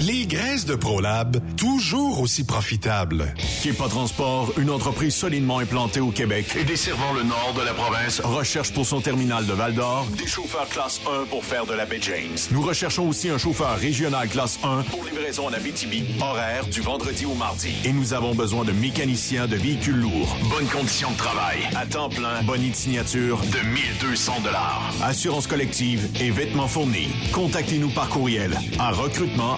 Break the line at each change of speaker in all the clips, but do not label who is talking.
Les graisses de ProLab, toujours aussi profitables.
Kepa Transport, une entreprise solidement implantée au Québec
et desservant le nord de la province,
recherche pour son terminal de Val-d'Or des chauffeurs classe 1 pour faire de la baie James. Nous recherchons aussi un chauffeur régional classe 1 pour livraison en Abitibi, horaire du vendredi au mardi. Et nous avons besoin de mécaniciens de véhicules lourds.
Bonnes conditions de travail.
À temps plein, bonne de signature
de 1200 dollars.
Assurance collective et vêtements fournis. Contactez-nous par courriel à recrutement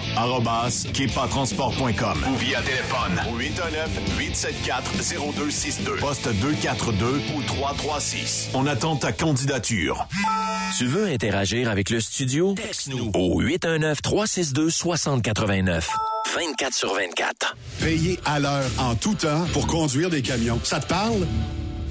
kepatransport.com
ou via téléphone
au 819-874-0262, poste 242 ou 336. On attend ta candidature.
Tu veux interagir avec le studio? Texte-nous au 819-362-6089. 24 sur 24.
Payer à l'heure en tout temps pour conduire des camions. Ça te parle?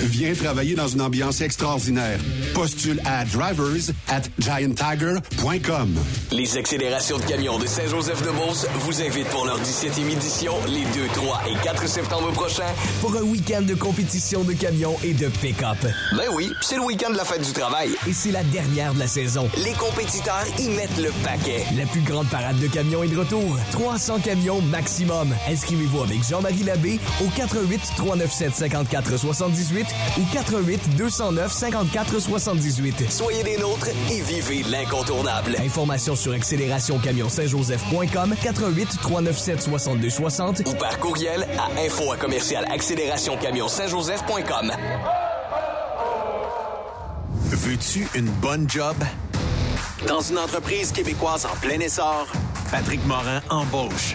Viens travailler dans une ambiance extraordinaire. Postule à drivers at gianttiger.com.
Les accélérations de camions de Saint-Joseph-de-Beauce vous invitent pour leur 17e édition les 2, 3 et 4 septembre prochains
pour un week-end de compétition de camions et de pick-up.
Ben oui, c'est le week-end de la fête du travail.
Et c'est la dernière de la saison.
Les compétiteurs y mettent le paquet.
La plus grande parade de camions est de retour. 300 camions maximum. Inscrivez-vous avec Jean-Marie Labbé au 88 397 54 78 ou 88 209 54 78.
Soyez des nôtres et vivez l'incontournable.
Informations sur accélérationcamionsaintjoseph.com 88 397 62 60
ou par courriel à info à commercial accélérationcamionsaintjoseph.com.
Veux-tu une bonne job? Dans une entreprise québécoise en plein essor, Patrick Morin embauche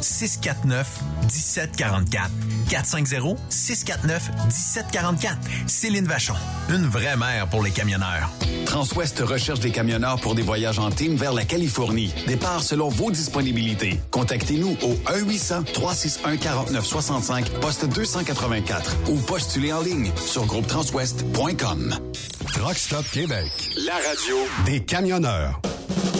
649 1744. 450 649 1744. Céline Vachon, une vraie mère pour les camionneurs.
Transwest recherche des camionneurs pour des voyages en team vers la Californie. Départ selon vos disponibilités. Contactez-nous au 1-800-361-4965, poste 284 ou postulez en ligne sur groupetranswest.com.
Rockstop Québec.
La radio
des camionneurs.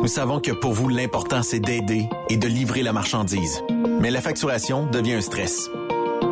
Nous savons que pour vous, l'important, c'est d'aider et de livrer la marchandise. Mais la facturation devient un stress.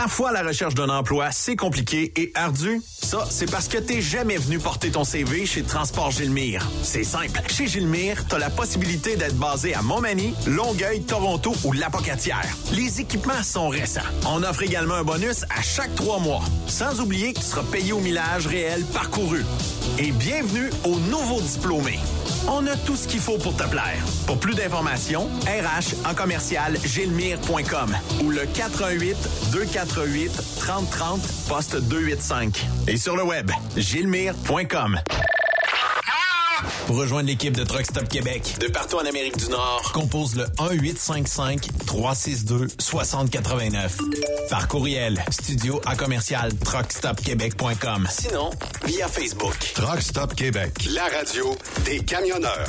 Parfois, la recherche d'un emploi, c'est compliqué et ardu. Ça, c'est parce que t'es jamais venu porter ton CV chez Transport Gilmire. C'est simple. Chez Gilmire, t'as la possibilité d'être basé à Montmagny, Longueuil, Toronto ou Lapocatière. Les équipements sont récents. On offre également un bonus à chaque trois mois. Sans oublier que tu seras payé au millage réel parcouru. Et bienvenue aux nouveaux diplômés. On a tout ce qu'il faut pour te plaire. Pour plus d'informations, RH en commercial gilmire.com ou le 418 248 3030 poste 285. Et sur le web, gilmire.com. Pour rejoindre l'équipe de Truck Stop Québec, de partout en Amérique du Nord, compose le 1-855-362-6089. Par courriel, studio à commercial truckstopquebec.com. Sinon, via Facebook.
Truck Stop Québec, la radio des camionneurs.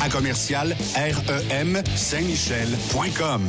à commercial REM Saint-Michel.com.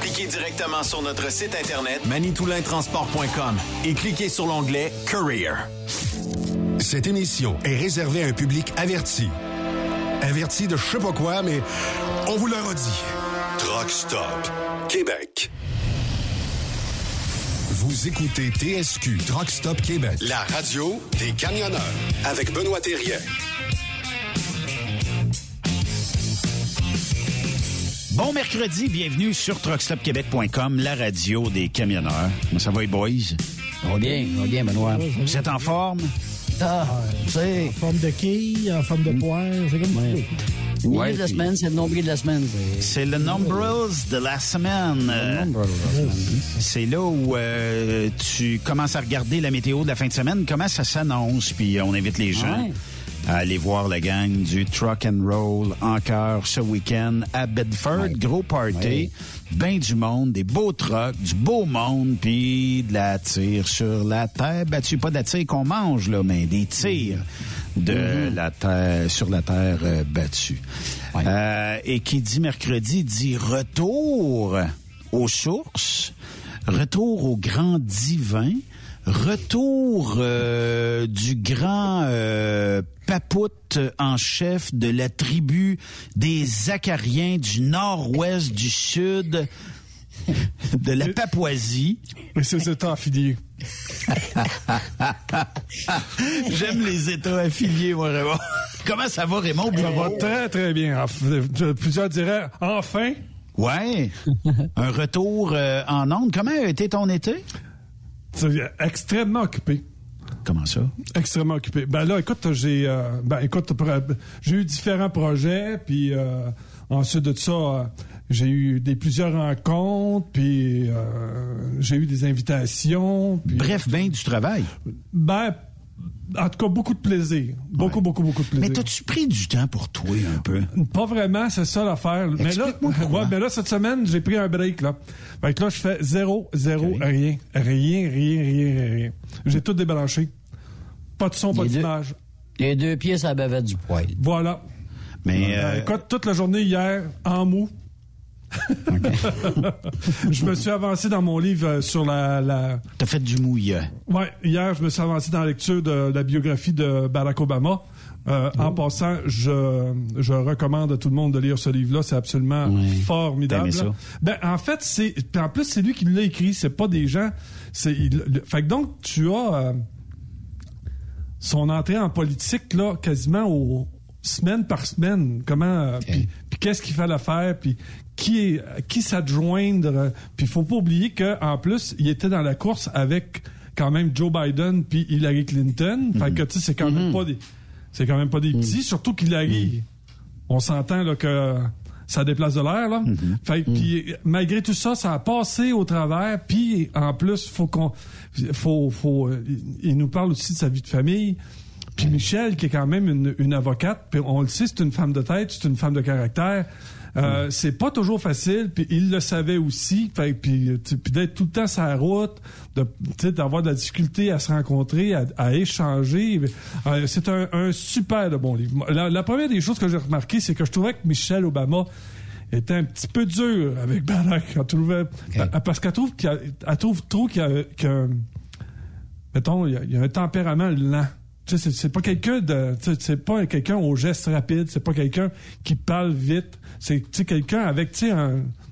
Appliquez directement sur notre site internet manitoulintransport.com et cliquez sur l'onglet Career.
Cette émission est réservée à un public averti. Averti de je sais pas quoi, mais on vous le redit. Truck Stop Québec. Vous écoutez TSQ Truck Stop Québec, la radio des camionneurs avec Benoît Thérien.
Bon mercredi, bienvenue sur truckstopquebec.com, la radio des camionneurs. Comment ça va, les boys?
Ça va bien, ça va bien, Benoît.
Vous êtes en forme?
Ah, tu sais.
En forme de quille, en forme de poire, c'est comme
Ouais. Le
Ouais,
de la semaine, c'est le nombril de la semaine. c'est-
C'est le Numbers de la semaine.
Nombril de la semaine.
C'est là où euh, tu commences à regarder la météo de la fin de semaine, comment ça s'annonce, puis on invite les gens
Ouais.
À aller voir la gang du Truck and Roll encore ce week-end à Bedford. Gros party, ben du monde, des beaux trucks, du beau monde, puis de la tire sur la terre battue. Pas de la tire qu'on mange, là, mais des tirs de la terre sur la terre euh, battue. Euh, et qui dit mercredi dit retour aux sources, retour au grand divin, retour euh, du grand euh, papoute en chef de la tribu des Acariens du nord-ouest du sud. de la Papouasie.
Et ses États affiliés.
J'aime les États affiliés, moi, Raymond. Comment ça va, Raymond?
Ça va très, très bien. Plusieurs diraient, enfin?
Ouais. Un retour euh, en onde. Comment a été ton été?
Extrêmement occupé.
Comment ça?
Extrêmement occupé. Ben là, écoute, j'ai euh, ben écoute, j'ai eu différents projets, puis euh, ensuite de ça, euh, j'ai eu des plusieurs rencontres, puis j'ai eu des invitations.
Bref, bien du travail.
Ben en tout cas, beaucoup de plaisir. Beaucoup, beaucoup, beaucoup de plaisir.
Mais t'as-tu pris du temps pour toi un peu?
Pas vraiment, c'est ça l'affaire. Mais là, ouais, mais là, cette semaine, j'ai pris un break, là. Fait que là, je fais zéro, zéro, rien. Rien, rien, rien, rien. J'ai tout débranché. Pas de son, pas d'image.
Les deux pieds, ça bavait du poil.
Voilà.
Mais euh...
écoute, toute la journée hier, en mou. je me suis avancé dans mon livre euh, sur la. la...
T'as fait du mouille.
Ouais, hier, je me suis avancé dans la lecture de la biographie de Barack Obama. Euh, En passant, je, je recommande à tout le monde de lire ce livre-là. C'est absolument formidable.
Ça?
Ben, en fait, c'est. En plus, c'est lui qui l'a écrit. C'est pas des gens. C'est. Fait que donc, tu as euh, son entrée en politique là, quasiment au semaine par semaine. Comment. Okay. Qu'est-ce qu'il fallait faire. Puis qui est qui s'adjoindre. Puis faut pas oublier que en plus, il était dans la course avec quand même Joe Biden puis Hillary Clinton. Fait que tu sais, c'est quand même pas des c'est quand même pas des petits, surtout qu'Hillary, on s'entend là que ça déplace de l'air là. Fait puis malgré tout ça, ça a passé au travers. Puis en plus, faut qu'on faut faut il nous parle aussi de sa vie de famille. Puis Michel, qui est quand même une, une avocate, puis on le sait, c'est une femme de tête, c'est une femme de caractère. Euh, c'est pas toujours facile, puis il le savait aussi. Fait, puis, puis d'être tout le temps sur la route, de, d'avoir de la difficulté à se rencontrer, à, à échanger. Euh, c'est un, un, super de bon livre. La, la première des choses que j'ai remarqué, c'est que je trouvais que Michelle Obama était un petit peu dur avec Barack. Elle trouvait, okay. Parce qu'elle trouve, qu'elle, elle trouve trop qu'il y a, mettons, il y, a, il y a un tempérament lent. C'est pas quelqu'un de, c'est pas quelqu'un au geste rapide, c'est pas quelqu'un qui parle vite. C'est quelqu'un avec, tu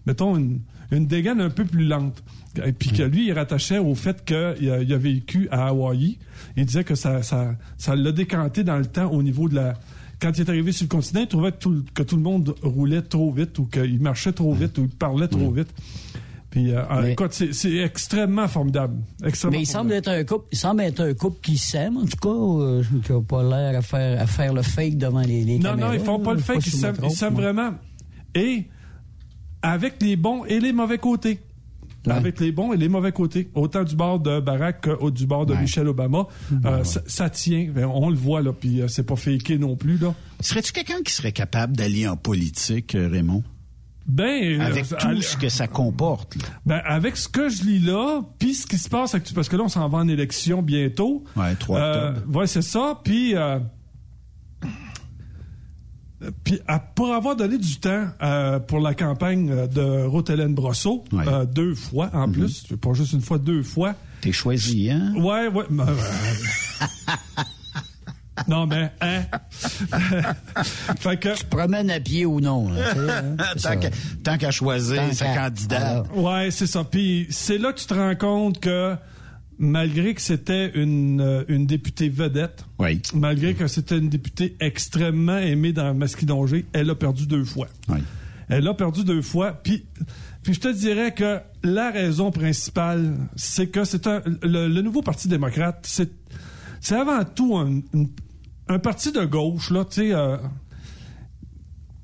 mettons, une, une dégaine un peu plus lente. Et puis que lui, il rattachait au fait qu'il a, il a vécu à Hawaï. Il disait que ça, ça, ça l'a décanté dans le temps au niveau de la. Quand il est arrivé sur le continent, il trouvait que tout, que tout le monde roulait trop vite ou qu'il marchait trop vite ou il parlait trop vite. Puis, euh, mais, écoute, c'est extrêmement formidable. Extrêmement
mais il
formidable.
semble être un couple, il semble être un couple qui s'aime, en tout cas, euh, qui n'a pas l'air à faire, à faire le fake devant les, les
non,
caméras.
Non, ils font pas le fake, ils s'aiment vraiment. Et avec les bons et les mauvais côtés. Ouais. Avec les bons et les mauvais côtés. Autant du bord de Barack que du bord de ouais. Michelle Obama. Euh, ça, ça, tient. On le voit, là. Puis euh, c'est pas faké non plus, là.
Serais-tu quelqu'un qui serait capable d'aller en politique, euh, Raymond?
Ben,
avec tout euh, ce que ça comporte. Là.
Ben, avec ce que je lis là, puis ce qui se passe, parce que là, on s'en va en élection bientôt.
Ouais, 3 octobre.
Euh, ouais, c'est ça. Puis, euh, puis pour avoir donné du temps euh, pour la campagne de Ruth-Hélène Brosseau, ouais. euh, deux fois en mm -hmm. plus, pas juste une fois, deux fois.
T'es choisi, hein?
Ouais, ouais. Non, mais, hein? fait que.
Tu te promènes à pied ou non.
Hein, tant qu'à qu choisir sa candidate.
Ouais, c'est ça. Puis c'est là que tu te rends compte que malgré que c'était une, une députée vedette,
oui.
malgré que c'était une députée extrêmement aimée dans Masquidongé, elle a perdu deux fois.
Oui.
Elle a perdu deux fois. Puis, puis je te dirais que la raison principale, c'est que c'est un le, le, nouveau Parti démocrate, c'est c'est avant tout un, un, un, parti de gauche, là, tu sais. Euh,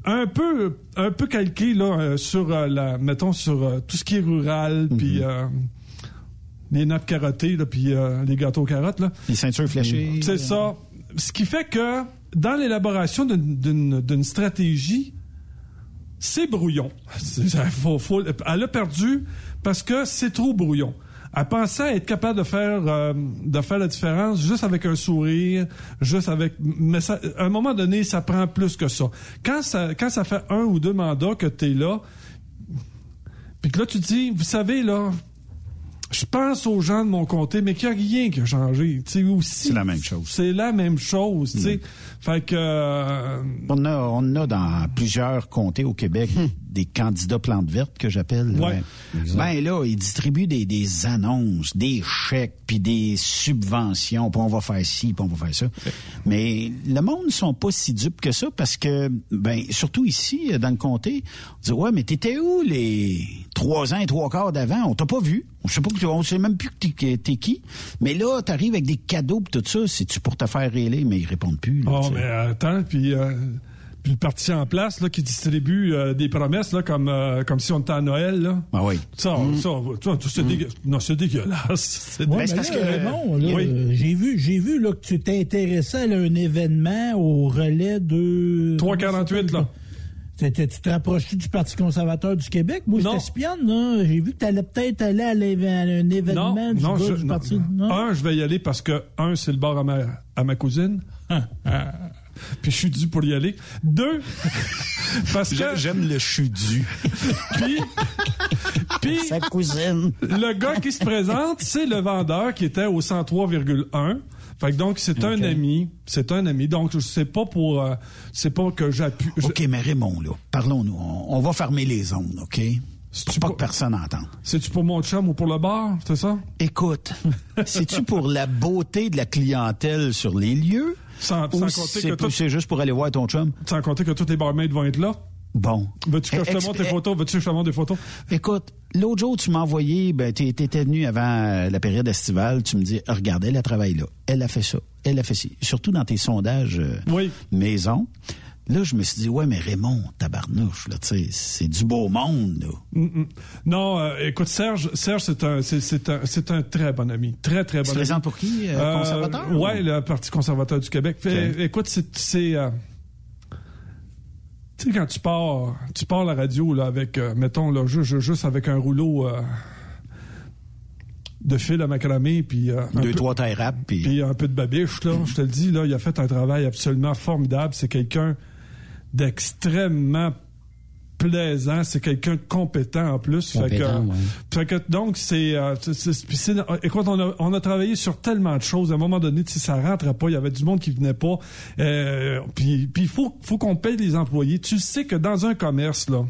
un peu un peu calqué là euh, sur euh, la mettons sur tout ce qui est rural mm -hmm. puis les nappes carottées là puis les gâteaux carottes là
les ceintures fléchées
c'est ça ce qui fait que dans l'élaboration d'une stratégie c'est brouillon faut, faut, elle a perdu parce que c'est trop brouillon elle pensait être capable de faire euh, de faire la différence juste avec un sourire, juste avec mais ça, à un moment donné, ça prend plus que ça. Quand ça quand ça fait un ou deux mandats que tu es là, puis que là tu dis, vous savez là, je pense aux gens de mon comté, mais qu'il n'y a rien qui a changé.
C'est la même chose.
C'est la même chose. Mm. Fait que. Euh...
On, a, on a dans plusieurs comtés au Québec des candidats plantes vertes que j'appelle.
Ouais.
Ben là, ils distribuent des, des annonces, des chèques, puis des subventions, puis on va faire ci, puis on va faire ça. Mais le monde ne sont pas si dupes que ça parce que, ben, surtout ici, dans le comté, on dit, ouais, mais t'étais où les trois ans et trois quarts d'avant? On t'a pas vu. On sait pas, on sait même plus que t'es, qui. Mais là, t'arrives avec des cadeaux pis tout ça, c'est-tu pour te faire réélire? Mais ils répondent plus. là,
Oh, mais attends, puis, euh, puis le parti en place là, qui distribue euh, des promesses là, comme, euh, comme si on était à Noël. Là.
Ah oui.
Ça, ça, ça, c'est dégueu- non, c'est dégueulasse. C'est
Ouais, mais là, Raymond, là,
Oui.
euh, j'ai vu, j'ai vu là, que tu t'intéressais à un événement au relais de...
348, là.
T'étais- Tu te rapproches du Parti conservateur du Québec? Moi, je t'espionne, là. J'ai vu que tu allais peut-être aller à, un événement
Non,
du,
non, je-
du
non,
Parti.
non.
Non?
Un, je vais y aller parce que, un, c'est le bar à ma, à ma cousine. Puis je suis dû pour y aller. Deux, parce que.
J'aime le chu dû.
Puis, puis
Sa cousine.
le gars qui se présente, c'est le vendeur qui était au 103,1. Fait que donc, c'est un ami. C'est un ami. Donc, je sais pas pour. euh, c'est pas que j'appuie. je-
OK, mais Raymond, là, parlons-nous. On, on va fermer les ondes, OK?
C'est-tu
Pas
pour-
que personne n'entende.
C'est-tu pour mon chum ou pour le bar? C'est ça?
Écoute, c'est-tu pour la beauté de la clientèle sur les lieux?
Sans,
ou
sans compter
c'est
que tout-
c'est juste pour aller voir ton chum?
sans compter que tous les barmaids vont être là.
Bon.
Veux-tu que je te montre des photos? Veux-tu que je te montre des photos?
Écoute, l'autre jour, tu m'as envoyé, ben, t'es- t'étais venu avant euh, la période estivale, tu me dis, Ah, regarde, elle a travaillé là, elle a fait ça, elle a fait ci. Surtout dans tes sondages euh,
Oui.
maison. Là, je me suis dit, ouais, mais Raymond, tabarnouche, là, tu sais, c'est du beau monde, là.
Mm, mm. Non, euh, écoute, Serge, Serge, c'est un, c'est, un, c'est un très bon ami, très très bon ami.
présentes pour qui, euh, conservateur, ou?
Ouais, le Parti conservateur du Québec. Écoute, c'est, c'est euh, tu sais quand tu pars, tu pars la radio là avec, euh, mettons là, juste, juste avec un rouleau euh, de fil à macramé, puis euh,
Deux,
peu-
trois tailles rap, puis...
puis un peu de babiche, là. Je te le dis, là, il a fait un travail absolument formidable. C'est quelqu'un d'extrêmement plaisant. C'est quelqu'un de compétent en plus. Fait que,
ouais.
fait que donc, c'est. euh, puis c'est- écoute, on a, on a travaillé sur tellement de choses. À un moment donné, sais, ça rentrait pas. Il y avait du monde qui venait pas. Euh, puis puis il faut, faut qu'on paye les employés. Tu sais que dans un commerce, là,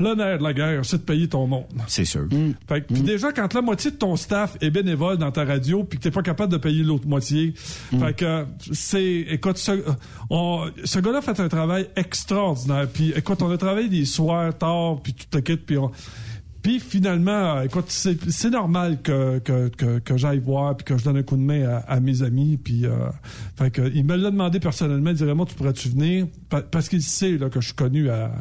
l'honneur de la guerre, c'est de payer ton monde.
C'est sûr.
Fait que, puis déjà, quand la moitié de ton staff est bénévole dans ta radio, puis que t'es pas capable de payer l'autre moitié, fait que c'est, écoute, ce, on- ce gars-là fait un travail extraordinaire. Puis écoute, on a travaillé des soirs tard, puis tout le kit, puis on, puis finalement, écoute, c'est c'est normal que, que, que, que j'aille voir puis que je donne un coup de main à, à mes amis. Puis, euh, fait que, il me l'a demandé personnellement. Il dit Raymond, tu pourrais-tu venir? Pa- Parce qu'il sait là, que je suis connu à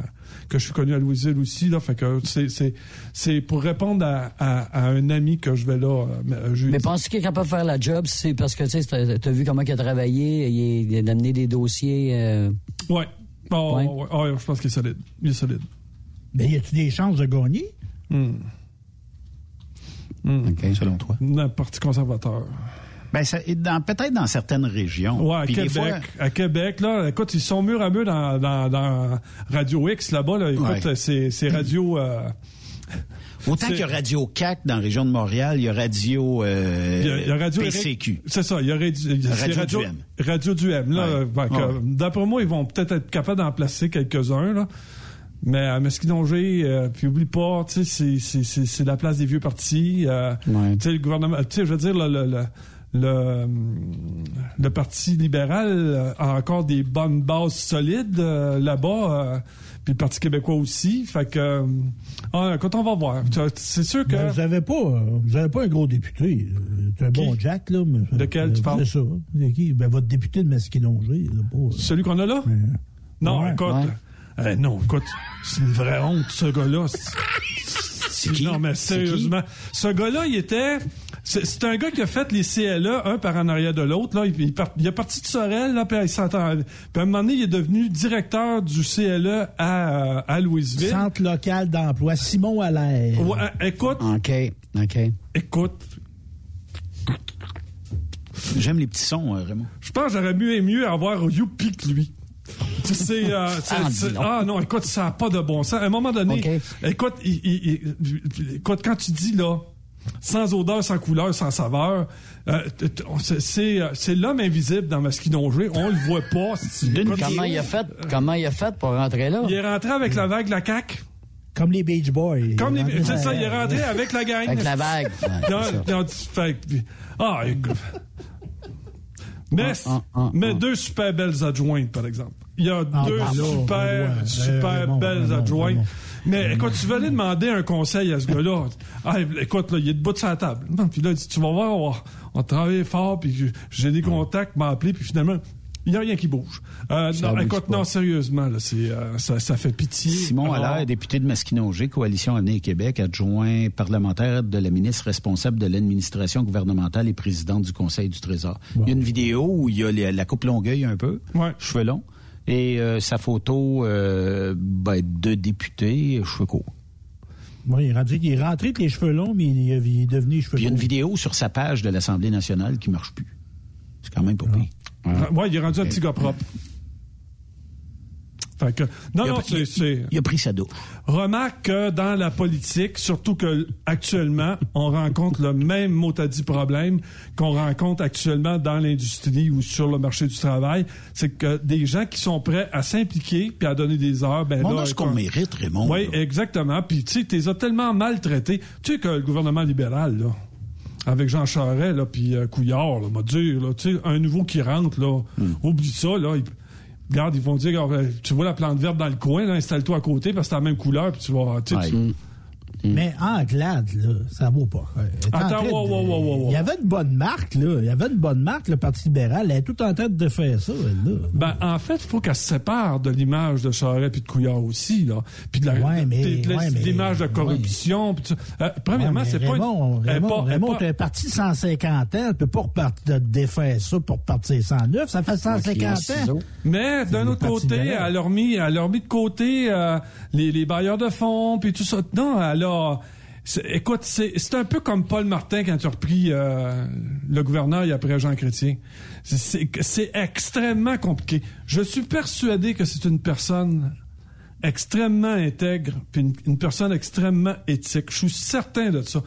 que je suis connu à Louisville aussi. Là, fait que c'est c'est c'est pour répondre à, à, à un ami que je vais là. euh.
Mais penses-tu qu'il est capable de faire la job? C'est parce que, tu sais, t'as t'as vu comment il a travaillé, il a amené des dossiers. euh,
Ouais. Oh,
Ouais.
ouais. Oh, je pense qu'il est solide. Il est solide.
Mais y a-tu des chances de gagner?
Hmm. Hmm.
Selon toi?
Le Parti conservateur.
Ben, peut-être dans certaines régions.
Ouais, à
Puis
Québec.
fois-
À Québec, là, écoute, ils sont mur à mur dans, dans, dans Radio X, là-bas, là. Écoute,
Ouais.
c'est, radio, euh,
Autant qu'il y a Radio CAC dans la région de Montréal, il y a Radio, euh,
il y a, il y a Radio
PCQ.
C'est ça, il y a Radio,
Radio M.
Radio du M, là.
Ouais. Ouais.
D'après moi, ils vont peut-être être capables d'en placer quelques-uns, là. Mais à Mesquinongé, euh, puis oublie pas, c'est, c'est, c'est, c'est la place des vieux partis. euh,
Ouais.
Tu sais, le gouvernement, tu sais, je veux dire, le, le, le, le, le Parti libéral euh, a encore des bonnes bases solides euh, là-bas, euh, puis le Parti québécois aussi. Fait que, euh, ah, quand on va voir, c'est sûr que...
Ben, vous avez pas, euh, vous avez pas un gros député. euh, C'est un bon Jack, là. Mais,
Lequel tu
euh,
parles?
C'est ça. C'est qui? Ben, votre député de Masquinongé. là, pas, euh,
Celui qu'on a là? Non,
Ouais.
écoute.
Ouais.
euh, non, écoute, c'est une vraie honte, ce gars-là.
qui?
Non, mais sérieusement. Ce gars-là, il était. C'est c'est un gars qui a fait les CLE, un par en arrière de l'autre. Là. Il, il, part- il est parti de Sorel, là, puis il s'entend. Puis à un moment donné, il est devenu directeur du CLE à, à Louisville.
Centre local d'emploi. Simon Allaire.
Ouais, euh, écoute,
OK, OK.
écoute,
J'aime les petits sons, euh, Raymond.
je pense que j'aurais mieux et mieux avoir Youpi que lui. Tu sais, euh, c'est-
Ah,
ah non, écoute, ça n'a pas de bon sens. À un moment donné,
OK.
écoute, il- il- il- écoute, quand tu dis là, sans odeur, sans couleur, sans saveur. Euh, c'est- euh, c'est l'homme invisible dans Masquinongé. On le voit pas.
Comment il a fait, comment il a fait pour rentrer là?
Il est rentré avec la vague de la CAQ.
Comme les Beach Boys.
Comme les- c'est ça, il est rentré avec la gang.
Avec la vague. Ouais,
ah, écoute. Mais,
Ah, ah,
mais
ah.
deux super belles adjointes, par exemple. Il y a
Ah,
deux
ben
super,
ouais,
super belles adjointes. Mais écoute, tu veux aller demander un conseil à ce gars-là. Ah, écoute, là, il est debout de sa table. Non, Puis là, il dit, tu vas voir, on va, on va travailler fort, puis j'ai des contacts, m'a appelé, puis finalement, il n'y a rien qui bouge. Euh, non, écoute,
pas.
non, sérieusement, là, euh, ça, ça fait pitié.
Simon
Alors,
Allaire, député de Masquinongé, Coalition Avenir Québec, adjoint parlementaire de la ministre responsable de l'administration gouvernementale et présidente du Conseil du Trésor. Il y a une vidéo où il y a les- la coupe longueuil un peu, cheveux longs, et euh, sa photo euh, ben, de député, cheveux courts.
Oui, il est, rendu- il est rentré avec les cheveux longs, mais il est, il est devenu cheveux
Puis il y a une
courts.
vidéo sur sa page de l'Assemblée nationale qui marche plus. C'est quand même pas pire.
Ouais, il est rendu un petit gars propre. Fait que, non,
Il a
non,
pris-
c'est,
Il a pris sa douche.
Remarque que dans la politique, surtout que actuellement, on rencontre le même mot à dit problème qu'on rencontre actuellement dans l'industrie ou sur le marché du travail, c'est que des gens qui sont prêts à s'impliquer puis à donner des heures, ben
On
là,
a ce qu'on mérite, Raymond.
Oui, exactement. Puis tu sais, t'es as tellement maltraité. Tu sais que le gouvernement libéral là. Avec Jean Charest, là, puis euh, Couillard, là, m'a dit, là, tu sais, un nouveau qui rentre, là,
Hmm.
oublie ça, là, il- Regarde, ils vont dire, euh, tu vois la plante verte dans le coin, là, installe-toi à côté parce que c'est la même couleur, puis tu vas. tu tu-
Mais Anglade, là, ça vaut pas. En
Attends,
train de-
wow, wow, wow, wow, wow.
Il y avait une bonne marque, là. Il y avait une bonne marque, le Parti libéral. Elle est tout en train de faire ça, elle, là.
Ben, en fait, il faut qu'elle se sépare de l'image de Charest puis de Couillard aussi, là. Puis de la-
Ouais, mais-
de- de-
ouais, mais-
l'image de corruption. Euh, premièrement, c'est pas.
Raymond, un parti de 150 ans, tu peux pas repartir, de défaire ça pour partir 109, ça fait 150 ans.
Mais d'un autre côté, elle a remis, elle a remis de côté euh, les, les bailleurs de fonds puis tout ça. Non, elle a. Écoute, c'est un peu comme Paul Martin quand il a repris euh, le gouverneur après Jean Chrétien. C'est extrêmement compliqué. Je suis persuadé que c'est une personne extrêmement intègre puis une, une personne extrêmement éthique. Je suis certain de ça.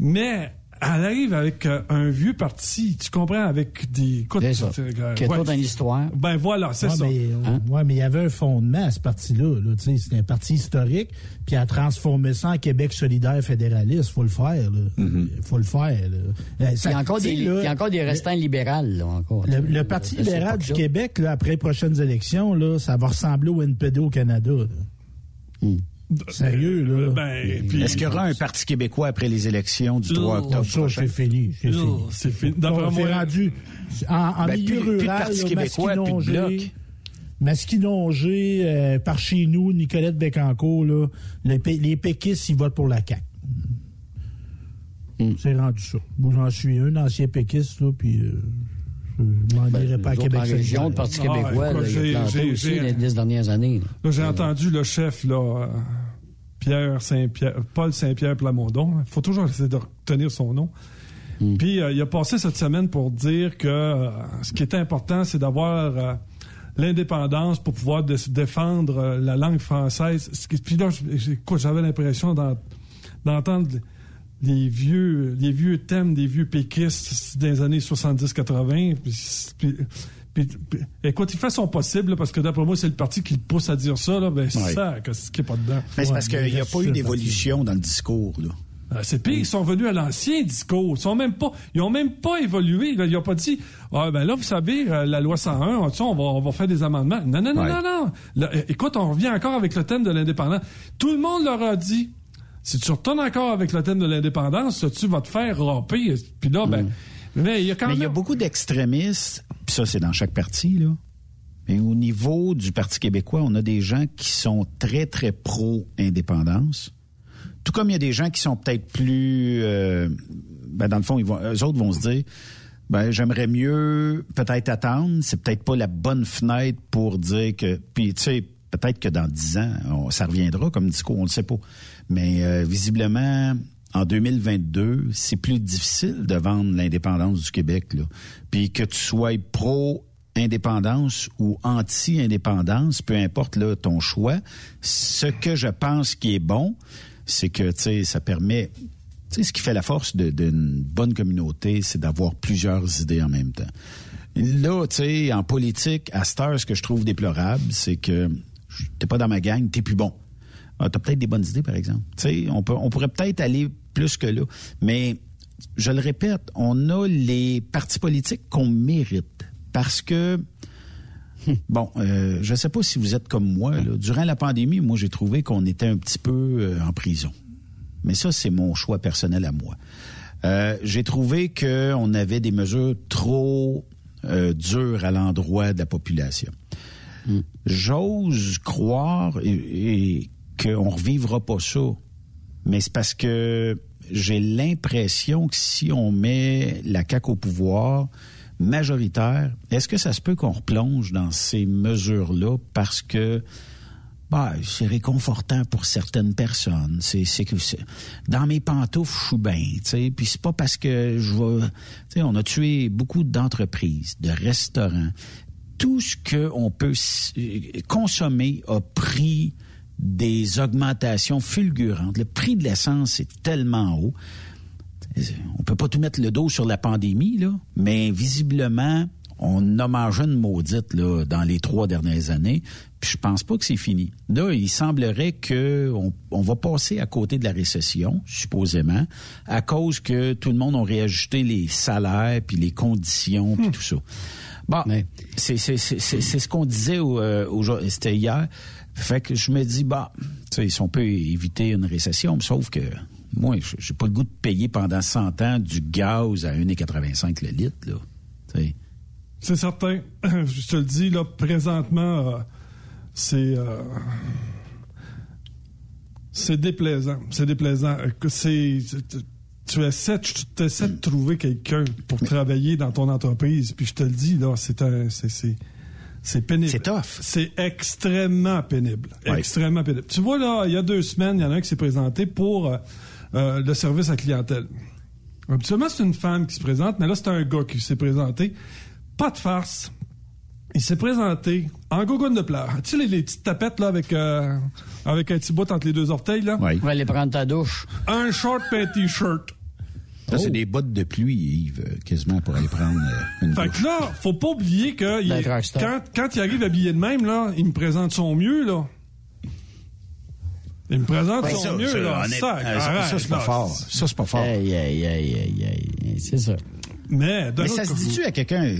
Mais elle arrive avec euh, un vieux parti, tu comprends, avec des... Écoute,
C'est ça.
euh,
Qui est
ouais.
dans l'histoire.
Ben voilà, c'est
Ouais,
ça.
Mais,
Hein?
ouais, mais il y avait un fondement à ce parti-là. Là, tu sais, C'était un parti historique, puis à transformer ça en Québec solidaire fédéraliste, faut le faire. Il
Mm-hmm.
faut le faire. là. Euh,
Il
ça-
y a encore
tu sais,
des,
là,
il y a encore des restants libéraux, là, encore.
Le, le Parti libéral du. Québec, là, après les prochaines élections, là, ça va ressembler au NPD au Canada. là.
Hmm.
Sérieux, là.
Ben, puis-
Est-ce qu'il y aura un Parti québécois après les élections du 3
Oh,
octobre
ça,
prochain?
c'est fini. C'est fini.
c'est fini. D'après
On
moi-
s'est rendu en, en
Ben,
milieu
plus- plus de
rural,
Parti
là,
québécois, plus de
Masquinongé,
bloc.
Masquinongé, euh, par chez nous, Nicolette Bécancourt, là, les, Pé- les péquistes, ils votent pour la CAQ.
Hmm.
C'est rendu ça. Moi, j'en suis un ancien péquiste, là, puis euh, je m'en irai pas à Québec
en région, le Parti
Ah,
québécois,
écoute,
là, il
j'ai-
a planté
j'ai-
aussi
j'ai-
les dix dernières années. là.
Là, j'ai entendu le chef, là, euh, Pierre Saint-Pierre, Paul Saint-Pierre Plamondon. Il faut toujours essayer de retenir son nom. Puis, euh, il a passé cette semaine pour dire que euh, ce qui est important, c'est d'avoir euh, l'indépendance pour pouvoir dé- défendre euh, la langue française. Puis là, j'avais l'impression d'en- d'entendre les vieux, les vieux thèmes des vieux péquistes des années 70-80. Puis, puis- puis- puis- écoute, il fait son possible, là, parce que d'après moi, c'est le parti qui le pousse à dire ça. Là, ben, c'est
Ouais.
ça, qu'est-ce qui est pas dedans?
C'est parce qu'il n'y a pas eu d'évolution dans le discours. Là.
Euh, c'est pire, ils sont venus à l'ancien discours. Ils sont même pas, ils ont même pas évolué. Ils ont pas dit, ah ben là, vous savez, euh, la loi 101, on, tu sais, on va, on va faire des amendements. Non, non, non,
Ouais.
non, non. Là, écoute, on revient encore avec le thème de l'indépendance. Tout le monde leur a dit, si tu retournes encore avec le thème de l'indépendance, tu vas te faire râper. Puis là, ben, mais il y a quand
Mais il y a beaucoup d'extrémistes, puis ça, c'est dans chaque parti, là. Mais au niveau du Parti québécois, on a des gens qui sont très, très pro-indépendance. Tout comme il y a des gens qui sont peut-être plus... euh, ben, dans le fond, ils vont, eux autres vont se dire, ben, j'aimerais mieux peut-être attendre. C'est peut-être pas la bonne fenêtre pour dire que... Puis, tu sais, peut-être que dans dix ans, on- ça reviendra comme discours, on le sait pas. Mais euh, visiblement, en 2022, c'est plus difficile de vendre l'indépendance du Québec. Puis que tu sois pro-indépendance ou anti-indépendance, peu importe là, ton choix, ce que je pense qui est bon, c'est que ça permet ce qui fait la force d'une bonne communauté, c'est d'avoir plusieurs idées en même temps. Là, tu sais, en politique, à cette heure, ce que je trouve déplorable, c'est que t'es pas dans ma gang, t'es plus bon. Ah, t'as peut-être des bonnes idées, par exemple. Tu sais, on, peut, on pourrait peut-être aller plus que là. Mais, je le répète, on a les partis politiques qu'on mérite. Parce que, bon, euh, je sais pas si vous êtes comme moi. là. Durant la pandémie, moi, j'ai trouvé qu'on était un petit peu euh, en prison. Mais ça, c'est mon choix personnel à moi. Euh, j'ai trouvé qu'on avait des mesures trop dures à l'endroit de la population. J'ose croire et, et qu'on ne revivra pas ça. Mais c'est parce que j'ai l'impression que si on met la CAQ au pouvoir majoritaire, est-ce que ça se peut qu'on replonge dans ces mesures-là parce que bah, c'est réconfortant pour certaines personnes. C'est, que dans mes pantoufles, je suis bien. Puis c'est pas parce que je vais, on a tué beaucoup d'entreprises, de restaurants. Tout ce que on peut s- consommer a pris des augmentations fulgurantes. Le prix de l'essence est tellement haut. On peut pas tout mettre le dos sur la pandémie, là, mais visiblement, on a mangé une maudite là, dans les trois dernières années. Puis je pense pas que c'est fini. Là, il semblerait que on, on va passer à côté de la récession, supposément, à cause que tout le monde a réajusté les salaires puis les conditions puis tout ça. Bon, c'est c'est c'est c'est c'est ce qu'on disait au, euh, au c'était hier. Fait que je me dis bah, tu sais, si on peut éviter une récession, sauf que moi, j'ai pas le goût de payer pendant 100 ans du gaz à 1,85 le litre là.
C'est certain. Je te le dis, là, présentement, euh, c'est. euh, c'est déplaisant. C'est déplaisant. C'est. c'est- Tu essaies, tu essaies de trouver quelqu'un pour travailler dans ton entreprise, puis je te le dis, là, c'est un. c'est- c'est- pénible. C'est
tough.
C'est extrêmement pénible.
Ouais.
Extrêmement pénible. Tu vois, là, il y a deux semaines, il y en a un qui s'est présenté pour euh, euh, le service à clientèle. Habituellement, c'est une femme qui se présente, mais là, c'est un gars qui s'est présenté. Pas de farce. Il s'est présenté en gogoune de pleurs. Tu sais, les, les petites tapettes, là, avec, euh, avec un petit bout entre les deux orteils, là?
Oui.
On va aller prendre ta douche.
Un short et un t-shirt.
Ça, c'est des bottes de pluie, Yves, euh, quasiment pour aller prendre euh, une
Fait
douche.
que là, faut pas oublier que il-
rockstar.
quand, quand il arrive habillé de même, là, il me présente son mieux, là. Il me présente
Ouais,
son
ça,
mieux,
ça,
là.
euh, ça,
arrête,
ça, c'est pas fort. Ça, c'est pas fort.
Aïe, aïe, aïe, aïe, aïe. C'est ça.
Mais,
Mais ça se dit-tu à quelqu'un,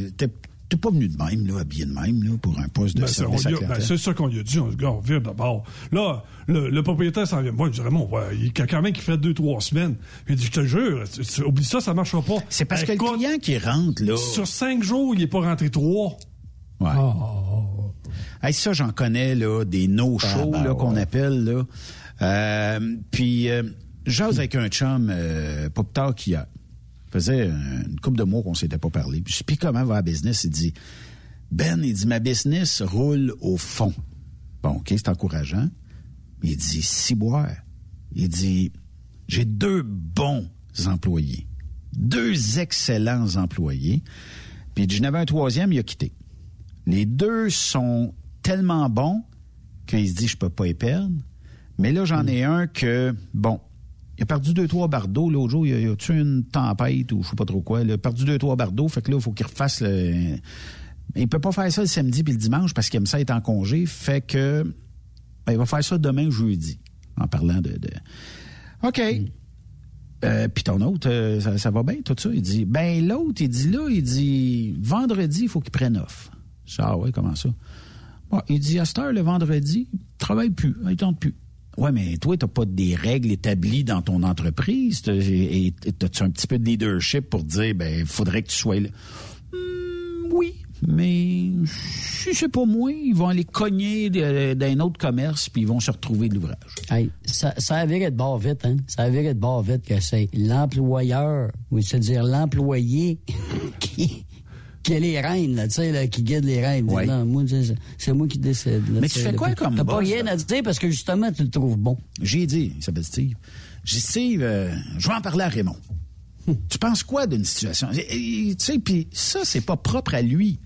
t'es pas venu de même, là, habillé de même, là, pour un poste de
Ben, c'est,
service
a- ben, c'est ça qu'on lui a dit. On se dit, on vire d'abord. Là, le, le propriétaire s'en vient. Moi, je dirais, bon, ouais, il y a quand même qui fait deux, trois semaines. Il dit, je te jure, tu- tu- oublie ça, ça marchera pas.
C'est parce que le client qui rentre, là.
Sur cinq jours, il est pas rentré trois.
Ouais. Hey, ça, j'en connais, là, des no-shows,
Ah, ben
là, qu'on
ouais.
appelle, là. Euh, puis, euh, j'ose avec un chum, euh, pas plus tard qu'hier. Faisait une couple de mois qu'on s'était pas parlé. Puis, puis comment va la business? Il dit, Ben, il dit, ma business roule au fond. Bon, OK, c'est encourageant. Il dit, ciboire. Il dit, j'ai deux bons employés. Deux excellents employés. Puis, j'en avais un troisième, il a quitté. Les deux sont tellement bons qu'il se dit je peux pas y perdre. Mais là, j'en ai un que, bon, il a perdu deux, trois bardeaux. L'autre jour, il a, a tué une tempête ou je sais pas trop quoi. Il a perdu deux, trois bardeaux. Fait que là, il faut qu'il refasse le. Il peut pas faire ça le samedi puis le dimanche parce qu'il aime ça être en congé. Fait que. ben, il va faire ça demain, jeudi. En parlant de. OK. Euh, puis ton autre, euh, ça, va bien, tout ça? Il dit, ben l'autre, il dit là, il dit, vendredi, il faut qu'il prenne off. Ah ouais, comment ça? Bon, il dit, à cette heure, le vendredi, il travaille plus, il tente plus. Ouais, mais toi, t'as pas des règles établies dans ton entreprise. T'as- Et t'as-tu un petit peu de leadership pour dire, ben, faudrait que tu sois là? Hmm, oui, mais si c'est pas moi, ils vont aller cogner de- d'un autre commerce puis ils vont se retrouver de l'ouvrage.
Ça, ça a viré de bord vite, hein? Ça a viré de bord vite que c'est l'employeur, ou c'est-à-dire l'employé qui, qui a les rênes, là, tu sais, là, qui guide les rênes.
Ouais.
Non, moi, c'est, moi qui décide. là,
Mais tu fais
là.
quoi comme
T'as pas rien
là?
à dire parce que justement, tu le trouves bon.
J'ai dit, il s'appelle Steve. J'ai dit, Steve, euh, je vais en parler à Raymond. tu penses quoi d'une situation? Tu sais, puis ça, c'est pas propre à lui.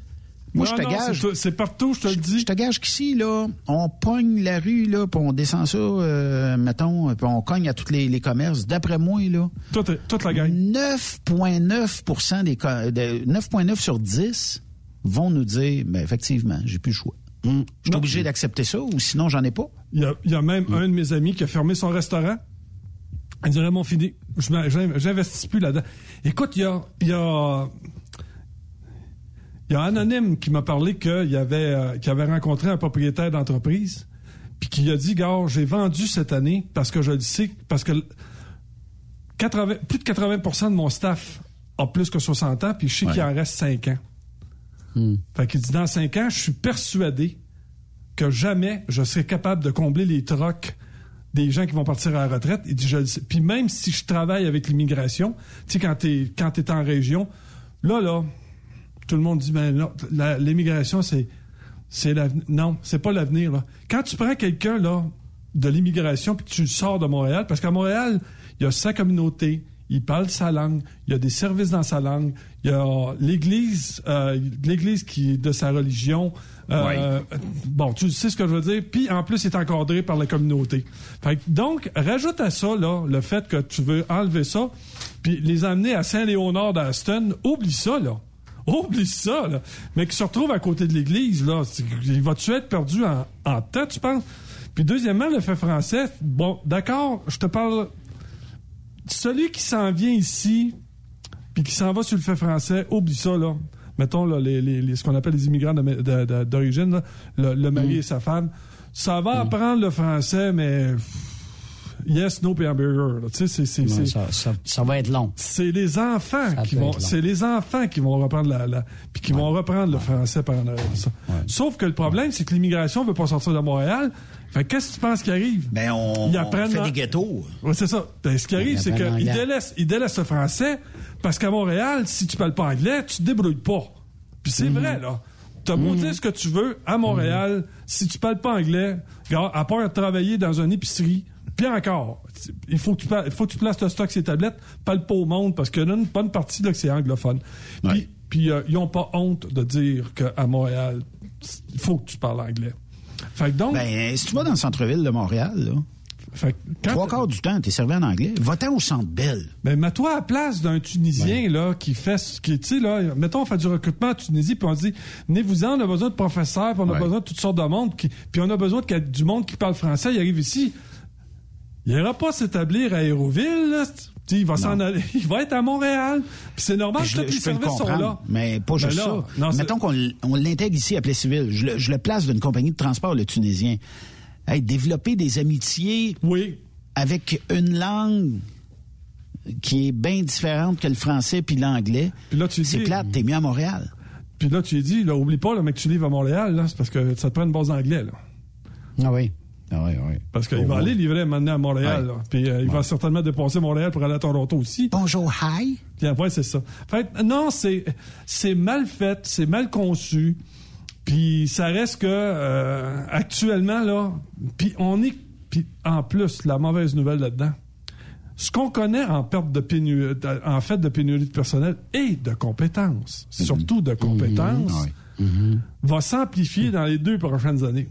Moi,
Non,
je te
non,
gage.
c'est- partout, je te le dis.
Je te gage qu'ici, là, on pogne la rue, là, puis on descend ça, euh, mettons, puis on cogne à tous les, les commerces. D'après moi, là.
Toute, toute la gang.
9,9% des co- de 9,9 sur 10 vont nous dire, ben, effectivement, j'ai plus le choix. Je suis obligé d'accepter ça, ou sinon, j'en ai pas.
Il y a, il y a même un de mes amis qui a fermé son restaurant. Il dirait, mon fini, j'investis plus là-dedans. Écoute, il y a, il y a, il y a Anonyme qui m'a parlé qu'il avait, euh, avait rencontré un propriétaire d'entreprise, puis qui a dit, gars, j'ai vendu cette année parce que je le sais, parce que 80 plus de 80% de mon staff a plus que 60 ans, puis je sais qu'il en reste 5 ans. Fait qu'il dit, dans 5 ans, je suis persuadé que jamais je serai capable de combler les trocs des gens qui vont partir à la retraite. Il dit, je le sais. Puis même si je travaille avec l'immigration, tu sais, quand t'es, quand t'es en région, là, là, tout le monde dit, ben non, l'immigration, c'est, c'est l'avenir. Non, c'est pas l'avenir, là. Quand tu prends quelqu'un, là, de l'immigration, puis tu sors de Montréal, parce qu'à Montréal, il y a sa communauté, il parle sa langue, il y a des services dans sa langue, il y a l'Église, euh, l'Église qui est de sa religion. Euh, Bon, tu sais ce que je veux dire. Puis en plus, il est encadré par la communauté. Fait que, donc, rajoute à ça là, le fait que tu veux enlever ça, puis les amener à Saint-Léonard d'Aston, oublie ça, là. Oublie ça, là. Mais qui se retrouve à côté de l'église, là. Il va-tu être perdu en, en temps, tu penses? Puis deuxièmement, le fait français, bon, d'accord, je te parle. Celui qui s'en vient ici, puis qui s'en va sur le fait français, oublie ça, là. Mettons, là, les, les- les- ce qu'on appelle les immigrants d'origine, le, le mari et sa femme. Ça va apprendre le français, mais. Yes, no, puis hamburger. là. Tu sais, c'est- c'est-
Ouais,
c'est-
ça, ça- ça va être long.
c'est les enfants
Ça
qui vont, c'est les enfants qui vont reprendre la, la puis qui vont reprendre le français par en arrière de ça. Sauf que le problème, c'est que l'immigration veut pas sortir de Montréal. Fait que qu'est-ce que tu penses qui arrive?
Ben, on,
Ils
on
apprennent
fait des ghettos.
Ouais, c'est ça. Ben, ce qui arrive, c'est qu'ils délaissent, ils délaissent le français parce qu'à Montréal, si tu parles pas anglais, tu te débrouilles pas. Puis c'est
Mhm.
vrai, là. T'as beau dire ce que tu veux, à Montréal, si tu parles pas anglais, à part travailler dans une épicerie, puis encore, il faut que tu, pa- il faut que tu places le stock les tablettes, parle pas au monde, parce qu'il y en a une bonne partie là, que c'est anglophone. Puis, puis euh, ils ont pas honte de dire qu'à Montréal, il faut que tu parles anglais. Fait que donc...
Ben, si tu vas dans le centre-ville de Montréal, là,
Fait que quand-
trois quarts du temps, t'es servi en anglais. Va-t'en au centre Bell.
Ben, mets-toi à la place d'un Tunisien, là, qui fait, ce- qui, tu sais, là, mettons, on fait du recrutement en Tunisie, puis on dit, venez-vous-en, on a besoin de professeurs, puis on a
Ouais.
besoin de toutes sortes de monde, qui- puis on a besoin de, du monde qui parle français, il arrive ici. Il n'ira pas s'établir à Aéroville, là. Il va s'en aller, il va être à Montréal. Puis c'est normal
Je,
que
le-
les
je peux le
services sont là.
mais pas
Ben
juste
là,
ça.
non,
Mettons qu'on l'intègre ici à Plessisville. Je le, je le place d'une compagnie de transport, le Tunisien. Hey, développer des amitiés
oui.
avec une langue qui est bien différente que le français puis l'anglais. C'est plate, t'es mieux à Montréal.
Puis là, tu lui dis, là, oublie pas, là, mec, tu livres à Montréal, là, c'est parce que ça te prend une base d'anglais, là.
Ah oui.
Ah oui, oui.
Parce qu'il
Oh,
va
ouais.
aller livrer maintenant à Montréal.
Ouais.
Puis euh, il va certainement dépasser Montréal pour aller à Toronto aussi.
Bonjour, hi.
Puis après, c'est ça. Fait non, c'est c'est mal fait, c'est mal conçu. Puis ça reste que euh, actuellement là, puis on est puis en plus la mauvaise nouvelle là-dedans. Ce qu'on connaît en perte de pénurie, en fait de pénurie de personnel et de compétences, surtout de compétences, va s'amplifier dans les deux prochaines années.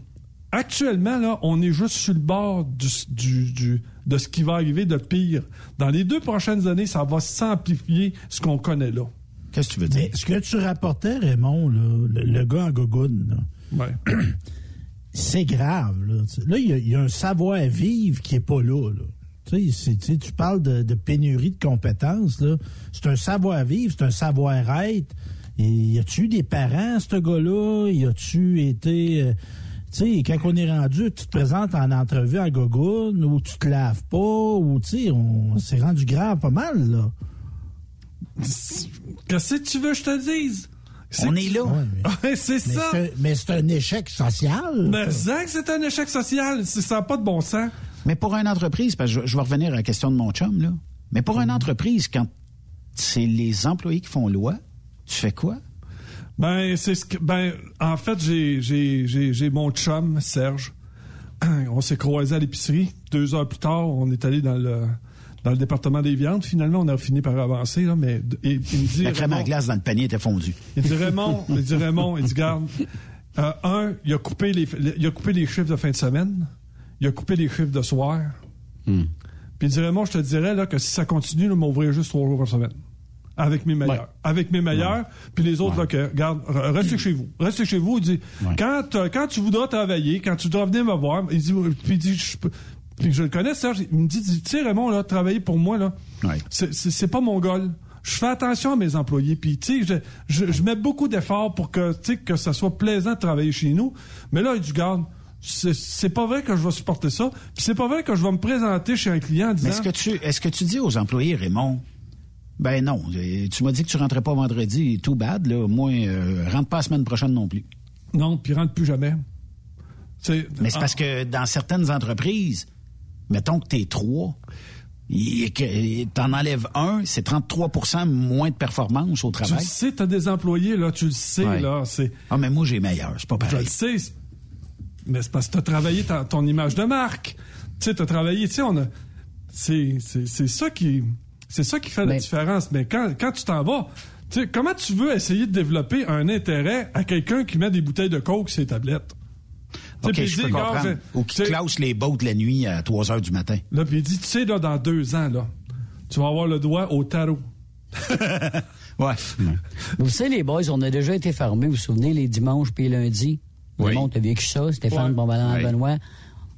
Actuellement, là, on est juste sur le bord du, du- du- de ce qui va arriver de pire. Dans les deux prochaines années, ça va s'amplifier ce qu'on connaît là.
Qu'est-ce que tu veux dire?
Mais ce que tu rapportais, Raymond, là, le, le gars en gogoune, là, c'est grave. Là, il y a- il y, a un savoir-vivre qui est pas là. là. Tu, sais, tu sais, tu parles de, de pénurie de compétences. là. C'est un savoir-vivre, c'est un savoir-être. Et y a-tu eu des parents, ce gars-là? Y a-tu été... euh, sais, quand on est rendu, tu te présentes en entrevue en gogoune, ou tu te laves pas, ou tu sais, on s'est rendu grave pas mal, là.
Qu'est-ce que tu veux que je te dise?
On est là.
Ouais, c'est ça.
Mais c'est un échec social.
Mais c'est un échec social. C'est- Ça n'a pas de bon sens.
Mais pour une entreprise, parce que je, je vais revenir à la question de mon chum, là. Mais pour une entreprise, quand c'est les employés qui font loi, tu fais quoi?
Ben, c'est ce que. Ben, en fait, j'ai, j'ai, j'ai, j'ai mon chum, Serge. On s'est croisés à l'épicerie. Deux heures plus tard, on est allé dans le, dans le département des viandes. Finalement, on a fini par avancer, là, mais et- il me dit...
La crème à glace dans le panier était fondue.
il dit Raymond, il dit Raymond, il dit garde, euh, un, il a coupé les, il a coupé les chiffres de fin de semaine, il a coupé les chiffres de soir.
Hmm.
Puis il dit Raymond, je te dirais là que si ça continue, là, m'ouvrir juste trois jours par semaine. Avec mes meilleurs. Avec mes meilleurs. Puis les autres, là, que, garde, re- restez chez vous. Restez chez vous. Il dit, quand, quand tu voudras travailler, quand tu voudras venir me voir, il dit, puis il dit, je, puis je le connais, Serge, il me dit, tu sais, Raymond, là, travailler pour moi, là, c'est- pas mon goal. Je fais attention à mes employés, puis tu sais, je, je, je mets beaucoup d'efforts pour que, tu sais, que ça soit plaisant de travailler chez nous. Mais là, il dit, garde, c'est c'est pas vrai que je vais supporter ça, puis c'est pas vrai que je vais me présenter chez un client en disant...
Mais est-ce que tu est-ce que tu dis aux employés, Raymond, ben non, tu m'as dit que tu rentrais pas vendredi, tout bad, là. Moi, euh, rentre pas la semaine prochaine non plus.
Non, puis rentre plus jamais.
Mais c'est
ah.
parce que dans certaines entreprises, mettons que t'es trois, et que t'en enlèves un, c'est 33% moins de performance au
Tu le
travail.
sais, t'as des employés, là, tu le sais,
Ouais.
là, c'est...
Ah, mais moi, j'ai meilleur, c'est pas
Je
pareil.
le sais, mais c'est parce que t'as travaillé ta- ton image de marque. Tu sais, t'as travaillé, tu sais, on a... C'est c'est- c'est ça qui... C'est ça qui fait la différence. Mais quand, quand tu t'en vas, comment tu veux essayer de développer un intérêt à quelqu'un qui met des bouteilles de coke sur ses tablettes?
OK, je peux
dit,
comprendre. Ou qui classe les bottes la nuit à 3 heures du matin.
Là, puis il dit, tu sais, là, dans deux ans, là, tu vas avoir le doigt au tarot.
Ouais.
Vous savez, les boys, on a déjà été fermés, vous vous souvenez, les dimanches puis les lundis?
Oui.
Le monde a vécu ça, Stéphane
Ouais. Oui.
Benoît.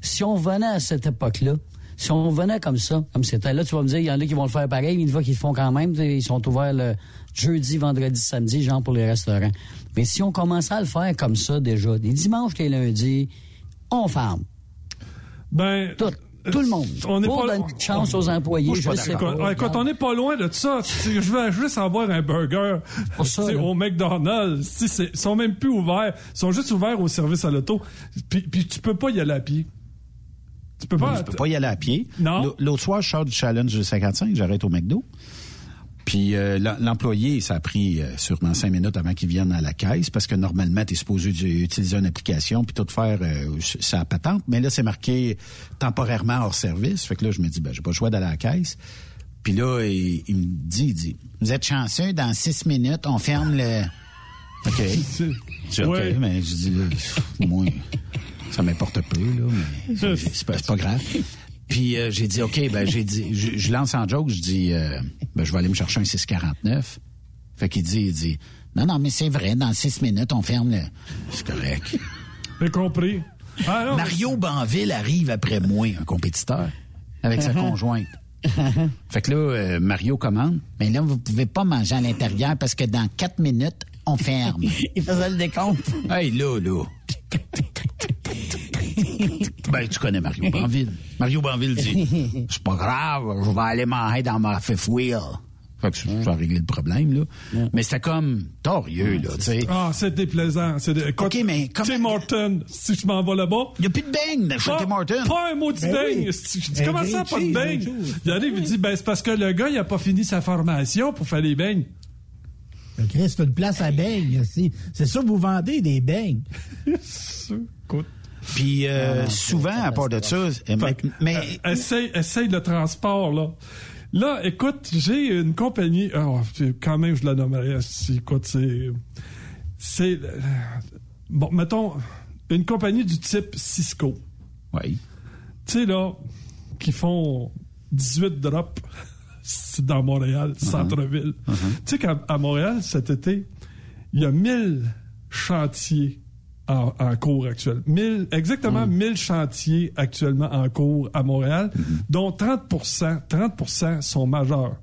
Si on venait à cette époque-là, si on venait comme ça, comme c'était là, tu vas me dire, il y en a qui vont le faire pareil, mais une fois qu'ils le font quand même, ils sont ouverts le jeudi, vendredi, samedi, genre pour les restaurants. Mais si on commençait à le faire comme ça déjà, les dimanches, les lundis, on ferme.
Ben.
Tout, tout le monde.
On est
pour
pas
donner une chance aux employés, je sais pas.
Écoute, écoute, on n'est pas loin de ça. Je veux juste avoir un burger sais, au McDonald's. Ils sont même plus ouverts. Ils sont juste ouverts au service à l'auto. Puis, puis tu peux pas y aller à pied. Tu peux pas.
Peux pas y aller à pied.
Non.
L'autre soir, je sors du challenge de 55, j'arrête au McDo. Puis euh, l'em- l'employé, ça a pris euh, sûrement cinq minutes avant qu'il vienne à la caisse, parce que normalement, tu es supposé utiliser une application puis tout faire euh, sa patente. Mais là, c'est marqué temporairement hors service. Fait que là, je me dis, ben, j'ai pas le choix d'aller à la caisse. Puis là, il, il me dit, il dit, vous êtes chanceux, dans six minutes, on ferme le... OK. OK,
Ouais.
mais je dis, là, moi, ça m'importe peu, là, mais c'est- pas, pas grave. Puis euh, j'ai dit, OK, ben j'ai dit, je, je lance en joke, je dis, euh, ben je vais aller me chercher un 649. Fait qu'il dit, il dit, non, non, mais c'est vrai, dans six minutes, on ferme le... C'est correct.
J'ai compris. Ah, non,
Mario Banville arrive après moi, un compétiteur, avec sa
Uh-huh.
conjointe. Fait que là, euh, Mario commande. Mais là, vous pouvez pas manger à l'intérieur parce que dans quatre minutes, on ferme.
Il faisait le décompte.
Hey, là, là. Ben, tu connais Mario Banville. Mario Banville dit C'est pas grave, je vais aller manger dans ma fifth wheel. Fait que je vais régler le problème, là. Mais c'était comme torieux, là, tu sais.
Ah, c'est déplaisant. C'est de...
OK, mais comment...
Tim Horton, si je m'en vais là-bas.
Il n'y a plus de beigne chez
Pas-
Tim Hortons.
Pas un mot de
Ben
beigne.
oui.
Je dis,
Un
comment ça, pas de beigne? Il arrive, il dit, ben, c'est parce que le gars, il a pas fini sa formation pour faire les beignes.
Le Christ, c'est une place à beignes. C'est c'est ça, vous vendez des beignes.
Écoute.
Puis euh, souvent, à part de ça, euh, mais, mais-
Euh, essaye, essaye le transport, là. Là, écoute, j'ai une compagnie. Oh, quand même, je la nommerais. Écoute, c'est. C'est. euh, Bon, mettons, une compagnie du type Cisco.
Oui.
Tu sais, là, qui font 18 drops dans Montréal, centre-ville. Tu sais qu'à à Montréal, cet été, il y a 1000 chantiers en, en cours actuellement. 1000, exactement 1000 chantiers actuellement en cours à Montréal, dont 30 30% sont majeurs.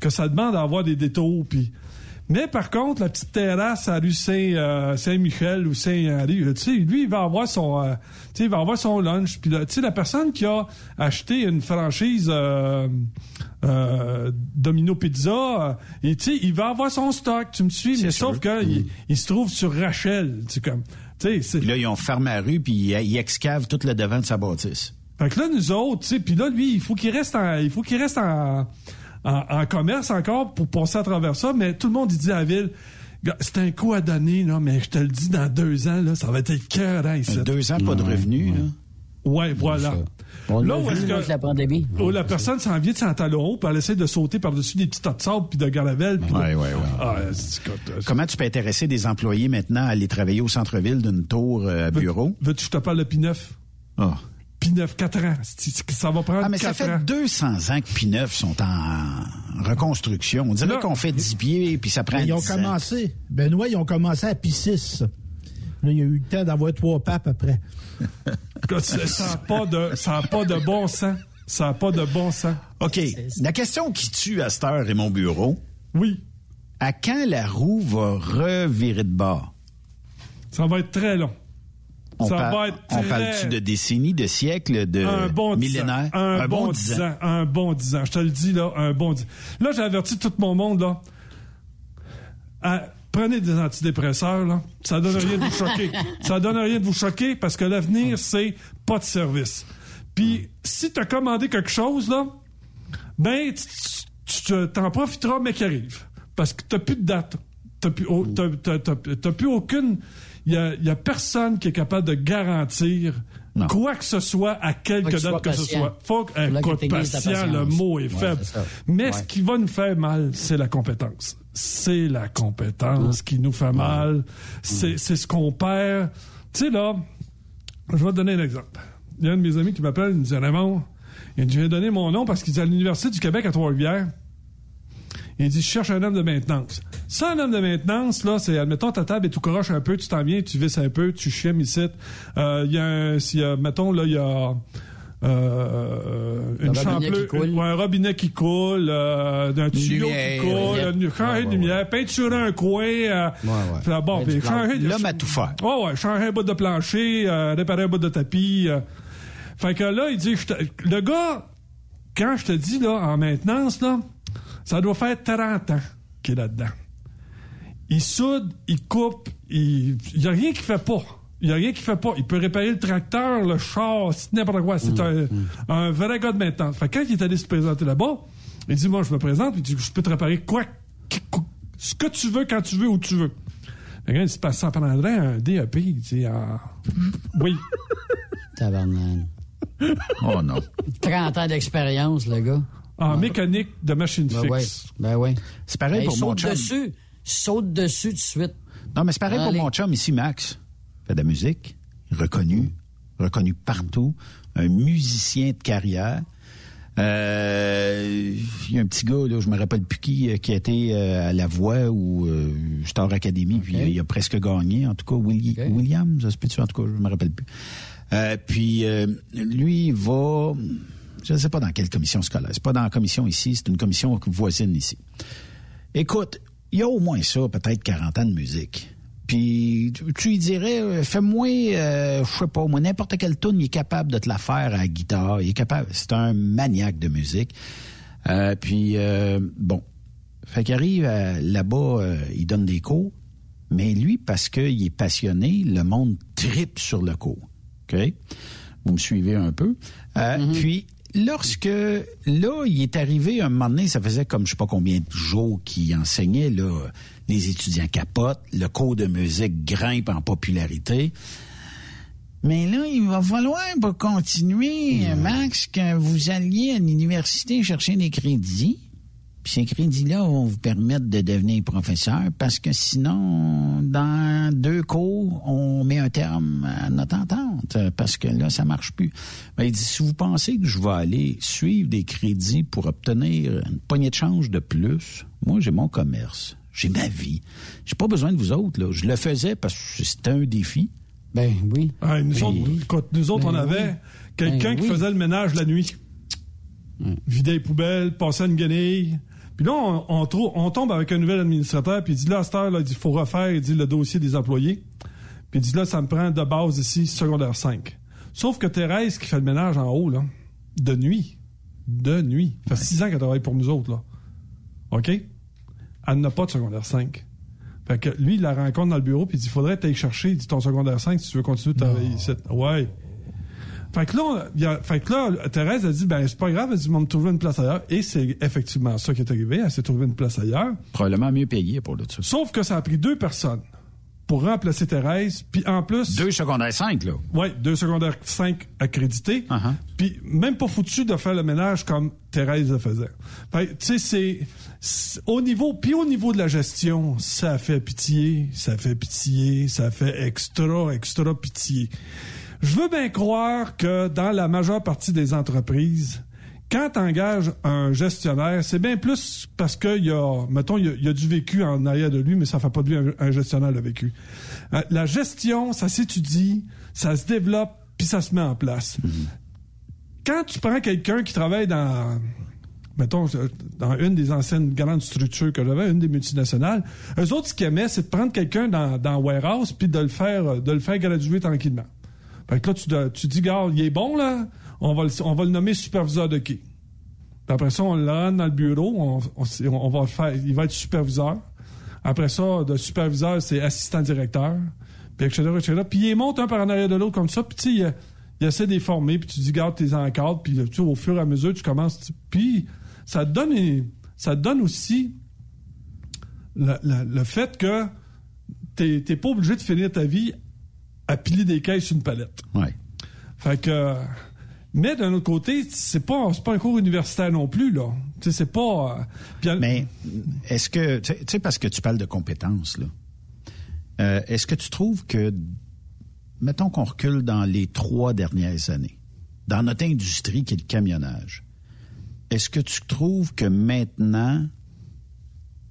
Que ça demande à avoir des détours, puis... Mais par contre, la petite terrasse à rue Saint, euh, Saint-Michel ou Saint-Henri, tu sais, lui, il va avoir son, euh, tu sais, il va avoir son lunch. Puis là, tu sais, la personne qui a acheté une franchise euh, euh, Domino Pizza, euh, et tu sais, il va avoir son stock. Tu me suis, mais
sûr.
sauf que il, il se trouve sur Rachel. Tu sais, comme, tu sais, c'est.
Puis là, ils ont fermé la rue, puis ils, ils excavent tout le devant de sa bâtisse.
Fait que là, nous autres, tu sais, puis là, lui, il faut qu'il reste en, il faut qu'il reste en, en, en commerce encore pour passer à travers ça, mais tout le monde, il dit à la ville, Gars, c'est un coup à donner, là, mais je te le dis, dans deux ans, là, ça va être cœur, hein, ici.
Deux ans, pas de revenus, là.
Ouais, voilà.
On
là
l'a
où
vu,
que
la pandémie.
où la personne s'en vient de son talon haut, puis elle essaie de sauter par-dessus des petits tas de sable, puis de garavelle. puis de-
Ouais.
Ah, euh,
Comment tu peux intéresser des employés maintenant à aller travailler au centre-ville d'une tour euh, à bureau?
Veux-tu que je te parle de P9?
Ah.
P9, 4 ans. C'est- Ça va prendre
Ah, mais ça
4
fait
ans.
200 ans que P9 sont en reconstruction. On dirait
Là-
qu'on fait 10 pieds, puis ça prend
ils ont
10 ans.
commencé. Benoît, ils ont commencé à P6. Là, il y a eu le temps d'avoir trois papes après.
Ça n'a pas, de- ça a pas de bon sens. Ça n'a pas de bon sens.
OK. La question qui tue à cette heure est mon bureau.
Oui.
À quand la roue va revirer de bord?
Ça va être très long.
On,
Ça
par-
va être
on
très-
parle-tu de décennies, de siècles, de
un bon 10 ans.
millénaires?
Un, bon 10 ans. Un bon 10 ans. Je te le dis, là, un bon 10 Là, j'ai averti tout mon monde, là. à- prenez des antidépresseurs, là. Ça donne rien de vous choquer. Ça donne rien de vous choquer parce que l'avenir, c'est pas de service. Puis, si tu as commandé quelque chose, là, ben, tu- t'en profiteras, mais qui arrive. Parce que t'as plus de date. T'as plus, t'as- t'as- t'as- t'as plus aucune. Il y a, y a personne qui est capable de garantir quoi que ce soit à quelque
que
date que ce soit. Faut que, écoute,
ta
patient, le mot est
Ouais,
faible. Mais
Ouais.
ce qui va nous faire mal, c'est la compétence. C'est la compétence qui nous fait mal. C'est c'est ce qu'on perd. Tu sais, là, je vais te donner un exemple. Il y a un de mes amis qui m'appelle, il me dit Raymond, il dit, je vais donner mon nom parce qu'il est à l'Université du Québec à Trois-Rivières. Il dit, je cherche un homme de maintenance. Ça, un homme de maintenance, là, c'est, admettons, ta table est tout croche un peu, tu t'en viens, tu visses un peu, tu chimes ici. Euh, Il y a un, a, mettons, là, il y a, euh, une
Un
chambleuse-
qui coule.
ouais, un robinet qui coule, euh, un tuyau
lumière,
qui coule,
ouais.
une, changer de lumière, peinturer un coin, euh, Fait, bon,
Ouais,
puis changer-
L'homme à tout faire.
Ouais, ouais, changer un bout de plancher, euh, réparer un bout de tapis. euh. Fait que là, il dit, le gars, quand je te dis, là, en maintenance, là, ça doit faire 30 ans qu'il est là-dedans. Il soude, il coupe, il n'y a rien qu'il fait pas. Il n'y a rien qu'il fait pas. Il peut réparer le tracteur, le char, n'importe quoi. C'est un, un vrai gars de maintenance. Fait que quand il est allé se présenter là-bas, il dit, moi, je me présente, puis il dit, je peux te réparer quoi, ce que tu veux, quand tu veux, où tu veux. Le gars, il se passe ça prendrait un DEP, il dit, ah, oui.
Tabarnak.
Oh non.
30 ans d'expérience, le gars.
En mécanique de machine
Ben
fixe.
ouais. Ben ouais.
C'est pareil
Ben,
pour
il
mon
saute
chum.
dessus. Saute dessus tout de suite.
Non, mais c'est pareil
Allez.
pour mon chum ici, Max. Il fait de la musique, reconnu, reconnu partout, un musicien de carrière. Euh, Il y a un petit gars, là, je me rappelle plus qui, euh, qui a été euh, à la voix ou euh, Star Academy, puis il a presque gagné, en tout cas, Willi- William, ça se peut-tu, en tout cas, je me rappelle plus. Euh, puis euh, lui, il va, je ne sais pas dans quelle commission scolaire, c'est pas dans la commission ici, c'est une commission voisine ici. Écoute, il y a au moins ça, peut-être 40 ans de musique. Puis tu, lui dirais, euh, fais-moi, euh, je sais pas, moi, n'importe quelle tune, il est capable de te la faire à la guitare. Il est capable. C'est un maniaque de musique. Euh, puis euh, bon, fait qu'il arrive là-bas, euh, il donne des cours, mais lui, parce qu'il est passionné, le monde tripe sur le cours. OK? Vous me suivez un peu. Euh, Puis, lorsque, là, il est arrivé un moment donné, ça faisait comme je sais pas combien de jours qu'il enseignait, là, les étudiants capotent, le cours de musique grimpe en popularité. Mais là, il va falloir pour continuer, Max, que vous alliez à l'université chercher des crédits. Puis ces crédits-là vont vous permettre de devenir professeur parce que sinon, dans deux cours, on met un terme à notre entente parce que là, ça marche plus. Ben, il dit, si vous pensez que je vais aller suivre des crédits pour obtenir une poignée de change de plus, moi, j'ai mon commerce. J'ai ma vie. J'ai pas besoin de vous autres, là. Je le faisais parce que c'était un défi.
Ben oui.
Ah, nous, autres, écoute, nous autres,
Ben
on avait
oui.
quelqu'un
Ben
qui
oui.
faisait le ménage la nuit. Vider les poubelles, passer une guenille. Puis là, on, on trou- on tombe avec un nouvel administrateur, puis il dit là, à cette heure, là, il dit, faut refaire, il dit, le dossier des employés. Puis il dit là, ça me prend de base ici, secondaire 5. Sauf que Thérèse, qui fait le ménage en haut, là, de nuit, de nuit, ça fait six ans qu'elle travaille pour nous autres, là. OK? Elle n'a pas de secondaire 5. Fait que lui, il la rencontre dans le bureau, puis il dit faudrait t'aller chercher il dit, ton secondaire 5 si tu veux continuer de travailler ici. Ouais. Fait que là, y a- fait que là, Thérèse a dit ben c'est pas grave, elle dit on me trouver une place ailleurs. Et c'est effectivement ça qui est arrivé. Elle s'est trouvée une place ailleurs.
Probablement mieux payé pour le dessus.
Sauf que ça a pris deux personnes pour remplacer Thérèse. Puis en plus.
Deux secondaires 5, là.
Oui, deux secondaires 5 accrédités.
Uh-huh.
Puis même pas foutu de faire le ménage comme Thérèse le faisait. Fait que, tu sais, c'est- c'est. Au niveau. Puis au niveau de la gestion, ça fait pitié, ça fait pitié, ça fait extra, extra pitié. Je veux bien croire que dans la majeure partie des entreprises, quand tu engages un gestionnaire, c'est bien plus parce qu'il y a, mettons, il y a, il y a du vécu en arrière de lui, mais ça fait pas de lui un, un gestionnaire de vécu. Euh, la gestion, ça s'étudie, ça se développe, puis ça se met en place. Quand tu prends quelqu'un qui travaille dans, mettons, dans une des anciennes grandes structures que j'avais, une des multinationales, eux autres, ce qu'ils aimaient, c'est de prendre quelqu'un dans, dans warehouse puis de le faire, de le faire graduer tranquillement. Fait que là, tu, tu dis, gars, il est bon, là, on va le, on va le nommer superviseur de quai. Puis après ça, on le dans le bureau, on, on- va le faire, il va être superviseur. Après ça, de superviseur, c'est assistant directeur, puis etc., etc. Puis il monte un par en arrière de l'autre comme ça, puis tu il, il essaie de les former, puis tu dis, garde tes encadres, puis tu au fur et à mesure, tu commences, tu- puis ça te donne, ça donne aussi le, le- le fait que t'es t'es pas obligé de finir ta vie à piler des caisses sur une palette.
Ouais.
Fait que. Mais d'un autre côté, c'est pas, pas un cours universitaire non plus, là. Tu sais, c'est pas. euh,
Mais est-ce que, tu sais- tu sais, parce que tu parles de compétences, là, euh, est-ce que tu trouves que, mettons qu'on recule dans les trois dernières années, dans notre industrie qui est le camionnage, est-ce que tu trouves que maintenant,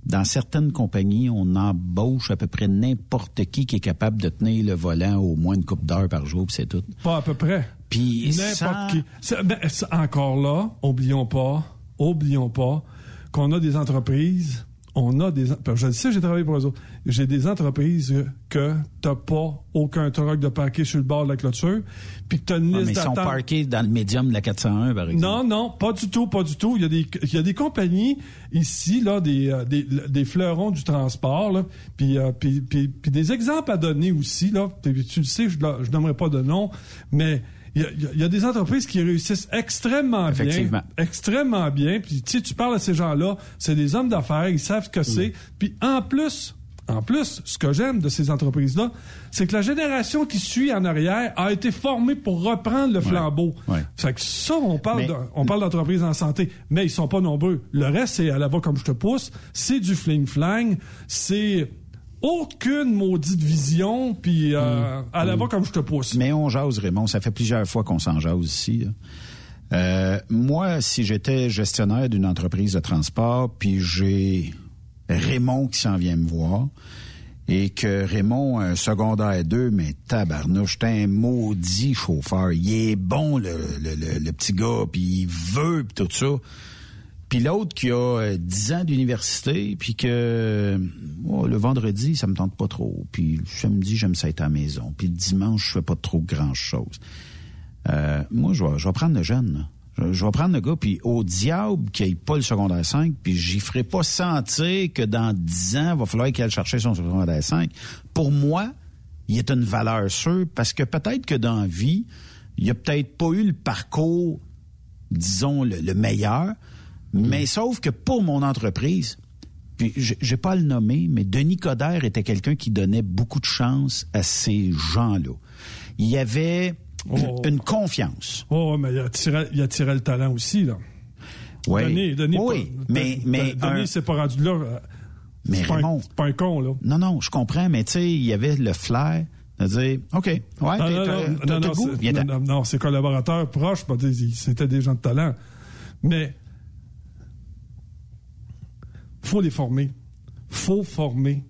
dans certaines compagnies, on embauche à peu près n'importe qui qui est capable de tenir le volant au moins une coupe d'heure par jour, puis c'est tout?
Pas à peu près.
Puis
N'importe
sans-
qui. C'est- ben, encore là, oublions pas, oublions pas qu'on a des entreprises, on a des. Je le sais, j'ai travaillé pour eux autres. J'ai des entreprises que t'as pas aucun truck de parquet sur le bord de la clôture, puis que t'as une
Ah,
liste
mais ils sont parqués dans le médium de la 401, par exemple.
Non, non, pas du tout, pas du tout. Il y a des, il y a des compagnies ici, là, des, euh, des, des fleurons du transport, là, puis, euh, puis, puis, puis des exemples à donner aussi, là. Puis tu le sais, je ne nommerai pas de nom, mais il y a, y des entreprises qui réussissent extrêmement bien.
Effectivement.
Extrêmement bien. Puis tu sais, tu parles à ces gens-là, c'est des hommes d'affaires, ils savent ce que c'est. Puis en plus, en plus, ce que j'aime de ces entreprises-là, c'est que la génération qui suit en arrière a été formée pour reprendre le flambeau.
Ouais.
Fait que ça, on parle,
Mais-
de- on parle d'entreprises en santé, mais ils sont pas nombreux. Le reste, c'est à la voix comme je te pousse, c'est du fling-flang, c'est aucune maudite vision, puis euh, à la voix comme je te pousse.
Mais on jase, Raymond. Ça fait plusieurs fois qu'on s'en jase ici. là. Euh, moi, si j'étais gestionnaire d'une entreprise de transport, puis j'ai Raymond qui s'en vient me voir, et que Raymond un secondaire 2, mais tabarnouche, t'es un maudit chauffeur. Il est bon, le, le- petit gars, puis il veut, puis tout ça. Puis l'autre qui a euh, 10 ans d'université, puis que oh, le vendredi, ça me tente pas trop. Puis le samedi, j'aime ça être à la maison. Puis le dimanche, je fais pas trop grand-chose. Euh, moi, je vais, je prendre le jeune. là. Je, je vais prendre le gars, puis au diable qu'il n'ait pas le secondaire 5, puis j'y ferai pas sentir que dans 10 ans, il va falloir qu'il aille chercher son secondaire 5. Pour moi, il est une valeur sûre, parce que peut-être que dans la vie, il a peut-être pas eu le parcours disons, le, le meilleur. Mais sauf que pour mon entreprise, puis je j'ai pas le nommer, mais Denis Coderre était quelqu'un qui donnait beaucoup de chance à ces gens-là. Il y avait
Oh.
une confiance.
Oh, mais il attirait, il attirait le talent aussi, là.
Oui.
Denis,
oui,
pas-
mais,
Denis,
mais un-
s'est pas rendu là. euh,
Mais
c'est pas un-
Raymond-
c'est pas un con, là.
Non, non, je comprends, mais tu sais, il y avait le flair de dire, OK, ouais,
Non, non, non, non,
goût,
c'est- ses collaborateurs proches, ils- c'était des gens de talent. Mais faut les former. Faut former.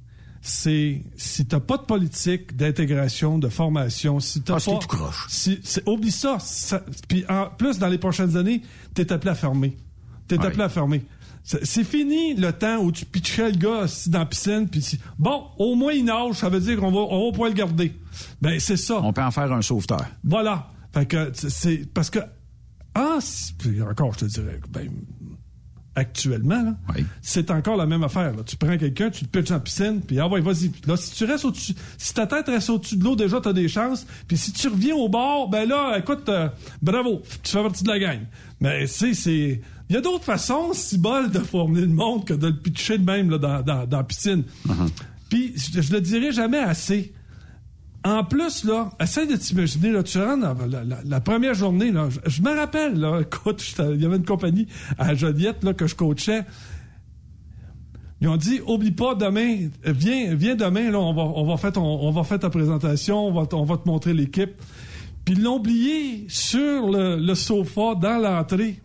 C'est si t'as pas de politique d'intégration, de formation, si t'as
Ah,
pas,
tout croche.
si, c'est- oublie ça. ça- Puis en plus, dans les prochaines années, t'es appelé à fermer. T'es
Ouais.
appelé à fermer. C'est fini le temps où tu pitchais le gars dans la piscine, puis si- bon, au moins il nage, ça veut dire qu'on va, on va pouvoir le garder. Ben c'est ça.
On peut en faire un sauveteur.
Voilà. Fait que c'est- parce que ah, encore je te dirais ben actuellement là, c'est encore la même affaire là. Tu prends quelqu'un, tu le pitches la piscine, puis ah ouais, vas-y. Puis Là si tu restes au-dessus si ta tête reste au-dessus de l'eau déjà tu as des chances, puis si tu reviens au bord, ben là écoute euh, bravo, tu fais partie de la gang. Mais c'est c'est il y a d'autres façons, si bol, de former le monde que de le pitcher de même là, dans, dans, dans la piscine. Puis, je, je le dirai jamais assez. En plus, là, essaye de t'imaginer, là, tu rentres la, la- première journée, là, je, me rappelle, là, écoute, il y avait une compagnie à Joliette, là, que je coachais. Ils ont dit, oublie pas demain, viens, viens demain, là, on va, on va faire on va faire ta présentation, on va, on va te montrer l'équipe. Puis ils l'ont oublié sur le, le sofa dans l'entrée.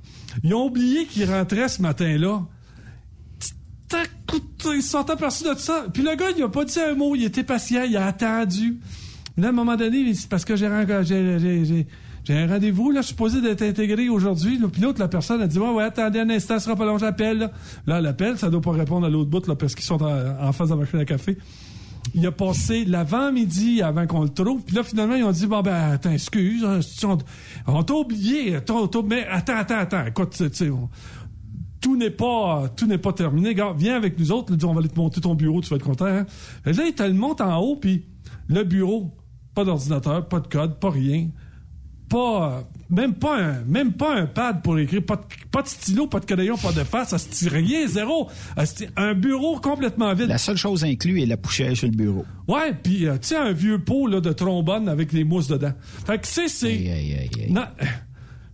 Ils ont oublié qu'ils rentraient ce matin-là. Ils sont aperçus de ça. Puis le gars, il a pas dit un mot. Il était patient. Il a attendu. Là, à un moment donné, c'est parce que j'ai un rendez-vous, là, je suis supposé d'être intégré aujourd'hui. Puis l'autre, la personne a dit, ouais, ouais, attendez un instant, ça sera pas long, j'appelle. Là, Là, elle appelle, ça doit pas répondre à l'autre bout, là, parce qu'ils sont en, face de la machine à café. Il a passé l'avant-midi avant qu'on le trouve. Puis là, finalement, ils ont dit, bon, ben, attends, excuse, hein, on, t'a oublié. mais attends, attends, attends. Écoute, tu sais, tout n'est pas tout n'est pas terminé. Gars, viens avec nous autres, là, on va aller te monter ton bureau, tu vas être content. Hein? Là, il te le monte en haut, puis le bureau, pas d'ordinateur, pas de code, pas rien. Pas, euh, même pas un, même pas un pad pour écrire, pas de, pas de stylo, pas de crayon, pas de face, ça se tire rien, zéro. Un bureau complètement vide.
La seule chose inclue est la poussière sur le bureau.
Ouais, puis euh, tu sais un vieux pot là, de trombone avec les mousses dedans. Fait que c'est c'est Non,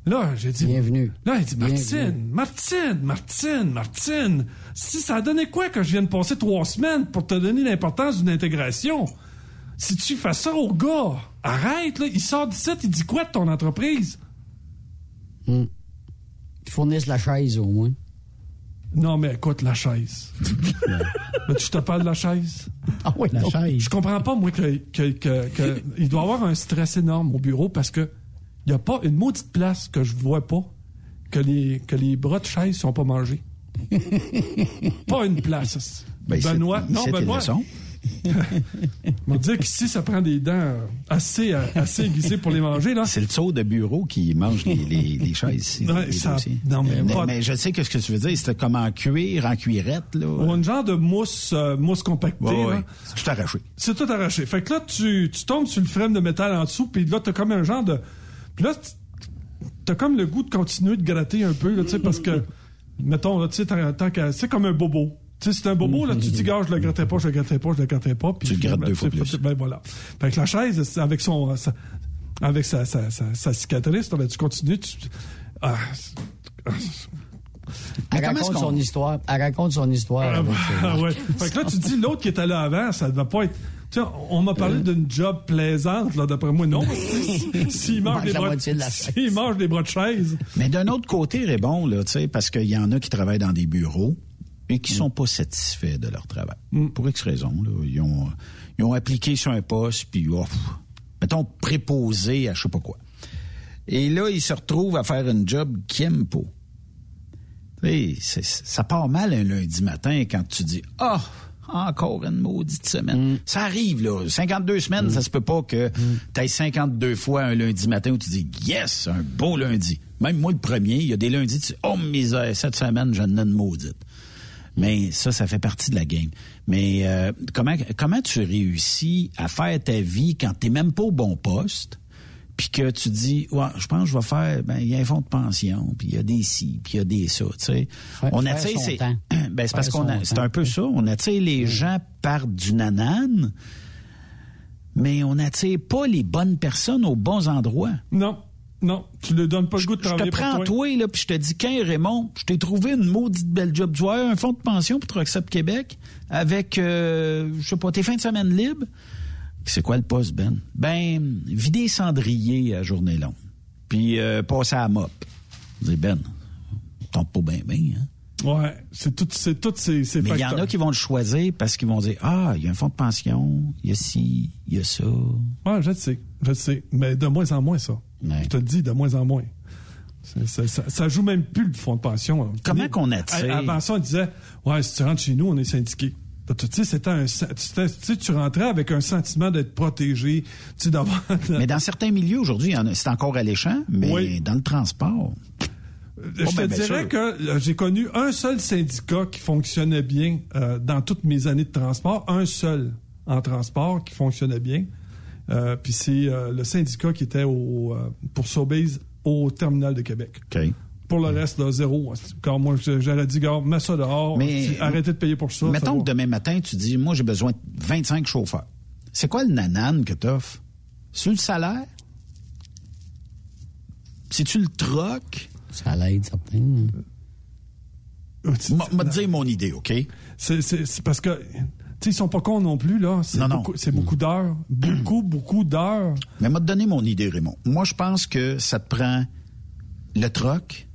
Là, j'ai dit
Bienvenue.
Là, il dit Martine. Martine, Martine, Martine. Si ça a donné quoi que je viens de passer trois semaines pour te donner l'importance d'une intégration? Si tu fais ça au gars, arrête là, il sort d'ici, il dit quoi de ton entreprise?
Ils fournissent la chaise, au moins.
Non, mais écoute, la chaise. Mais tu te parles de la chaise?
Ah oui,
La chaise.
Je comprends pas, moi, que, que, que- que il doit y avoir un stress énorme au bureau parce que il n'y a pas une maudite place que je vois pas que les, que les bras de chaise sont pas mangés. pas une place.
Ben,
Benoît, non, Benoît. On va dire qu'ici, ça prend des dents euh, assez, euh, assez aiguisées pour les manger, là.
C'est le tour de bureau qui mange les, les, les chaises ici.
Ouais,
les
ça-
dossiers.
non, mais
mais,
pas-
mais je sais que ce que tu veux dire, c'était comme en cuir, en cuirette, là.
Ou un genre de mousse, euh, mousse compactée.
Ouais,
là.
ouais. C'est tout arraché.
C'est tout arraché. Fait que là, tu, tu tombes sur le frame de métal en dessous, puis là, t'as comme un genre de. Puis là, t'as comme le goût de continuer de gratter un peu, là, tu sais, parce que, mettons, là, tu sais, c'est comme un bobo. Tu sais, c'est un bobo, là, tu te dis, gars, je le gratterai pas, je le gratterai pas, je le gratterai pas. Puis
Tu le grattes deux fois plus.
Ben voilà. Fait que la chaise, avec son. sa- avec sa, sa, sa, sa cicatrice, là, ben, tu continues, tu. Ah, ah,
Elle raconte son histoire. Elle raconte son histoire.
Ah, ah,
euh,
ouais. Fait que là, tu dis l'autre qui était là avant, ça ne va pas être. Tu sais, on m'a parlé d'une job plaisante, là, d'après moi. Non, Si- s'il mange, des bras de-
moitié de la chaise.
s'il mange des bras de chaise.
Mais d'un autre côté, Raymond, là, tu sais, parce qu'il y en a qui travaillent dans des bureaux et qui sont pas satisfaits de leur travail. Pour X raison, là. Ils ont, ils ont appliqué sur un poste, puis, oh, mettons, préposé à je sais pas quoi. Et là, ils se retrouvent à faire une job qu'ils n'aiment pas. C'est- ça part mal un lundi matin quand tu dis Ah, encore une maudite semaine. Ça arrive, là. 52 semaines, ça se peut pas que tu ailles 52 fois un lundi matin où tu dis Yes, un beau lundi. Même moi, le premier, il y a des lundis, tu dis Oh, misère, cette semaine, j'en ai une maudite. Mais ça, ça fait partie de la game. Mais euh, comment comment tu réussis à faire ta vie quand t'es même pas au bon poste, puis que tu dis ouais, je pense que je vais faire ben il y a un fonds de pension, puis il y a des ci, puis il y a des ça, tu sais.
Faire-
on
faire
attire
son
c'est
temps.
ben c'est parce
Faire
qu'on c'est un peu ça, on attire les gens par du nanane, mais on attire pas les bonnes personnes aux bons endroits.
Non, non, tu ne donnes pas le goût de
Je te prends
pour toi.
toi, là, puis je te dis, qu'un Raymond, je t'ai trouvé une maudite belle job. Tu vois, un fonds de pension pour Truck Québec avec, euh, je sais pas, tes fins de semaine libres. C'est quoi le poste, Ben? Ben, vider cendrier à journée longue. Puis euh, passer à la mop. Je dis, Ben, tombe pas bien, bien, hein?
Ouais, c'est tout, c'est tous ces, ces
Mais il y en a qui vont le choisir parce qu'ils vont dire, ah, il y a un fonds de pension, il y a ci, il y a ça.
Ouais, je le sais, je le sais. Mais de moins en moins, ça. Je te le dis, de moins en moins. Ça, ça joue même plus le fonds de pension.
Comment qu'on attire?
Avant ça, on disait, ouais, si tu rentres chez nous, on est syndiqué. Tu sais, c'était un, sen- tu rentrais avec un sentiment d'être protégé, tu d'avoir.
Mais dans certains milieux, aujourd'hui, c'est encore alléchant, mais
Oui.
dans le transport.
Je te
ben,
dirais que j'ai connu un seul syndicat qui fonctionnait bien euh, dans toutes mes années de transport, un seul en transport qui fonctionnait bien. Euh, Puis c'est euh, le syndicat qui était au, euh, pour Sobeys au terminal de Québec. Pour le reste, là, zéro. Quand moi, j'aurais dit, gars, mets ça dehors.
Mais-
arrêtez de payer pour ça.
Mettons
ça
que demain matin, tu dis, moi, j'ai besoin de 25 chauffeurs. C'est quoi le nanan que t'offres? C'est le salaire? C'est-tu le troc?
Ça l'aide, certain.
M'a m'a dire mon idée, OK?
C'est parce que, tu sais, ils sont pas cons non plus, là. C'est beaucoup, d'heures. Beaucoup, beaucoup d'heures.
Mais m'a donné mon idée, Raymond. Moi, je pense que ça te prend le troc,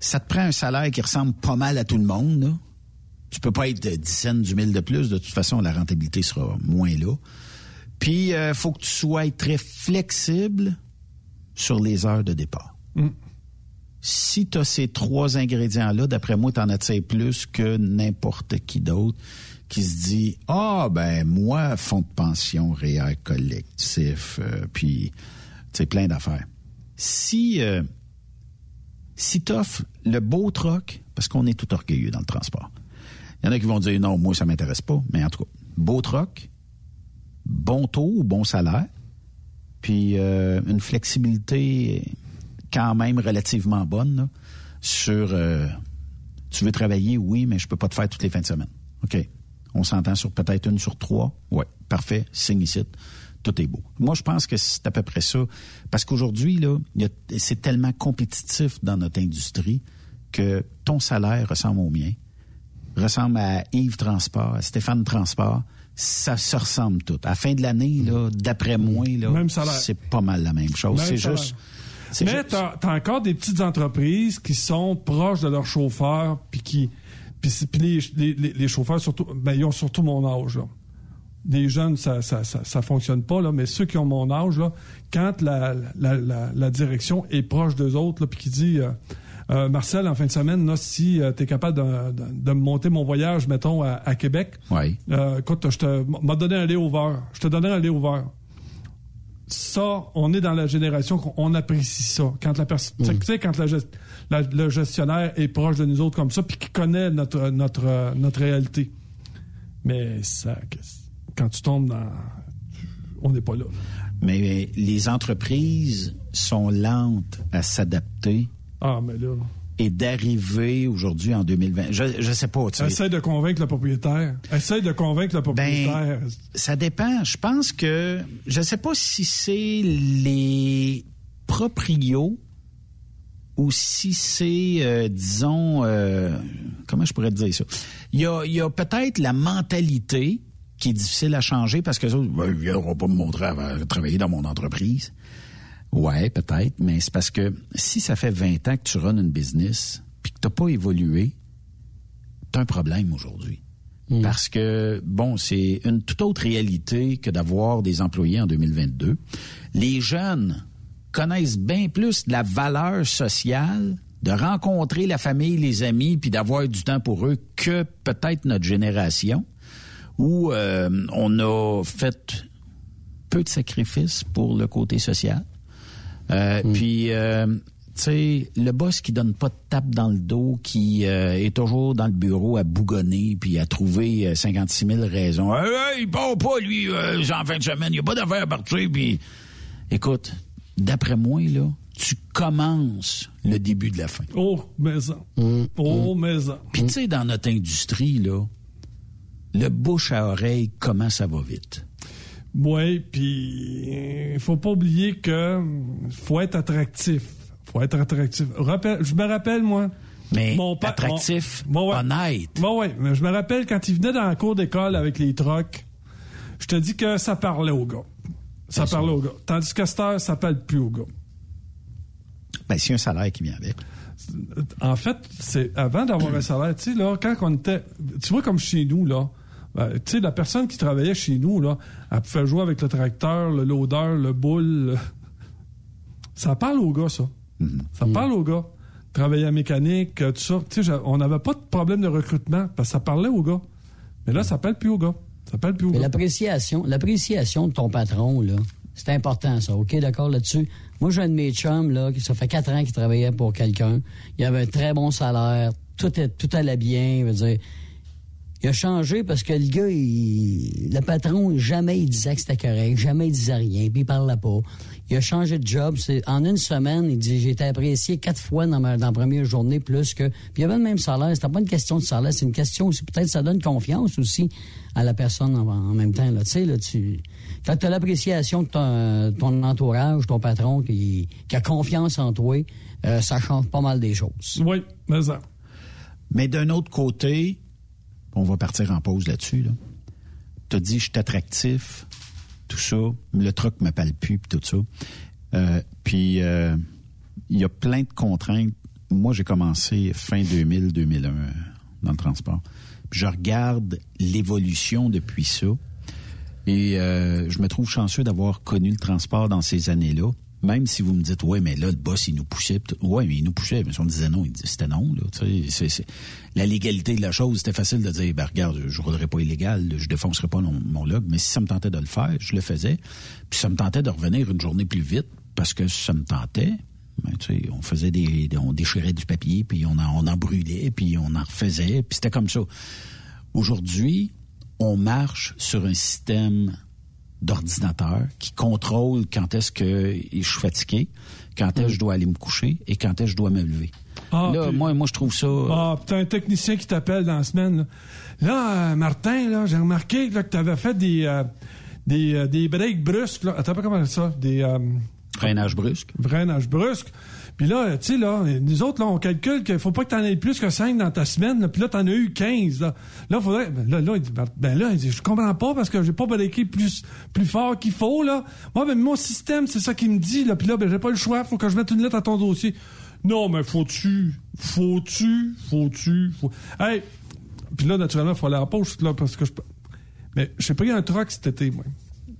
ça te prend un salaire qui ressemble pas mal à tout le monde, là. Tu peux pas être 10 cents du mille de plus. De toute façon, la rentabilité sera moins là. Puis, il faut que tu sois très flexible sur les heures de départ.
Mm.
Si tu as ces trois ingrédients-là, d'après moi, tu en attires plus que n'importe qui d'autre qui se dit Ah, ben, moi, fonds de pension, REER collectif, euh, puis, tu sais, plein d'affaires. Si, euh, si tu offres le beau troc, parce qu'on est tout orgueilleux dans le transport, il y en a qui vont dire Non, moi, ça m'intéresse pas, mais en tout cas, beau troc, bon taux bon salaire, puis euh, une flexibilité quand même relativement bonne là, sur euh, tu veux travailler, oui, mais je peux pas te faire toutes les fins de semaine. OK. On s'entend sur peut-être une sur trois. Oui, parfait, signe ici. Tout est beau. Moi, je pense que c'est à peu près ça. Parce qu'aujourd'hui, là, c'est tellement compétitif dans notre industrie que ton salaire ressemble au mien, ressemble à Yves Transport, à Stéphane Transport. Ça se ressemble tout. À la fin de l'année, là, d'après moi, là, c'est pas mal la même chose. C'est juste.
Mais
juste-
t'as as encore des petites entreprises qui sont proches de leurs chauffeurs, puis qui. Puis les, les- les- les chauffeurs, surtout, ben, ils ont surtout mon âge. Là. Des jeunes, ça, ça, ça, ça fonctionne pas, là, mais ceux qui ont mon âge, là, quand la, la, la, la direction est proche d'eux autres, là, puis qui dit euh, euh, Marcel, en fin de semaine, là, si tu es capable de, de, de me monter mon voyage, mettons, à, à Québec,
Oui.
euh, écoute, je te m'a donné un layover. Je te donnais un layover. Ça, on est dans la génération qu'on on apprécie ça. Quand la personne, tu sais, quand la la- le gestionnaire est proche de nous autres comme ça, puis qui connaît notre notre notre réalité. Mais ça, quand tu tombes dans, on n'est pas là.
Mais les entreprises sont lentes à s'adapter
Ah, mais là,
et d'arriver aujourd'hui en 2020. Je, je sais pas, tu sais.
essaie de convaincre le propriétaire. Essaie de convaincre le propriétaire.
Ça dépend. Je pense que je sais pas si c'est les proprios ou si c'est, euh, disons, euh, comment je pourrais te dire ça? Il y a, il y a peut-être la mentalité qui est difficile à changer parce que autres, ben, ils viendront pas me montrer à travailler dans mon entreprise. Ouais, peut-être, mais c'est parce que si ça fait 20 ans que tu runs une business puis que t'as pas évolué, t'as un problème aujourd'hui. Parce que, bon, c'est une toute autre réalité que d'avoir des employés en 2022. Les jeunes connaissent bien plus la valeur sociale de rencontrer la famille, les amis, puis d'avoir du temps pour eux que peut-être notre génération, où euh, on a fait peu de sacrifices pour le côté social. Euh, Puis, euh, tu sais, le boss qui donne pas de tape dans le dos, qui euh, est toujours dans le bureau à bougonner, puis à trouver euh, 56 000 raisons. Hey, hey, il part pas, lui, en fin de semaine, il n'y a pas d'affaires à partir, puis... Écoute, d'après moi, là, tu commences le début de la fin.
Oh, maison. Oh, maison.
Puis, tu sais, dans notre industrie, là, le bouche à oreille, comment ça va vite?
Oui, puis il faut pas oublier que faut être attractif. faut être attractif. Rappel- je me rappelle, moi.
Mais
pa-
attractif,
mon- ouais.
honnête.
Bon, ouais, mais je me rappelle quand il venait dans la cour d'école avec les trocs, je te dis que ça parlait aux gars. Ça parlait aux gars. Tandis que cette heure, ça parle plus aux gars.
Ben, c'est un salaire qui vient avec.
En fait, c'est avant d'avoir un salaire, tu sais, là, quand on était. Tu vois, comme chez nous, là, ben, tu sais, la personne qui travaillait chez nous, là, elle pouvait jouer avec le tracteur, le loader, le boule. le- Ça parle aux gars, ça. Ça parle aux gars. Travailler à mécanique, tout ça. Tu sais, on n'avait pas de problème de recrutement parce que ça parlait aux gars. Mais là, ça parle plus aux gars.
L'appréciation, l'appréciation de ton patron, là, c'est important, ça. OK, d'accord là-dessus? Moi, j'ai un de mes chums, qui ça fait quatre ans qu'il travaillait pour quelqu'un. Il avait un très bon salaire. Tout, est, tout allait bien. Il a changé parce que le gars, il, le patron, jamais il disait que c'était correct, jamais il disait rien, puis il parlait pas. Il a changé de job. C'est, en une semaine, il dit, j'ai été apprécié quatre fois dans, ma, dans la première journée, plus que... Puis il avait le même salaire. C'était pas une question de salaire, c'est une question aussi, peut-être ça donne confiance aussi à la personne en, en même temps. Là. Tu sais, là, tu... Quand tu as l'appréciation de ton, ton, entourage, ton patron qui, qui a confiance en toi, euh, ça change pas mal des choses.
Oui, mais ça.
Mais d'un autre côté, on va partir en pause là-dessus. Là. Tu as dit, je suis attractif, tout ça. Le truc me parle plus, puis tout ça. Euh, puis, euh, il y a plein de contraintes. Moi, j'ai commencé fin 2000-2001 dans le transport. Je regarde l'évolution depuis ça. Et euh, je me trouve chanceux d'avoir connu le transport dans ces années-là. Même si vous me dites, ouais, mais là, le boss, il nous poussait. Ouais, mais il nous poussait. Mais si on disait non, il c'était non. Là, c'est, la légalité de la chose, c'était facile de dire, ben regarde, je ne roulerai pas illégal, je défoncerai pas mon, mon, log. Mais si ça me tentait de le faire, je le faisais. Puis ça me tentait de revenir une journée plus vite parce que ça me tentait. Ben, on faisait des, on déchirait du papier, puis on en, on en brûlait, puis on en refaisait, puis c'était comme ça. Aujourd'hui, on marche sur un système d'ordinateur qui contrôle quand est-ce que je suis fatigué, quand est-ce que je dois aller me coucher et quand est-ce que je dois me lever. Ah, là, moi, moi, je trouve ça.
Ah, t'as un technicien qui t'appelle dans la semaine. Là, là euh, Martin, là, j'ai remarqué là, que t'avais fait des euh, des, euh, des breaks brusques. Là. Attends pas comment ça, des.
Freinage brusque.
Freinage brusque. Puis là, tu sais, là, nous autres, là, on calcule qu'il faut pas que tu en aies plus que 5 dans ta semaine. Là, puis là, tu en as eu 15. Là, là faudrait. Ben, là, là, il dit, ben, ben là, il dit, je comprends pas parce que j'ai pas breaké plus, plus fort qu'il faut, là. Moi, ben, mon système, c'est ça qu'il me dit, là. Puis là, ben, j'ai pas le choix. Faut que je mette une lettre à ton dossier. Non, mais faut-tu, faut-tu, faut-tu, faut... Hey! Puis là, naturellement, il faut aller la poste, là, parce que je. Mais j'ai pris un truck cet été, moi.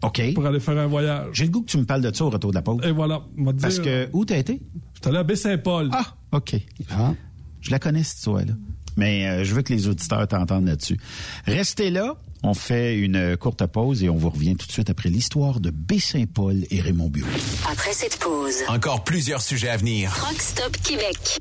OK.
Pour aller faire un voyage.
J'ai le goût que tu me parles de ça au retour de la pause.
Et voilà.
Parce que, où t'as été?
J'étais allé à Baie-Saint-Paul.
Ah, OK. Ah. Je la connais, cette histoire-là. Mais euh, je veux que les auditeurs t'entendent là-dessus. Restez là. On fait une courte pause et on vous revient tout de suite après l'histoire de Baie-Saint-Paul et Raymond Bureau.
Après cette pause,
encore plusieurs sujets à venir.
Rockstop Québec.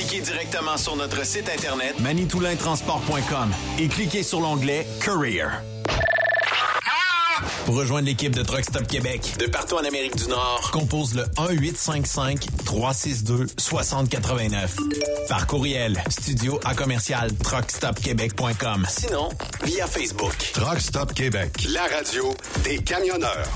Appliquez directement sur notre site internet manitoulintransport.com et cliquez sur l'onglet Career. Pour rejoindre l'équipe de Truck Stop Québec, de partout en Amérique du Nord, compose le 1-855-362-6089. Par courriel, studio à commercial truckstopquebec.com. Sinon, via Facebook.
Truck Stop Québec, la radio des camionneurs.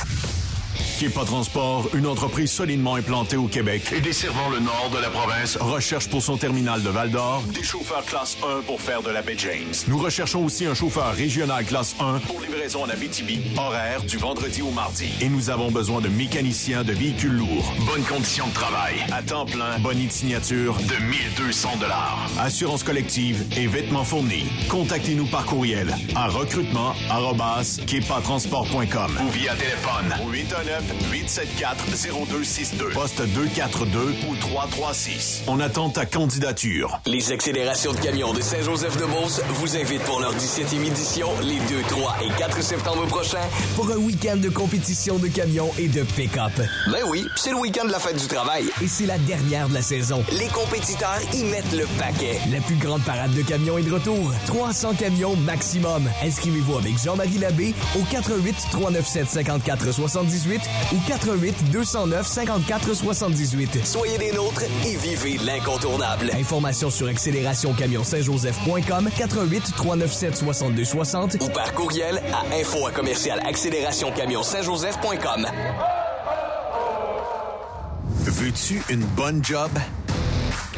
Kepa Transport, une entreprise solidement implantée au Québec
et desservant le nord de la province,
recherche pour son terminal de Val-d'Or des chauffeurs classe 1 pour faire de la baie James. Nous recherchons aussi un chauffeur régional classe 1 pour livraison en Abitibi, horaire du vendredi au mardi. Et nous avons besoin de mécaniciens de véhicules lourds.
Bonnes conditions de travail.
À temps plein, bonne signature
de 1200 dollars.
Assurance collective et vêtements fournis. Contactez-nous par courriel à recrutement@kepatransport.com
ou via téléphone
au 819 874-0262. Poste 242 ou 336. On attend ta candidature.
Les accélérations de camions de Saint-Joseph-de-Beauce vous invitent pour leur 17e édition les 2, 3 et 4 septembre prochains
pour un week-end de compétition de camions et de pick-up.
Ben oui, c'est le week-end de la fête du travail.
Et c'est la dernière de la saison.
Les compétiteurs y mettent le paquet.
La plus grande parade de camions est de retour. 300 camions maximum. Inscrivez-vous avec Jean-Marie Labbé au 88 397 54 78 ou 88 209 54 78.
Soyez des nôtres et vivez l'incontournable.
Informations sur accélérationcamionsaintjoseph.com 88 397 62 60
ou par courriel à info à commercial accélérationcamionsaintjoseph.com.
Veux-tu une bonne job?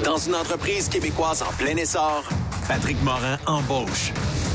Dans une entreprise québécoise en plein essor, Patrick Morin embauche.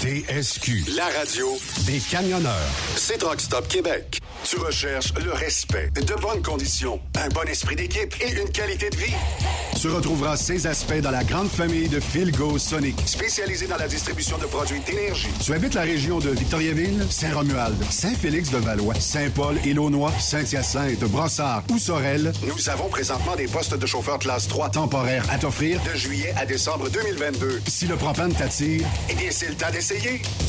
TSQ, la radio des camionneurs. C'est Rock Stop Québec. Tu recherches le respect, de bonnes conditions, un bon esprit d'équipe et une qualité de vie. Tu retrouveras ces aspects dans la grande famille de Philgo Sonic, spécialisée dans la distribution de produits d'énergie. Tu habites la région de Victoriaville, Saint-Romuald, Saint-Félix-de-Valois, Saint-Paul, Élonois, Saint-Hyacinthe, Brossard ou Sorel. Nous avons présentement des postes de chauffeur classe 3 temporaires à t'offrir de juillet à décembre 2022. Si le propane t'attire, eh bien, c'est le temps d'essayer.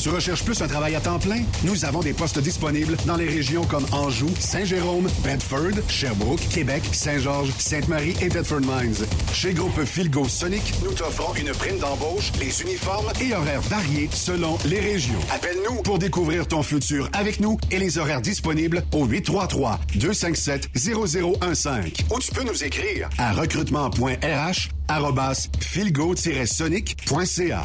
Tu recherches plus un travail à temps plein? Nous avons des postes disponibles dans les régions comme Anjou, Saint-Jérôme, Bedford, Sherbrooke, Québec, Saint-Georges, Sainte-Marie et Bedford Mines. Chez Groupe Philgo Sonic, nous t'offrons une prime d'embauche, les uniformes et horaires variés selon les régions. Appelle-nous pour découvrir ton futur avec nous et les horaires disponibles au 833-257-0015. Ou tu peux nous écrire à recrutement.rh philgo-sonic.ca.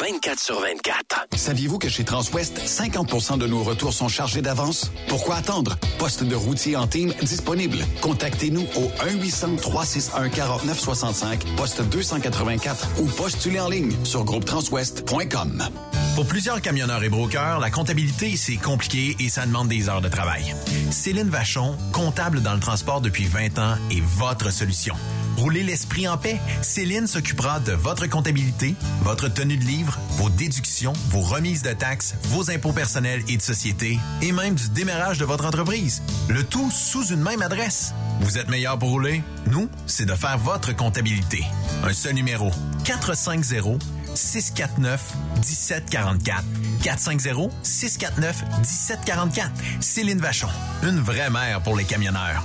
24 sur 24.
Saviez-vous que chez Transwest, 50% de nos retours sont chargés d'avance? Pourquoi attendre? Poste de routier en team disponible. Contactez-nous au 1-800-361-4965, poste 284 ou postulez en ligne sur groupetranswest.com.
Pour plusieurs camionneurs et brokers, la comptabilité, c'est compliqué et ça demande des heures de travail. Céline Vachon, comptable dans le transport depuis 20 ans, est votre solution. Roulez l'esprit en paix. Céline s'occupera de votre comptabilité, votre tenue de livre, vos déductions, vos remises de taxes, vos impôts personnels et de société, et même du démarrage de votre entreprise. Le tout sous une même adresse. Vous êtes meilleur pour rouler? Nous, c'est de faire votre comptabilité. Un seul numéro. 450 649 1744. 450 649 1744. Céline Vachon, une vraie mère pour les camionneurs.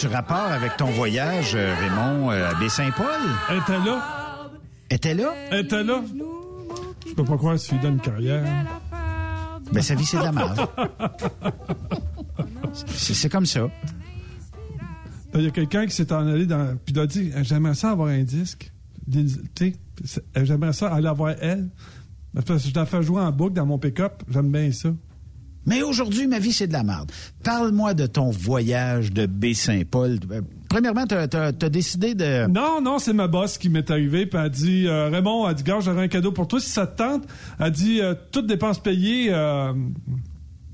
A-tu rapport avec ton voyage, euh, Raymond, euh, à Baie-Saint-Paul?
Elle était là.
Était là?
Elle était là. Je peux pas croire que tu lui donnes une carrière.
Ben, sa vie, c'est de la merde. C'est comme ça.
Il y a quelqu'un qui s'est en allé dans. Puis il a dit J'aimerais ça avoir un disque. Tu sais, j'aimerais ça aller avoir elle. Parce que je la fais jouer en boucle dans mon pick-up. J'aime bien ça.
Mais aujourd'hui, ma vie, c'est de la merde. Parle-moi de ton voyage de Baie-Saint-Paul. Euh, Premièrement, t'as as, décidé de...
Non, non, c'est ma boss qui m'est arrivée. Puis elle a dit euh, Raymond, elle dit Gars, j'aurais un cadeau pour toi si ça te tente. Elle a dit euh, Toutes dépenses payées. Euh,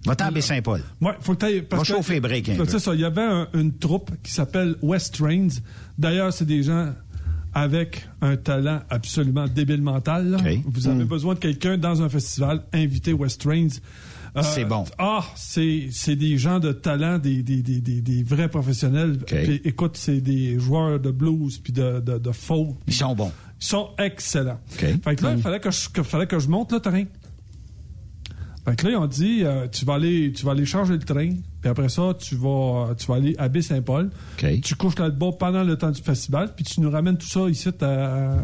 Va-t'en à Baie-Saint-Paul.
Ouais, faut que t'ailles.
Va chauffer break un peu.
C'est ça. Il y avait un- une troupe qui s'appelle West Trains. D'ailleurs, c'est des gens avec un talent absolument débile mental. Vous avez
Mm.
besoin de quelqu'un dans un festival, invité West Trains. Euh,
C'est bon.
Ah, c'est c'est des gens de talent, des, des, des, des, des vrais professionnels. Puis, écoute, c'est des joueurs de blues puis de, de, de folk.
Ils sont bons.
Ils sont excellents. Fait que là, il fallait que je, que, fallait que je monte le train. Fait que là, ils ont dit, euh, tu vas aller, tu vas aller charger le train, puis après ça, tu vas, tu vas aller à Baie-Saint-Paul. Tu couches là-bas pendant le temps du festival, puis tu nous ramènes tout ça ici à,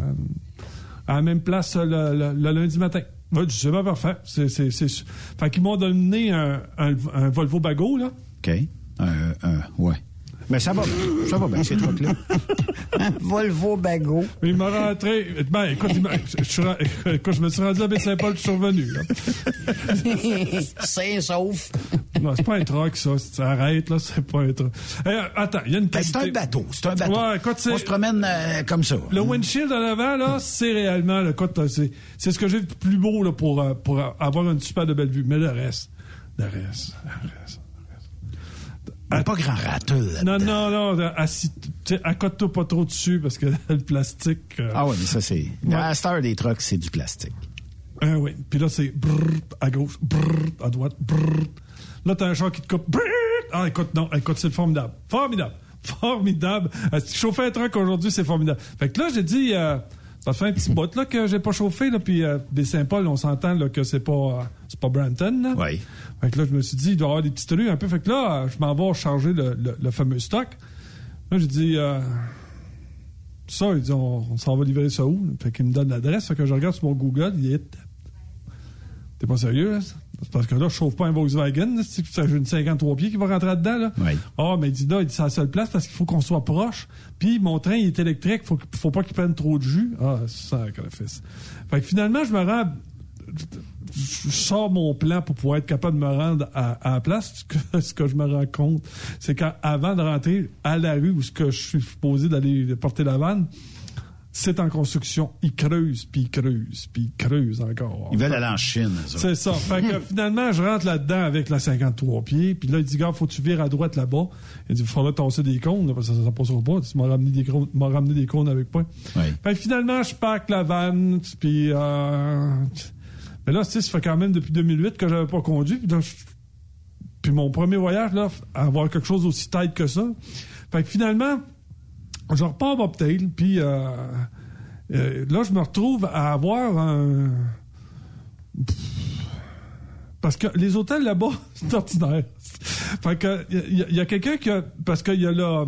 à la même place le, le- le lundi matin. C'est pas parfait. C'est, c'est, c'est... Fait qu'ils m'ont donné un, un, un Volvo Bago, là.
OK. Un, un, ouais. Mais ça va bien. Ça va bien, ces trucs-là.
Volvo Bago.
Il m'a rentré. Ben, écoute, je, écoute, je me suis rendu à Baie-Saint-Paul, je suis revenu.
C'est sauf.
Non, c'est pas un truck, ça. Ça arrête, là. C'est pas un truck. Eh, attends, il y a une
Ben, c'est
qualité.
un bateau. C'est un bateau.
Ouais, écoute, c'est-
On se promène euh, comme ça.
Le windshield en avant, là, c'est réellement, là, écoute, c'est, c'est ce que j'ai de plus beau, là, pour, euh, pour avoir une super de belle vue. Mais le reste, le reste, le reste.
Pas grand râteau, là.
Non, non, non, assis, accote-toi pas trop dessus parce que le plastique. euh,
Ah oui, mais ça, c'est...
Ouais.
À cette heure des trucks, c'est du plastique.
Ah oui. Puis là, c'est brrrt à gauche, brrrt à droite, brrrt. Là, t'as un char qui te coupe. brrrt. Ah, écoute, non, écoute, c'est formidable. Formidable. Formidable. Euh, Chauffer un truck aujourd'hui, c'est formidable. Fait que là, j'ai dit, euh, ça fait un petit bout là que j'ai pas chauffé, là, puis euh, des Saint-Paul, on s'entend là, que c'est pas, euh, c'est pas Brampton. Là.
Oui.
Fait que là, je me suis dit, il doit y avoir des petites rues un peu. Fait que là, je m'en vais charger le, le- le fameux stock. Là, j'ai dit, euh, ça, il dit, on, on s'en va livrer ça où? Fait qu'il me donne l'adresse. Fait que je regarde sur mon Google, il est. T'es pas sérieux, là? C'est parce que là, je chauffe pas un Volkswagen. C'est une 53 pieds qui va rentrer dedans, là.
Oui.
Ah, mais il dit là, il dit, c'est la seule place parce qu'il faut qu'on soit proche. Puis mon train, il est électrique. Faut, faut pas qu'il prenne trop de jus. Ah, ça, fils. Fait que finalement, je me rends je sors mon plan pour pouvoir être capable de me rendre à, à la place. Ce que, ce que je me rends compte, c'est qu'avant de rentrer à la rue où ce que je suis supposé d'aller porter la vanne, c'est en construction. Ils creusent, puis ils creusent, puis ils creusent encore.
Ils veulent aller en Chine.
C'est ça. Fait que finalement, je rentre là-dedans avec la 53 pieds. Puis là, il dit, gars, faut que tu vires à droite là-bas. Il dit, il faudra tasser des cônes, parce que ça, ça passera pas. Tu m'as ramené des cônes, m'as ramené des cônes avec moi. Fait que finalement, je pack la vanne, puis... Euh... Mais là, tu sais, ça fait quand même depuis 2008 que j'avais pas conduit. Puis mon premier voyage, là, avoir quelque chose aussi tight que ça. Fait que finalement, je repars à Bobtail, puis euh, euh, là, je me retrouve à avoir un... Parce que les hôtels là-bas, c'est ordinaire. Fait que il y, a- quelqu'un qui a. Parce qu'il y a là.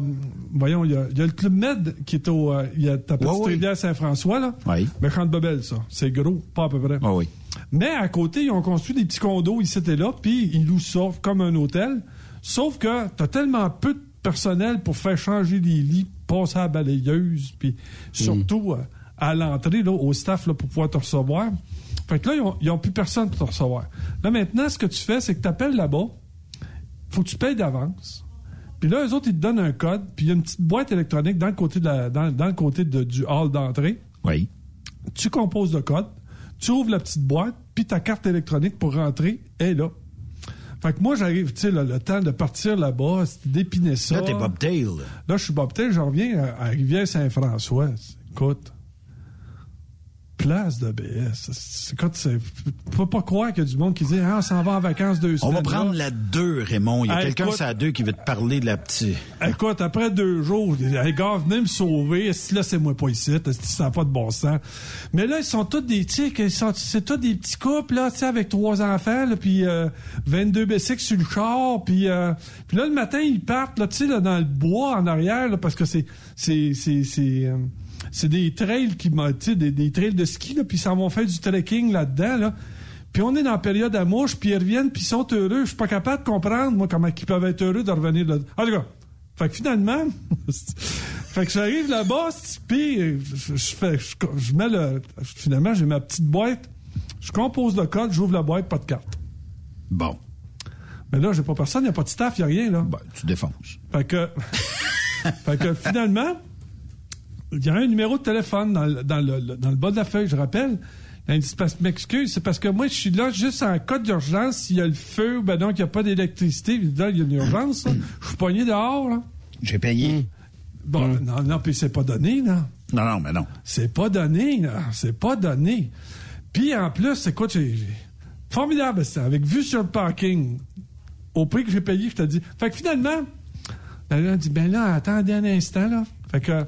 Voyons, il y a, il y a le Club Med qui est au. euh, Il y a ta petite
Ouais,
rivière Saint-François, là.
Oui.
Mais Bebel, ça. C'est gros, pas à peu près.
oui.
Mais à côté, ils ont construit des petits condos ici et là, puis ils louent ça comme un hôtel. Sauf que t'as tellement peu de personnel pour faire changer les lits, passer à la balayeuse, puis surtout euh, à l'entrée, là, au staff, là, pour pouvoir te recevoir. Fait que là, ils ont, ils ont plus personne pour te recevoir. Là, maintenant, ce que tu fais, c'est que tu appelles là-bas, faut que tu payes d'avance. Puis là, eux autres, ils te donnent un code, puis il y a une petite boîte électronique dans le côté, de la, dans, dans le côté de- du hall d'entrée.
Oui.
Tu composes le code, tu ouvres la petite boîte, puis ta carte électronique pour rentrer est là. Fait que moi, j'arrive, tu sais, le temps de partir là-bas, d'épiner ça.
Là, t'es Bobtail.
Là, je suis Bobtail, je reviens à, à Rivière-Saint-François. Écoute. Classe de BS. C'est. Faut pas croire qu'il y a du monde qui dit Ah, on s'en va en vacances deux
On
semaines.
va prendre
là.
la 2, Raymond. Il y a
Hey,
quelqu'un
écoute-
sur la 2 qui veut te parler de la petite.
Écoute, après deux jours, hey, gars, venez me sauver. Là, c'est moi pas ici, ça n'a pas de bon sens? Mais là, ils sont tous des, tu c'est tous des petits couples, là, tu sais, avec trois enfants, là, puis euh, 22 bicycles sur le char, puis euh, puis là, le matin, ils partent, là, tu sais, là, dans le bois, en arrière, là, parce que c'est, c'est, c'est, c'est, euh, c'est des trails qui, des, des trails de ski, là, puis ils s'en vont faire du trekking là-dedans, là. Puis on est dans la période à mouche, puis ils reviennent, puis ils sont heureux. Je suis pas capable de comprendre, moi, comment ils peuvent être heureux de revenir là. En tout cas, fait que finalement, fait que j'arrive là-bas, puis je, je fais, je, je mets le, finalement, j'ai ma petite boîte, je compose le code, j'ouvre la boîte, pas de carte.
Bon.
Mais là, j'ai pas personne, il n'y a pas de staff, il n'y a rien, là.
Ben, tu défonces.
Fait que, fait que finalement, il y a un numéro de téléphone dans le, dans le- le- dans le bas de la feuille, je rappelle. Il dit, parce- m'excuse, c'est parce que moi, je suis là juste en cas d'urgence, s'il y a le feu, ben donc il n'y a pas d'électricité, là, il y a une urgence, là. je suis pogné dehors, là.
J'ai payé.
Bon, non, non, puis c'est pas donné, là.
Non, non, mais non.
C'est pas donné, là. C'est pas donné. Puis en plus, écoute, j'ai. j'ai- Formidable, ça. Avec vue sur le parking, au prix que j'ai payé, je te dis. Fait que finalement, là, elle dit, ben là, attendez un instant, là. Fait que.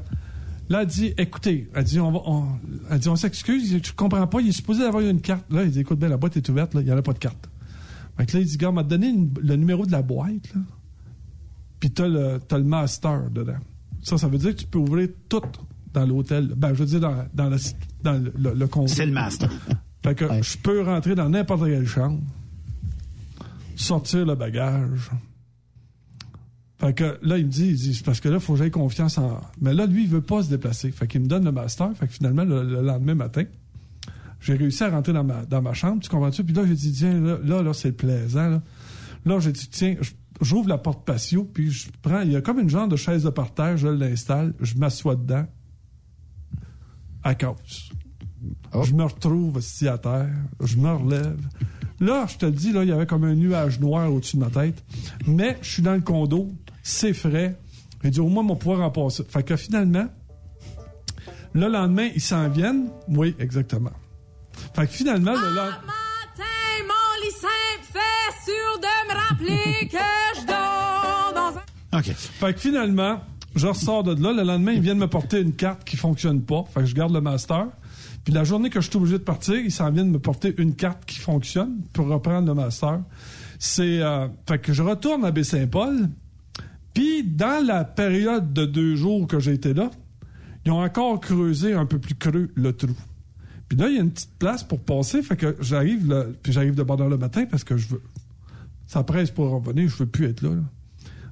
Là, elle dit, écoutez, elle dit, on va, on, elle dit, on s'excuse, je comprends pas, il est supposé avoir une carte. Là, il dit, écoute, ben, la boîte est ouverte, là, il n'y en a pas de carte. Fait que là, il dit, gars, m'a donné une- le numéro de la boîte, là. Puis t'as le, t'as le master dedans. Ça, ça veut dire que tu peux ouvrir tout dans l'hôtel. Ben, je veux dire, dans, dans, le, dans le, le, le condo.
C'est le master.
Fait que je peux rentrer dans n'importe quelle chambre, sortir le bagage. Fait que là, il me dit, il dit, c'est parce que là, il faut que j'aie confiance en. Mais là, lui, il veut pas se déplacer. Fait qu'il me donne le master. Fait que finalement, le, le lendemain matin, j'ai réussi à rentrer dans ma, dans ma chambre, tu comprends-tu? Puis là, j'ai dit, tiens, là, là, là, c'est plaisant, là. Là, j'ai dit, tiens, j'ouvre la porte patio, puis je prends, il y a comme une genre de chaise de parterre, je l'installe, je m'assois dedans, à cause. Je me retrouve assis à terre, je me relève. Là, je te le dis, là, il y avait comme un nuage noir au-dessus de ma tête. Mais je suis dans le condo, c'est frais. J'ai dit, au moins, mon pouvoir en passer. Fait que finalement, le lendemain, ils s'en viennent. Oui, exactement. Fait que finalement, le lendemain.
Matin, mon lit simple fait sûr de me rappeler que je dors dans un...
OK.
Fait que finalement, je ressors de là. Le lendemain, ils viennent me porter une carte qui fonctionne pas. Fait que je garde le master. Puis la journée que je suis obligé de partir, ils s'en viennent me porter une carte qui fonctionne pour reprendre le master. C'est euh, fait que je retourne à Baie-Saint-Paul. Puis dans la période de deux jours que j'ai été là, ils ont encore creusé un peu plus creux le trou. Puis là, il y a une petite place pour passer. Fait que j'arrive là, puis j'arrive de bonne heure le matin parce que je veux. Ça presse pour revenir, je veux plus être là. là.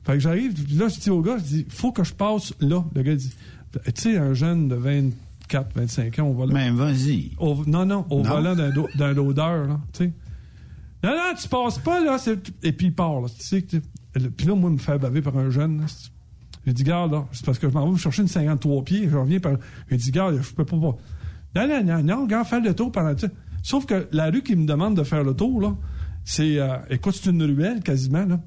Fait que j'arrive, puis là, je dis au gars, je dis, faut que je passe là. Le gars dit, tu sais, un jeune de 24, 25 ans, on va là.
Mais vas-y.
Au- non, non, au
Non.
volant d'un d'un loader, là, tu sais. Non, non, tu passes pas, là. c'est- Et puis il part, là. Tu sais, puis là, moi, me faire baver par un jeune, J'ai dit, garde, c'est parce que je m'en vais chercher une 53 pieds, je reviens par. J'ai dit, garde, je peux pas. Non, non, non, non, regarde, fais le tour pendant. Sauf que la rue qui me demande de faire le tour, là, c'est. euh, écoute, c'est une ruelle quasiment, là.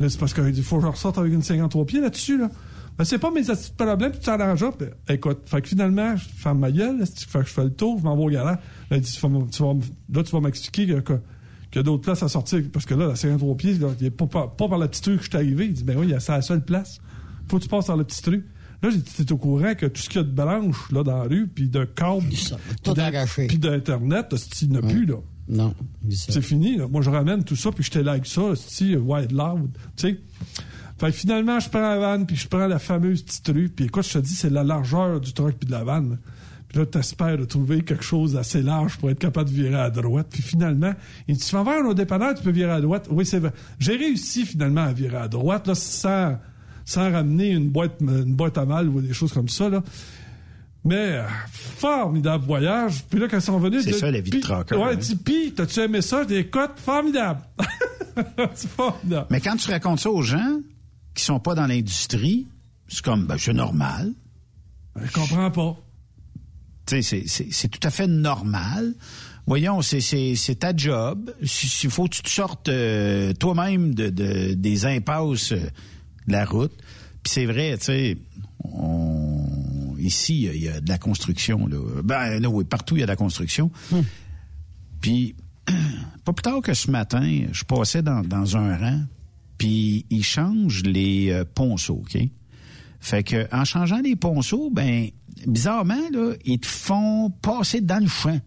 Là, c'est parce qu'il faut que je ressorte avec une 53 pieds là-dessus, là. Ben, c'est pas mes petits problèmes, tu t'arranges. Puis, Écoute, fait que finalement, je ferme ma gueule, que je fais le tour, je m'en vais au garage. Là, dit, tu vas là, tu vas m'expliquer que- que- qu'il y a d'autres places à sortir. Parce que là, la 53 pieds, là, il est pas, pas, pas par la petite rue que je suis arrivé. Il dit, ben oui, il y a- c'est la seule place. Faut que tu passes par la petite rue. Là, t'es au courant que tout ce qu'il y a de branches, là, dans la rue, puis de câbles,
tout
puis d'Internet, il n'y en a plus, là.
Non.
C'est fini. Là. Moi, je ramène tout ça, puis je te like ça, si wide loud. Tu sais. Fait que finalement, je prends la vanne, puis je prends la fameuse petite rue. Puis écoute, je te dis, c'est la largeur du truck puis de la vanne. Puis là, t'espères de trouver quelque chose d'assez large pour être capable de virer à droite. Puis finalement, il dit, tu vas voir au dépanneur, tu peux virer à droite. Oui, c'est vrai. J'ai réussi finalement à virer à droite, là, sans, sans ramener une boîte, une boîte à mal ou des choses comme ça, là. Mais, formidable voyage. Puis là, quand ils sont venus...
C'est ça, la vie de trucker,
Ouais,
hein.
t'as-tu aimé ça? Je dis, écoute, formidable. c'est formidable.
Mais quand tu racontes ça aux gens qui sont pas dans l'industrie, c'est comme, ben, c'est normal.
Je comprends pas.
C'est- tout à fait normal. Voyons, c'est- ta job. S'il faut que tu te sortes euh, toi-même de, de- des impasses euh, de la route. Puis c'est vrai, tu sais, on- Ici, il y a- il y, a de la construction. Là. Ben, là, oui, partout, il y a de la construction. Puis, pas plus tard que ce matin, je passais dans, dans un rang, puis ils changent les euh, ponceaux, OK? Fait que en changeant les ponceaux, ben, bizarrement, là, ils te font passer dans le champ.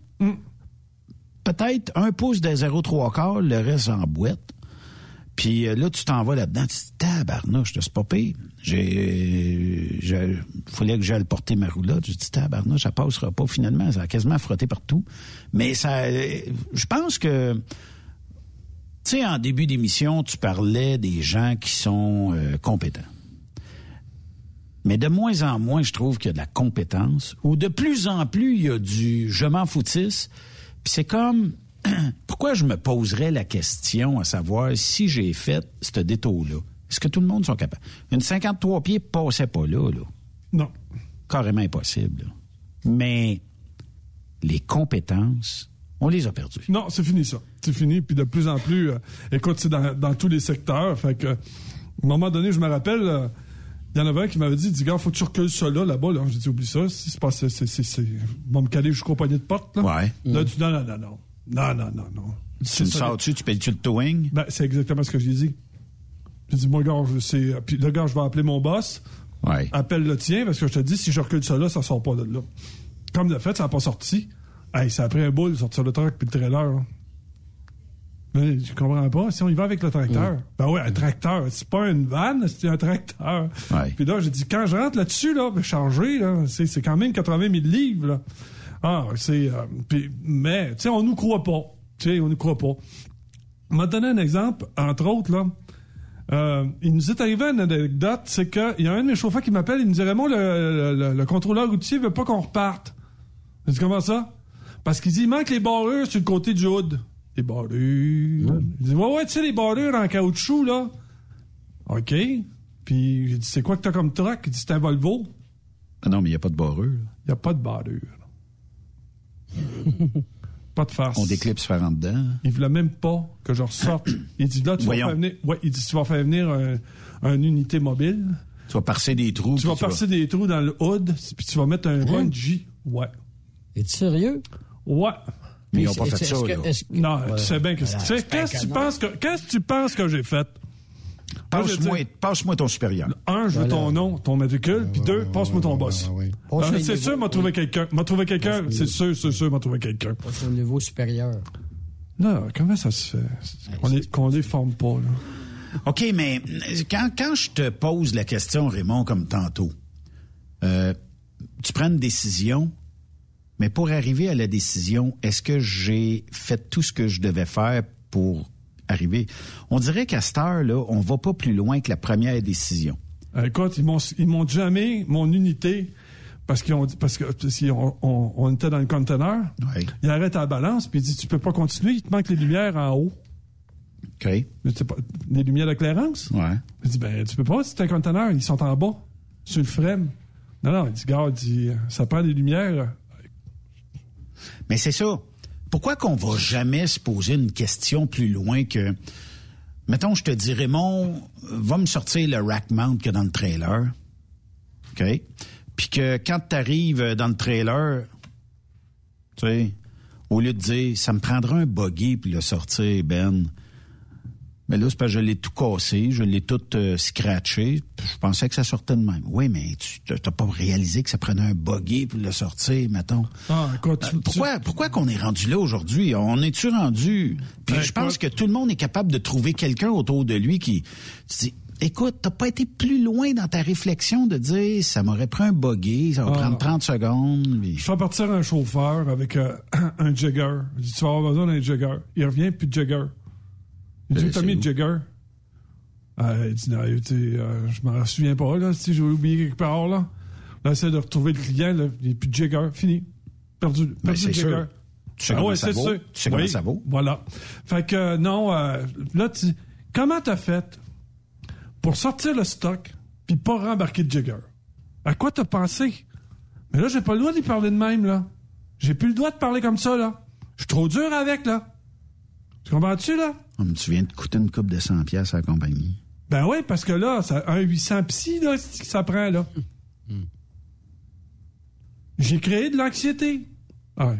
Peut-être un pouce de 0,3 quart, le reste en boîte. Puis euh, là, tu t'en vas là-dedans, tu te dis, tabarnouche, c'est pas pire. J'ai, j'ai, fallait que j'aille porter ma roulotte. Je dis, tabarnouche, ça passera pas finalement. Ça a quasiment frotté partout. Mais ça, euh, je pense que, tu sais, en début d'émission, tu parlais des gens qui sont euh, compétents. Mais de moins en moins, je trouve qu'il y a de la compétence, ou de plus en plus, il y a du je m'en foutisse. Puis c'est comme, pourquoi je me poserais la question à savoir si j'ai fait ce détour-là? Est-ce que tout le monde sont capables? Une 53 pieds passait pas là, là.
Non.
Carrément impossible. là. Mais les compétences, on les a perdues.
Non, c'est fini ça. C'est fini. Puis de plus en plus, euh, écoute, c'est dans, dans tous les secteurs. Fait que, à un moment donné, je me rappelle, euh, il y en avait un qui m'avait dit, dis, gars, faut que tu recules ça là, là-bas. Là. J'ai dit, oublie ça. Si c'est pas, c'est, c'est, c'est, c'est- va me caler jusqu'au poignet de porte. Là.
Ouais.
Là, tu dis, non, non, non, non. Non, non, non, non.
Tu me sors dessus, tu payes-tu le towing?
Ben, c'est exactement ce que j'ai dit. J'ai dit, moi, gars, je sais. Puis le gars, je vais appeler mon boss.
Ouais.
Appelle le tien, parce que je te dis, si je recule ça là, ça sort pas de là. Comme de fait, ça n'a pas sorti. Hey, ça a pris un bout de sortir le truck puis le trailer. là. Mais je comprends pas. Si on y va avec le tracteur. Ben ouais, un tracteur. C'est pas une vanne, c'est un tracteur.
Ouais.
Puis là, j'ai dit, quand je rentre là-dessus, là, ben, changer, là, c'est, c'est quand même 80 000 livres, là. Ah, c'est. euh, puis- mais, tu sais, on nous croit pas. Tu sais, on nous croit pas. On m'a donné un exemple, entre autres, là. Euh, il nous est arrivé une anecdote, c'est qu'il y a un de mes chauffeurs qui m'appelle, il me dit Raymond, le, le- le- le contrôleur routier veut pas qu'on reparte. Je dis comment ça? Parce qu'il dit il manque les barrures sur le côté du hood. Les barrures. Il dit Ouais, ouais, tu sais, les barrures en caoutchouc, là. OK. Puis j'ai dit C'est quoi que t'as comme truck? Il dit C'est un Volvo.
Ah non, mais il n'y a pas de barreux.
Il n'y a pas de barrure. pas de farce.
On déclipse faire en dedans.
Il voulait même pas que je ressorte. Il dit là, tu vas faire venir. Ouais, il dit tu vas faire venir un, un unité mobile.
Tu vas parser des trous.
Tu vas
tu vas-
passer des trous dans le hood, puis tu vas mettre un
Hein?
bungee. Ouais.
Es-tu sérieux?
Ouais.
Mais ils n'ont pas fait ça,
est-ce que-
là.
est-ce que-
Non, tu sais bien que
Voilà,
tu sais,
c'est
qu'est-ce que tu penses que qu'est-ce que tu penses que j'ai fait?
Passe-moi passe-moi ton supérieur.
Un, je veux ton nom, ton matricule, puis deux, passe-moi ton boss.
Passe
c'est sûr, m'a trouvé quelqu'un. M'a trouvé quelqu'un. C'est sûr, c'est sûr, m'a trouvé quelqu'un.
Passe au niveau supérieur.
Non, comment ça se fait? Qu'on les, qu'on les forme pas là
OK, mais quand, quand je te pose la question, Raymond, comme tantôt, euh, tu prends une décision, mais pour arriver à la décision, est-ce que j'ai fait tout ce que je devais faire pour arriver? On dirait qu'à cette heure-là, on va pas plus loin que la première décision.
Euh, écoute, ils m'ont ils m'ont jamais mon unité parce qu'ils ont parce que si on, on- on était dans le conteneur, il arrête à la balance puis il dit tu peux pas continuer, il te manque les lumières en haut.
OK.
Pas les lumières d'éclairance?
Ouais.
Il dit ben tu peux pas, c'est un conteneur, ils sont en bas sur le frame. Non non, il dit dit ça prend des lumières.
Mais c'est ça. Pourquoi qu'on va jamais se poser une question plus loin que... Mettons, je te dis, Raymond, va me sortir le rack mount a dans le trailer. OK? Puis que quand tu arrives dans le trailer, tu sais, au lieu de dire, ça me prendra un buggy pour le sortir, Ben. Mais là, c'est parce que je l'ai tout cassé, je l'ai tout euh, scratché. Je pensais que ça sortait de même. Oui, mais tu n'as pas réalisé que ça prenait un buggy pour le sortir, mettons.
Ah, tu-
Euh, pourquoi, pourquoi qu'on est rendu là aujourd'hui? On est-tu rendu? Puis
Ben,
je pense que tout le monde est capable de trouver quelqu'un autour de lui qui... Tu dis, écoute, t'as pas été plus loin dans ta réflexion de dire, ça m'aurait pris un buggy, ça va
Ah.
prendre 30 secondes. puis-
Je fais partir un chauffeur avec euh, un jigger. Je dis, tu vas avoir besoin d'un jigger. Il revient, plus de jigger.
Où?
le jigger? Euh, il dit, non, euh, je m'en souviens pas, là, si j'ai oublié quelque part, là. Là, essaie de retrouver le client, là, plus de jigger, fini. Perdu, perdu
Ben, c'est
jigger.
sûr. Tu sais
Ah
comment
ouais,
ça
c'est
vaut. Tu sais comment ça vaut.
Voilà. Fait que, euh, non, euh, là, tu, comment t'as fait pour sortir le stock puis pas rembarquer de jigger? À quoi t'as pensé? Mais là, j'ai pas le droit d'y parler de même, là. J'ai plus le droit de parler comme ça, là. Je suis trop dur avec, là. Tu comprends-tu, là?
Hum, tu viens de coûter une coupe de 100 pièces à la compagnie.
Ben oui, parce que là, ça, un 800 psy, là, c'est ce que ça prend, là. J'ai créé de l'anxiété. Ouais.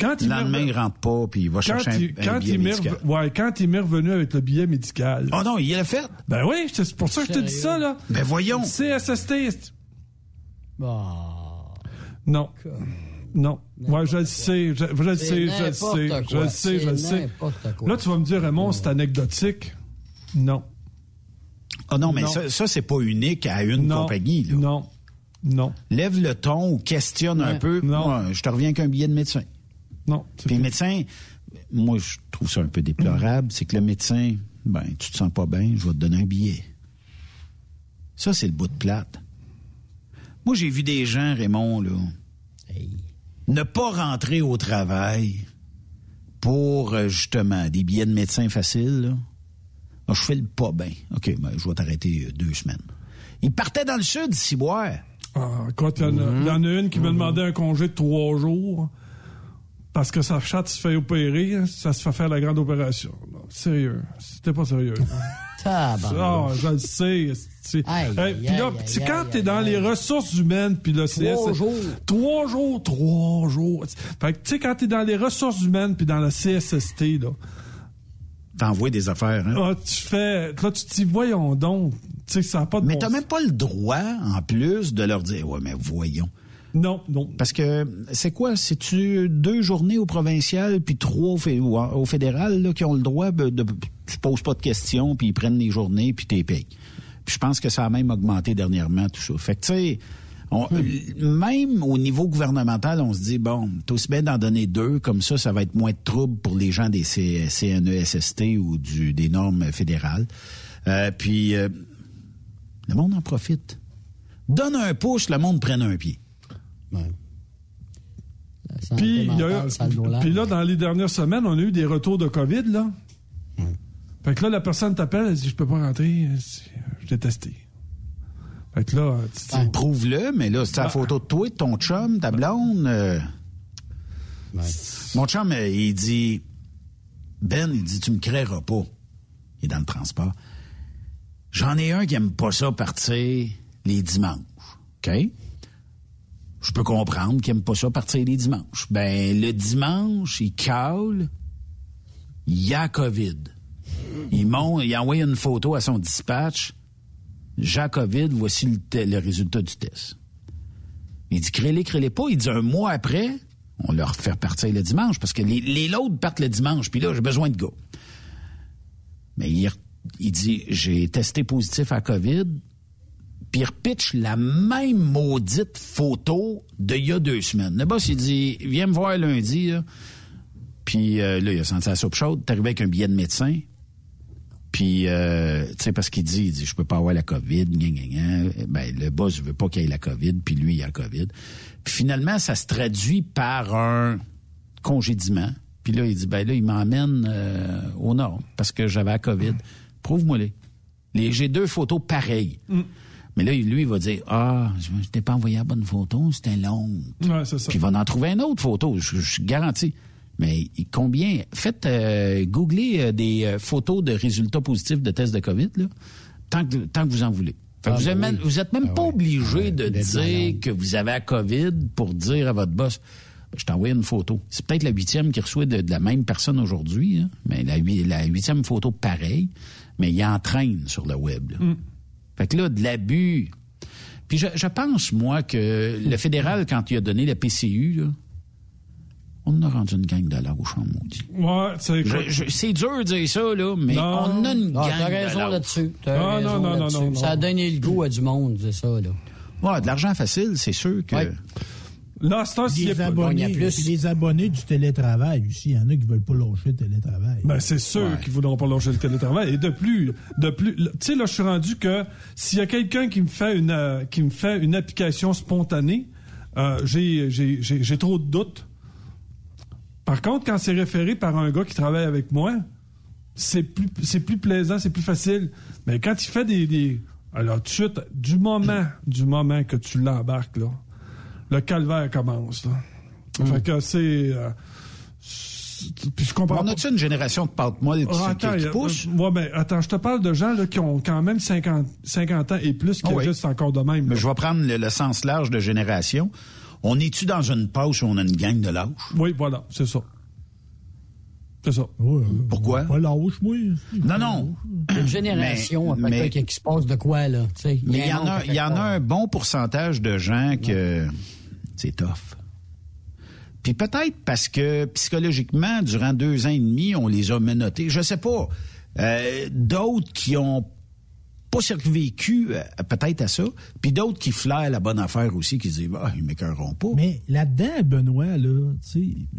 Quand
Le
il
lendemain, il rentre pas, puis il va
quand
chercher un,
il,
un
quand
billet
il
médical.
ouais, quand il m'est revenu avec le billet médical.
Oh non, il l'a fait?
Ben oui, c'est pour ça que je te dis ça, là.
Ben voyons.
CSST.
Bah.
Non. Non. Ouais, je le sais, je, je le sais, je le sais, je le sais, je le sais. Là, tu vas me dire, Raymond, c'est anecdotique. Non.
Ah non, mais
Non.
ça, ça c'est pas unique à une
Non.
compagnie. Là.
Non. Non.
Lève le ton ou questionne un peu.
Non.
Moi, je te reviens avec un billet de médecin.
Non.
Puis le médecin, moi, je trouve ça un peu déplorable, c'est que le médecin, ben, tu te sens pas bien, je vais te donner un billet. Ça, c'est le bout de plate. Moi, j'ai vu des gens, Raymond, là, ne pas rentrer au travail pour, euh, justement, des billets de médecin faciles, là. Ah, je fais le pas bien. OK, ben, je vais t'arrêter euh, deux semaines. Ils partaient dans le sud, Ciboire.
Ah, écoute, il y, en a- il y en a une qui m'a demandé un congé de trois jours parce que sa chatte se fait opérer, hein, ça se fait faire la grande opération. Non, sérieux, c'était pas sérieux. Ah,
Tabarnak.
je le sais.
Aïe,
Hey, puis là,
aïe,
tu sais,
aïe,
quand t'es dans
aïe,
les ressources humaines, puis là, c'est...
Trois jours.
Trois jours, trois jours. Fait que, tu sais, quand t'es dans les ressources humaines, puis dans la CSST, là,
T'envoies des affaires, hein?
ah, tu fais... Là, tu te dis, voyons donc, tu sais, ça n'a pas de
Mais
bon
t'as même pas le droit, en plus, de leur dire, ouais, mais voyons.
Non, non.
Parce que c'est quoi? C'est-tu deux journées au provincial puis trois au, fédéral là, qui ont le droit de, Tu poses pas de questions, puis ils prennent les journées, puis t'es payes. Puis je pense que ça a même augmenté dernièrement, tout ça. Fait que, tu sais, on- même au niveau gouvernemental, on se dit, bon, t'as aussi bien d'en donner deux, comme ça, ça va être moins de trouble pour les gens des CNESST ou du, des normes fédérales. Euh, puis, euh, le monde en profite. Donne un pouce, le monde prenne un pied.
Puis, a
doit
puis là, dans les dernières semaines, on a eu des retours de COVID, là. Fait que là, la personne t'appelle, elle dit, je peux pas rentrer, je l'ai testé. Fait que là, dis,
Prouve-le, mais là, c'est la
Ah.
photo de toi, de ton chum, ta blonde. euh. Mon chum, euh, il dit Ben, il dit, tu me créeras pas. Il est dans le transport. J'en ai un qui aime pas ça partir les dimanches. OK? Je peux comprendre qu'il aime pas ça partir les dimanches. Ben, le dimanche, il cale, il y a COVID. Il monte, il envoie une photo à son dispatch. J'ai COVID, voici le, résultat du test. Il dit, crée-les, crée-les pas. Il dit, un mois après, on leur fait partir le dimanche parce que les, les partent le dimanche. Puis là, j'ai besoin de gars. Mais il, il dit, j'ai testé positif à COVID. Puis il repitch la même maudite photo d'il y a deux semaines. Le boss, il dit, viens me voir lundi. Là. Puis euh, là, il a senti la soupe chaude. T'es arrivé avec un billet de médecin. Puis, euh, tu sais, parce qu'il dit, il dit, je peux pas avoir la COVID, gna. Ben, le boss veut pas qu'il ait la COVID, puis lui, il a la COVID. Puis finalement, ça se traduit par un congédiement. Puis là, il dit, ben là, il m'emmène euh, au nord, parce que j'avais la COVID. Prouve-moi-les. Les, j'ai deux photos pareilles. Mais là, lui, il va dire, ah, je, je t'ai pas envoyé la bonne photo, c'était long.
Ouais, c'est ça.
Puis il va en trouver une autre photo, je, suis garanti. Mais combien? Faites, euh, googlez euh, des euh, photos de résultats positifs de tests de COVID, là, tant, que, tant que vous en voulez. Fait que
Ah,
vous, êtes
ben
même,
oui. Ah
pas obligé
Ouais,
de dire que vous avez la COVID pour dire à votre boss, je t'envoie une photo. C'est peut-être la huitième qui reçoit de, de la même personne aujourd'hui, hein, mais la, hui- la huitième photo pareille, mais il entraîne sur le web. là. Fait que là, de l'abus. Puis je, je pense, moi, que le fédéral, quand il a donné la PCU, là, on en a rendu une gang de lâches en maudit.
Ouais, c'est
C'est dur de dire ça, là, mais
Non.
on a une
Ah,
gang de
raison là-dessus.
Non, non, non, non, non.
Ça a donné le goût à du monde, c'est ça, là.
Ouais, de l'argent facile, c'est sûr que...
Ouais.
Là, c'est
Les abonnés,
il y a plus.
les abonnés du télétravail aussi. Il y en a qui veulent pas lâcher le télétravail.
Ben, c'est sûr qu'ils voudront pas lâcher le télétravail. Et de plus, de plus, tu sais, là, je suis rendu que s'il y a quelqu'un qui me fait une, euh, qui me fait une application spontanée, euh, j'ai, j'ai, j'ai, j'ai trop de doutes. Par contre, quand c'est référé par un gars qui travaille avec moi, c'est plus, c'est plus plaisant, c'est plus facile. Mais quand il fait des, des alors tout de suite, du moment, du moment que tu l'embarques là, le calvaire commence. Là. Fait que c'est, euh, c'est- puis je comprends
On a-tu une génération de pâte molle qui,
Ah,
qui-
attends,
qui pousse?
euh, ouais, ben, attends, je te parle de gens là, qui ont quand même 50, 50 ans et plus qui
Ah oui.
agissent encore de même.
Mais je vais prendre le, le sens large de génération. On est-tu dans une poche où on a une gang de lâches?
Oui, voilà, c'est ça. C'est ça.
Pourquoi?
Pas lâche, moi.
Non, non.
Une génération,
Mais-
après, qui, qui se passe de quoi, là?
Mais il y en a, y en a un bon pourcentage de gens que c'est tough. Puis peut-être parce que psychologiquement, durant deux ans et demi, on les a menottés. Je sais pas. Euh, d'autres qui ont pas survécu euh, peut-être à ça, puis d'autres qui flairent la bonne affaire aussi, qui se disent ah ils m'écœureront pas.
Mais là-dedans, Benoît, là,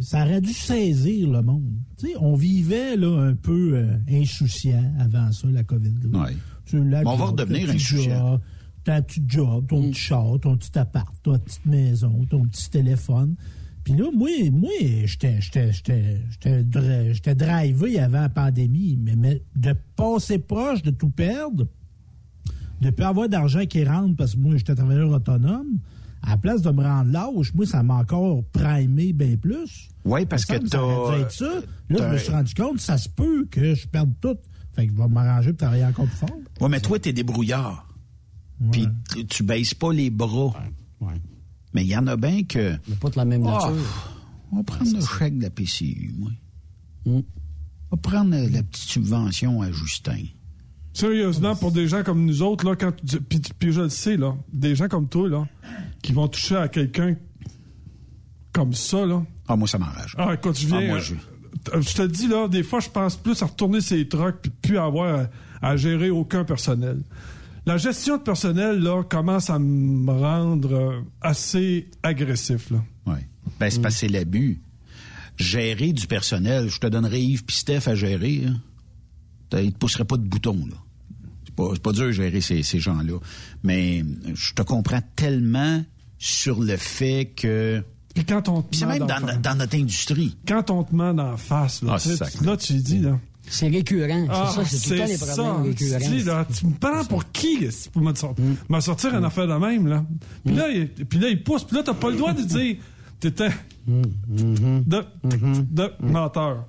ça aurait dû saisir le monde. On vivait là, un peu euh, insouciant avant ça, la COVID. là.
Ouais. Mais on va redevenir insouciant.
Ta petite job, ton petit char, ton petit appart, ta petite maison, ton petit téléphone. Puis là, moi, moi j'étais j'étais- j'étais- j'étais dri- j'étais drivé avant la pandémie, mais, mais de passer proche de tout perdre, de ne plus avoir d'argent qui rentre parce que moi, j'étais travailleur autonome, à la place de me rendre lâche, moi, ça m'a encore primé bien plus.
Oui, parce que t'as-
ça. Là, je me suis rendu compte, ça se peut que je perde tout. Fait que je vais m'arranger pour travailler encore plus fort.
Ouais, mais toi, t'es débrouillard. Puis tu- baisses pas les bras. Mais il y en a bien que.
Mais pas de la même
Ah,
nature.
on va prendre le chèque de la PCU, moi. On va prendre la petite subvention à Justin.
Sérieusement, pour des gens comme nous autres, là, quand tu- puis, puis je le sais, là, des gens comme toi, là, qui vont toucher à quelqu'un comme ça, là.
Ah, moi, ça m'enrage.
Ah, écoute, je viens.
Ah, moi,
euh,
je-
je te dis, là, des fois, je pense plus à retourner ces trucks puis plus avoir à, à gérer aucun personnel. La gestion de personnel, là, commence à me rendre euh, assez agressif, là.
Oui. Ben, c'est que c'est l'abus. Gérer du personnel, je te donnerais Yves puis Steph à gérer. Hein. T'as- Ils te pousseraient pas de bouton, là. C'est pas, dur de gérer ces, ces gens-là. Mais je te comprends tellement sur le fait que.
Puis quand on te
c'est même dans, notre industrie.
Quand on te ment d'en face, là,
Ah,
là, tu dis, là.
C'est récurrent.
Ah,
c'est ça, c'est tout le temps les
ça.
problèmes
Tu dis,
récurrents.
là, tu me prends pour qui c'est pour me sortir,
Mm.
sortir une affaire de même, là? Puis là, il, puis là, il pousse. Puis là, t'as pas le droit de dire t'étais
Mm. Mm-hmm.
de, de menteur.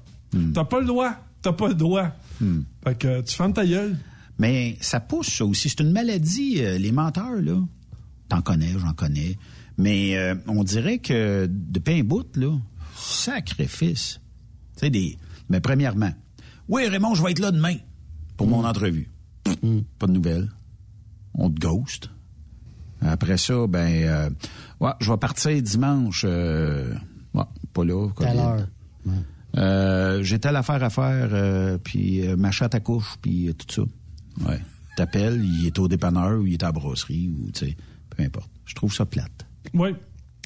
T'as pas le droit. T'as pas le droit. Fait que tu fermes ta gueule.
Mais ça pousse, ça aussi. C'est une maladie, euh, les menteurs, là. T'en connais, j'en connais. Mais euh, on dirait que depuis un bout, là, sacrifice. Tu sais, des. Mais premièrement, oui, Raymond, je vais être là demain pour mon entrevue. Pas de nouvelles. On te ghost. Après ça, ben, euh, ouais, je vais partir dimanche. euh, ouais, pas là.
Heure?
Euh, j'ai telle affaire à faire, euh, puis euh, ma chatte accouche, puis euh, tout ça. Ouais. T'appelles, il est au dépanneur ou il est à la brasserie, ou tu sais, peu importe. Je trouve ça plate.
Oui.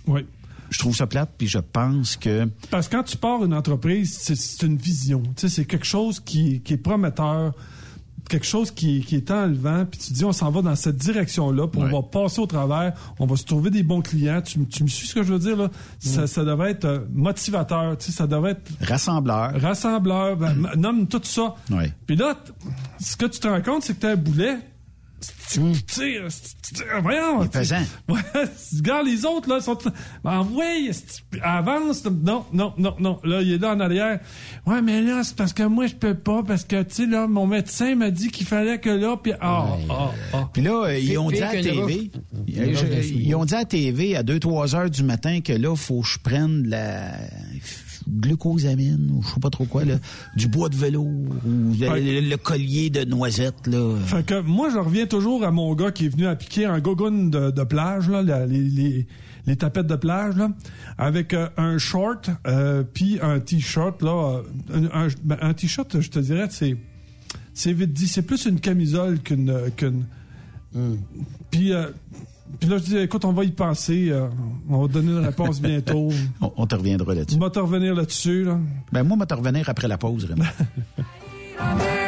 Oui.
Je trouve ça plate, puis je pense que...
Parce que quand tu pars une entreprise, c'est- une vision. Tu sais, c'est quelque chose qui, qui est prometteur, quelque chose qui, qui est enlevant, puis tu dis on s'en va dans cette direction-là, puis on va passer au travers, on va se trouver des bons clients. Tu, me- tu me suis ce que je veux dire là? Ça, ça devrait être euh, motivateur, tu sais, ça devrait être
Rassembleur.
rassembleur, ben, m- nomme tout ça.
Ouais.
Puis là, ce que tu te rends compte, c'est que t'as un boulet. Tu tires, tu tires, voyons.
Il est pesant.
Ouais, regarde les autres, là, sont. Ben, ouais, c'est- avance. Non, non, non, non. Là, il est là en arrière. Ouais, mais là, c'est parce que moi, je peux pas, parce que, tu sais, là, mon médecin m'a dit qu'il fallait que là, puis. Ah, ah, ah.
Puis là, euh, ils ont dit à
qu'une
TV... Ils, ont dit à TV à 2-3 heures du matin que là, faut que je prenne de la glucosamine ou je sais pas trop quoi, là, du bois de velours ou le,
Ouais.
le- le collier de noisettes, là.
Fait que moi, je reviens toujours à mon gars qui est venu appliquer un gogoon de, de plage, là, les, les, les tapettes de plage, là, avec euh, un short, euh, puis un t-shirt, là. euh, Un, un- ben, un t-shirt, je te dirais, c'est c'est vite dit. C'est plus une camisole qu'une. qu'une Puis, euh, puis là, je dis, écoute, on va y penser. euh, on va donner une réponse bientôt.
On, on te reviendra là-dessus.
On va te revenir là-dessus, là.
Ben moi, on va te revenir après la pause, Raymond.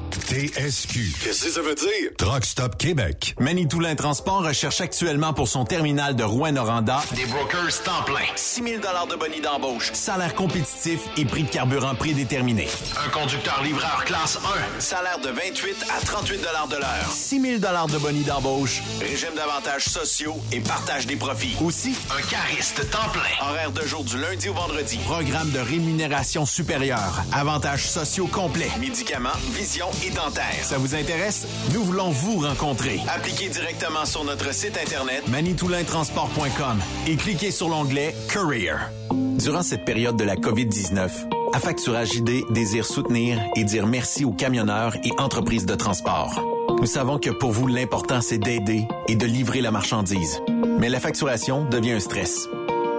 TSQ. Qu'est-ce que ça veut dire? Truck Stop Québec.
Manitoulin Transport recherche actuellement pour son terminal de Rouen-Noranda
Des brokers temps plein.
6 000 de bonus d'embauche, salaire compétitif et prix de carburant prédéterminé.
Un conducteur livreur classe 1.
Salaire de 28 à 38 de l'heure. 6 000 de bonus d'embauche, régime d'avantages sociaux et partage des profits. Aussi,
Un cariste temps plein.
horaire de jour du lundi au vendredi. Programme de rémunération supérieure. Avantages sociaux complets. Médicaments, vision et. Ça vous intéresse? Nous voulons vous rencontrer. Appliquez directement sur notre site internet manitoulintransport.com et cliquez sur l'onglet Career. Durant cette période de la COVID-19, Affacturage ID désire soutenir et dire merci aux camionneurs et entreprises de transport. Nous savons que pour vous, l'important, c'est d'aider et de livrer la marchandise. Mais la facturation devient un stress.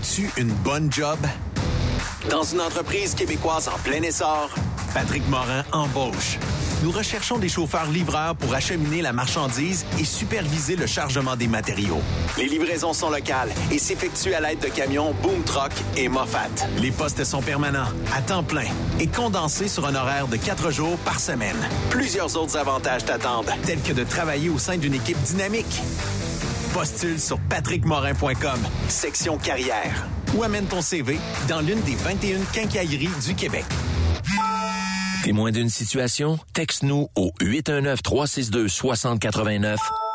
Veux-tu une bonne job? Dans une entreprise québécoise en plein essor, Patrick Morin embauche. Nous recherchons des chauffeurs-livreurs pour acheminer la marchandise et superviser le chargement des matériaux. Les livraisons sont locales et s'effectuent à l'aide de camions Boom Truck et Moffat. Les postes sont permanents, à temps plein et condensés sur un horaire de quatre jours par semaine. Plusieurs autres avantages t'attendent, tels que de travailler au sein d'une équipe dynamique. Postule sur patrickmorin.com, section carrière, ou amène ton CV dans l'une des 21 quincailleries du Québec.
Témoin d'une situation? Texte-nous au 819-362-6089,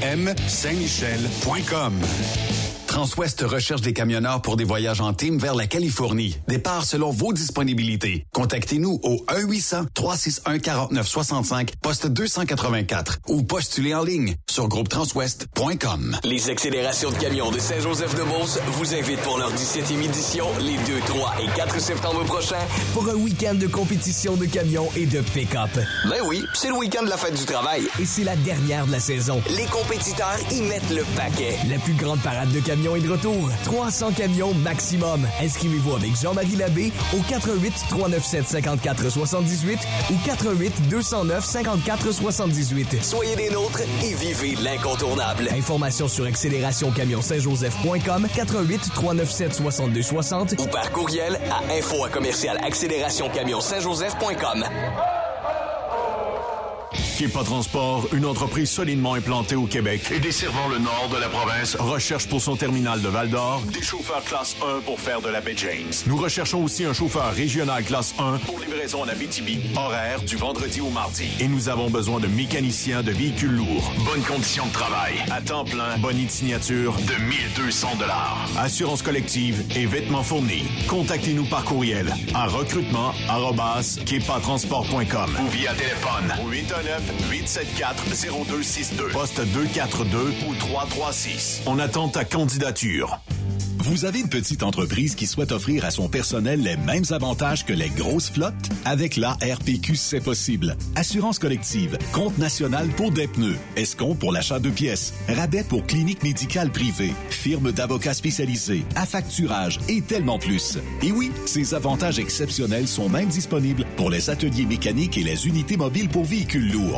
REM Saint-Michel.com.
Transwest recherche des camionneurs pour des voyages en team vers la Californie. Départ selon vos disponibilités. Contactez-nous au 1-800-361-4965, poste 284 ou postulez en ligne sur groupetranswest.com.
Les accélérations de camions de Saint-Joseph-de-Beauce vous invitent pour leur 17e édition les 2, 3 et 4 septembre prochains.
Pour un week-end de compétition de camions et de pick-up.
Ben oui, c'est le week-end de la fête du travail.
Et c'est la dernière de la saison.
Les compétiteurs y mettent le paquet.
La plus grande parade de camions est de retour. 300 camions maximum. Inscrivez-vous avec Jean-Marie Labbé au 88 397 54 78 ou 88 209 54 78.
Soyez des nôtres et vivez l'incontournable.
Informations sur accélérationcamionsaintjoseph.com 88 397 62 60
ou par courriel à info à commercial accélérationcamionsaintjoseph.com.
Kepa Transport, une entreprise solidement implantée au Québec
Et desservant le nord de la province,
recherche pour son terminal de Val-d'Or
des chauffeurs classe 1 pour faire de la baie James.
Nous recherchons aussi un chauffeur régional classe 1
Pour livraison en Abitibi, horaire du vendredi au mardi.
et nous avons besoin de mécaniciens de véhicules lourds.
Bonnes conditions de travail. À temps plein,
Bonnie de signature,
de 1200 dollars.
assurance collective et vêtements fournis. Contactez-nous par courriel à recrutement@kepatransport.com.
Ou via téléphone au 819-874-0262.
Poste 242
ou 336.
On attend ta candidature.
Vous avez une petite entreprise qui souhaite offrir à son personnel les mêmes avantages que les grosses flottes? Avec la RPQ, c'est possible. Assurance collective, compte national pour des pneus, escompte pour l'achat de pièces, rabais pour clinique médicale privée, firme d'avocats spécialisés, affacturage et tellement plus. Et oui, ces avantages exceptionnels sont même disponibles pour les ateliers mécaniques et les unités mobiles pour véhicules lourds.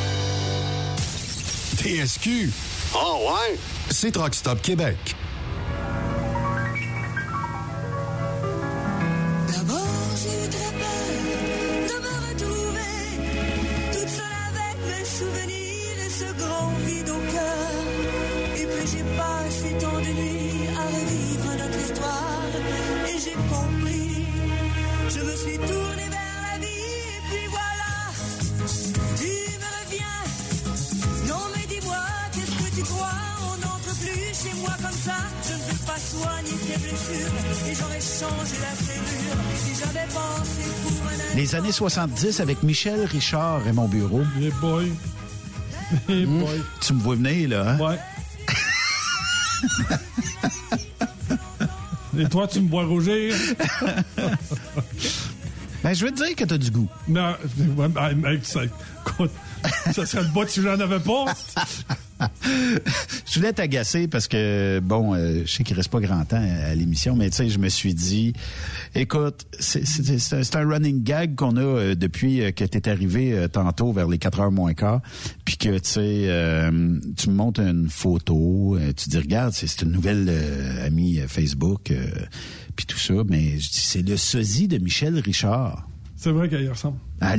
TSQ. Oh ouais? C'est Truck Stop Québec.
Les années 70 avec Michel Richard et mon bureau.
Les boys. Les
Hmm?
boys.
Tu me vois venir, là, hein?
Ouais. Et toi, tu me vois rougir?
Ben, je veux te dire que t'as du goût.
Non, ouais, ben, mec, ça, ça serait le bout si j'en avais pas.
je voulais t'agacer parce que, bon, euh, je sais qu'il reste pas grand temps à, l'émission, mais tu sais, je me suis dit, écoute, c'est- un- running gag qu'on a euh, depuis euh, que t'es arrivé euh, tantôt vers les 4 heures moins quart, puis que, tu sais, tu me montres une photo, tu dis, regarde, c'est une nouvelle amie Facebook, puis tout ça, mais je dis, c'est le sosie de Michel Richard.
C'est vrai qu'elle y ressemble.
Elle a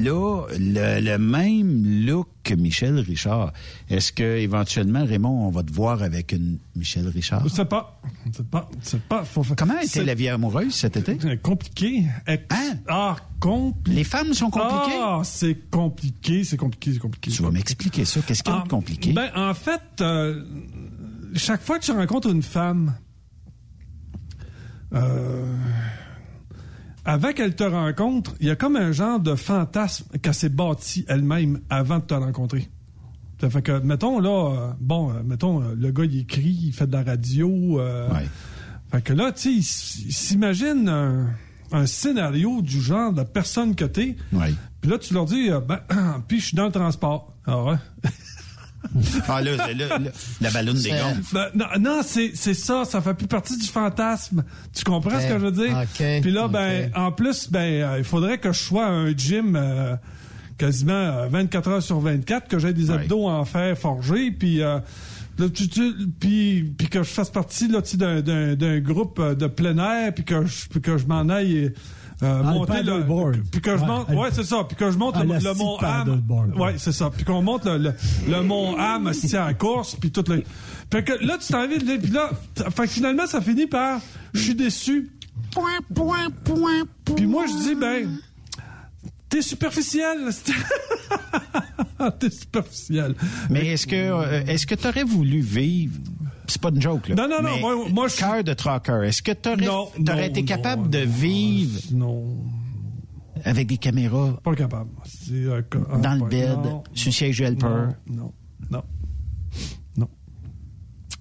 le, le même look que Michel Richard. Est-ce que éventuellement, Raymond, on va te voir avec une Michel Richard?
Je sais pas. Je sais pas. Je sais pas. Faut
Comment était la vie amoureuse cet été?
Compliqué. Ex- Ah, compliqué.
Les femmes sont compliquées?
Ah, c'est compliqué, c'est compliqué, c'est compliqué.
Tu vas m'expliquer ça. Qu'est-ce qu'il y a de
Ah,
compliqué?
Ben, en fait, euh, chaque fois que tu rencontres une femme, euh, avant qu'elle te rencontre, il y a comme un genre de fantasme qu'elle s'est bâti elle-même avant de te rencontrer. Ça fait que, mettons, là, euh, bon, euh, mettons, euh, le gars, il écrit, il fait de la radio. euh, Fait que là, tu sais, il s'imagine un, un scénario du genre de personne que t'es. Puis là, tu leur dis, ben, puis je suis dans le transport. Ah ouais?
Ah, là, là, là, la ballonne des gonds.
Ben, non, non, c'est c'est ça, ça fait plus partie du fantasme. Tu comprends ce que je veux dire?
Ok,
Puis là, ben, en plus, ben, euh, il faudrait que je sois à un gym euh, quasiment euh, 24 heures sur 24, que j'ai des abdos en fer forgé, puis euh, là, tu- tu- puis puis que je fasse partie là, tu sais, d'un- d'un d'un groupe euh, de plein air, puis que je, puis que je m'en aille. Euh, monter le, puis que je monte
le-
ouais c'est ça. Puis que je monte le,
le
mont Ham. ouais c'est ça. Puis qu'on monte le, le, le mont Ham assis à la course puis tout le fait que là tu t'en vas puis là fait que finalement ça finit par je suis déçu. Puis moi je dis ben t'es superficiel t'es superficiel.
Mais est-ce que euh, est-ce que t'aurais voulu vivre c'est pas une joke là.
Non, non, non,
mais
moi- moi, je-
cœur de trucker. Est-ce que t'aurais
Non,
t'aurais
non,
été
non,
capable de vivre
non
avec des caméras
pas capable C'est, euh, ah,
dans le bed
non.
sur le siège helper?
non non non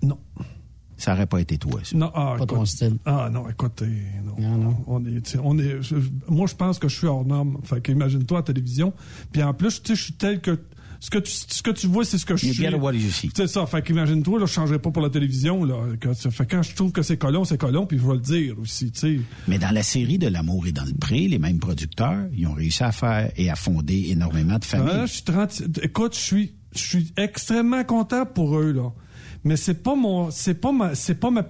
non
Ça aurait pas été toi ça.
Non, ah,
Pas
écoute,
ton style.
Ah non, écoute, euh, non. On est, on est, je- moi, je pense que je suis hors norme. Fait qu'imagine-toi à la télévision. Puis en plus, tu sais, je suis tel que. Ce que tu, ce que tu vois, c'est ce que je
You
suis.
get what you see.
C'est ça. Fait qu'imagine-toi, là, je changerais pas pour la télévision, là. Fait quand je trouve que c'est colon, c'est colon, puis je vais le dire aussi, tu sais.
Mais dans la série de l'amour et dans le pré, les mêmes producteurs, ils ont réussi à faire et à fonder énormément de familles.
Ah, je suis 30 écoute, je suis, je suis extrêmement content pour eux, là. Mais c'est pas mon, c'est pas ma, c'est pas ma,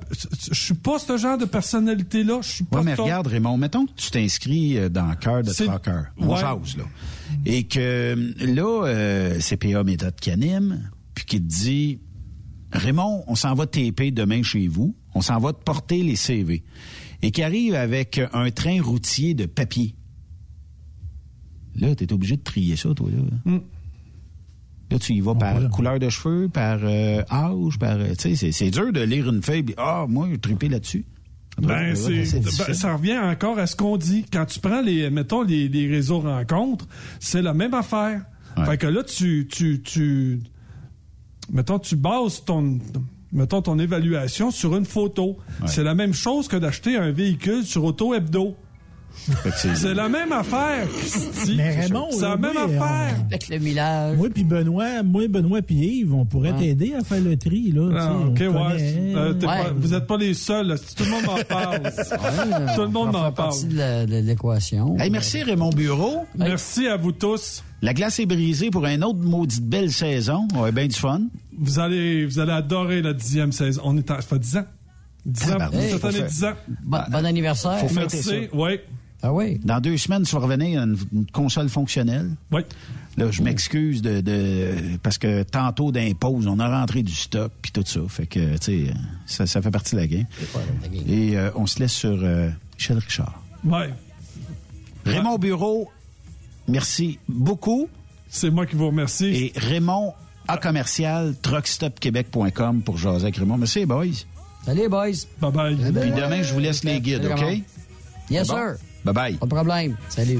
je suis pas ce genre de personnalité-là. Je suis pas
Ouais, mais regarde, Raymond, mettons que tu t'inscris euh, dans Cœur de Trucker. On
Ouais.
jase, là. Et que là, euh, CPA Méthode qui anime, puis qui te dit Raymond, on s'en va taper demain chez vous, on s'en va te porter les CV. Et qui arrive avec un train routier de papier. Là, t'es obligé de trier ça, toi, là.
Mm.
Là, tu y vas par couleur de cheveux, par euh, âge, par. euh, Tu sais, c'est- dur de lire une feuille, puis, ah, moi, je tripé là-dessus.
Ben, c'est, ben, ça revient encore à ce qu'on dit. Quand tu prends les, mettons, les, les réseaux rencontres, c'est la même affaire. Fait que là, tu, tu, tu, mettons, tu bases ton, mettons, ton évaluation sur une photo. C'est la même chose que d'acheter un véhicule sur Auto Hebdo. C'est la même affaire. Christy.
Mais Raymond,
c'est la même
oui,
affaire.
on-
Avec le millage.
Moi puis Benoît, moi Benoît puis Yves, on pourrait
Ah.
t'aider à faire le tri là.
Ah, ok, ouais.
connaît.
Euh, t'es
Ouais.
pas- vous n'êtes pas les seuls. là. Tout le monde m'en parle. Tout le monde
fait
parle.
partie de l'équation.
Hey, merci Raymond Bureau.
Merci à vous tous.
La glace est brisée pour une autre maudite belle saison. On a bien du fun.
Vous allez, vous allez adorer la dixième saison. On est à, ça fait 10 ans. 10 ans,
Tabarnak,
cette
faut
année,
faire-
10 ans.
Bon, bon anniversaire.
Faut fêter
Merci.
ça.
Oui.
Ah oui.
Dans deux semaines, tu vas revenir à une, une console fonctionnelle.
Oui.
Là, je m'excuse de, de- parce que tantôt d'impose, on a rentré du stock puis tout ça. Fait que, tu sais, ça, ça fait partie de la game. Et euh, on se laisse sur euh, Michel Richard.
Ouais.
Raymond Bureau, merci beaucoup.
C'est moi qui vous remercie.
Et Raymond à commercial truckstopquebec.com pour jaser avec Raymond. Merci, boys.
Salut, boys.
Bye bye.
Puis demain, je vous laisse les guides, OK?
Yes, sir.
Bye bye.
Pas de problème. Salut.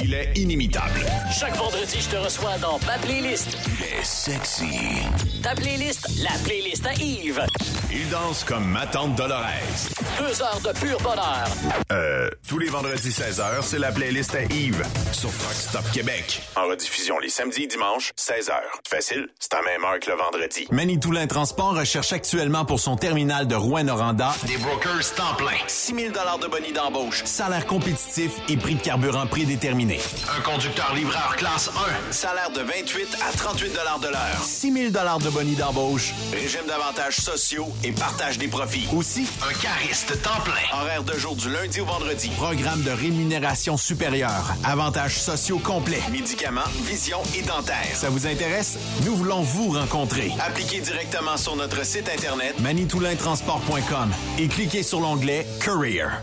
Il est inimitable.
Chaque vendredi, je te reçois dans ma playlist.
Il est sexy.
Ta playlist, la playlist à Yves.
Il danse comme ma tante Dolores.
Deux heures de pur bonheur.
Euh, tous les vendredis 16h, c'est la playlist à Yves sur Truck Stop Québec. En rediffusion les samedis et dimanches, 16h. Facile, c'est à même heure que le vendredi.
Manitoulin Transport recherche actuellement pour son terminal de Rouen-Noranda
Des brokers temps plein.
6 000 de bonus d'embauche, salaire compétitif et prix de carburant prédéterminé.
Un conducteur livreur classe 1.
Salaire de 28 à 38 de l'heure. 6 000 de bonus d'embauche.
Régime d'avantages sociaux et partage des profits.
Aussi,
Un cariste temps plein.
horaire de jour du lundi au vendredi. Programme de rémunération supérieure. Avantages sociaux complets. Médicaments, vision et dentaire. Ça vous intéresse? Nous voulons vous rencontrer. Appliquez directement sur notre site internet manitoulintransport.com et cliquez sur l'onglet Career.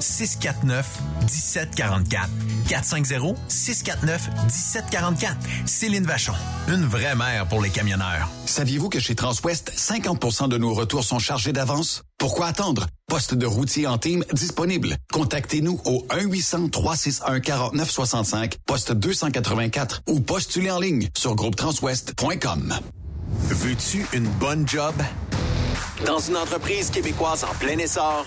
649 1744. 450 649 1744. Céline Vachon, une vraie mère pour les camionneurs.
Saviez-vous que chez Transwest, 50% de nos retours sont chargés d'avance? Pourquoi attendre? Poste de routier en team disponible. Contactez-nous au 1-800-361-4965, poste 284 ou postulez en ligne sur groupetranswest.com.
Veux-tu une bonne job? Dans une entreprise québécoise en plein essor,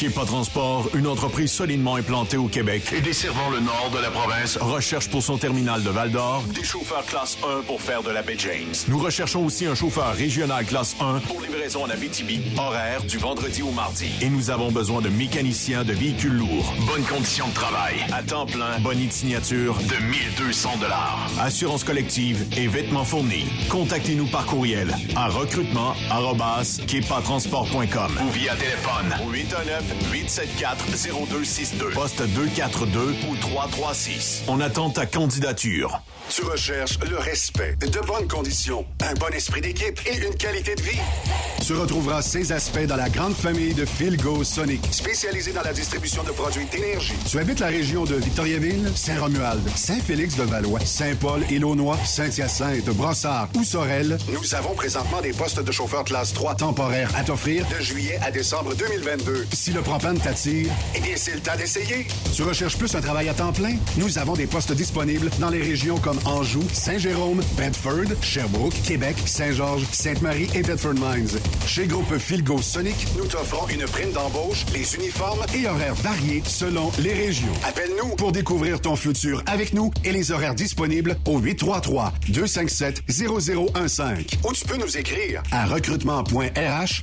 Kepa Transport, une entreprise solidement implantée au Québec
Et desservant le nord de la province,
recherche pour son terminal de Val-d'Or
des chauffeurs classe 1 pour faire de la baie James.
Nous recherchons aussi un chauffeur régional classe 1
Pour livraison en Abitibi, horaire du vendredi au mardi.
et nous avons besoin de mécaniciens de véhicules lourds.
Bonnes conditions de travail. À temps plein,
Bonnie de signature,
de 1200 dollars.
assurance collective et vêtements fournis. Contactez-nous par courriel à recrutement@kepatransport.com.
Ou via téléphone au 819-874-0262.
Poste 242
ou 336.
On attend ta candidature.
Tu recherches le respect, de bonnes conditions, un bon esprit d'équipe et une qualité de vie. Tu retrouveras ces aspects dans la grande famille de Philgo Sonic, spécialisée dans la distribution de produits d'énergie. Tu habites la région de Victoriaville, Saint-Romuald, Saint-Félix-de-Valois, Saint-Paul, Île-aux-Noix, Saint-Hyacinthe, Brossard ou Sorel. Nous avons présentement des postes de chauffeur classe 3 temporaires à t'offrir de juillet à décembre 2022. Si le propane t'attire, eh bien, c'est le temps d'essayer. Tu recherches plus un travail à temps plein? Nous avons des postes disponibles dans les régions comme Anjou, Saint-Jérôme, Bedford, Sherbrooke, Québec, Saint-Georges, Sainte-Marie et Bedford Mines. Chez Groupe Philgo Sonic, nous t'offrons une prime d'embauche, les uniformes et horaires variés selon les régions. Appelle-nous pour découvrir ton futur avec nous et les horaires disponibles au 833-257-0015. Ou tu peux nous écrire à recrutement.rh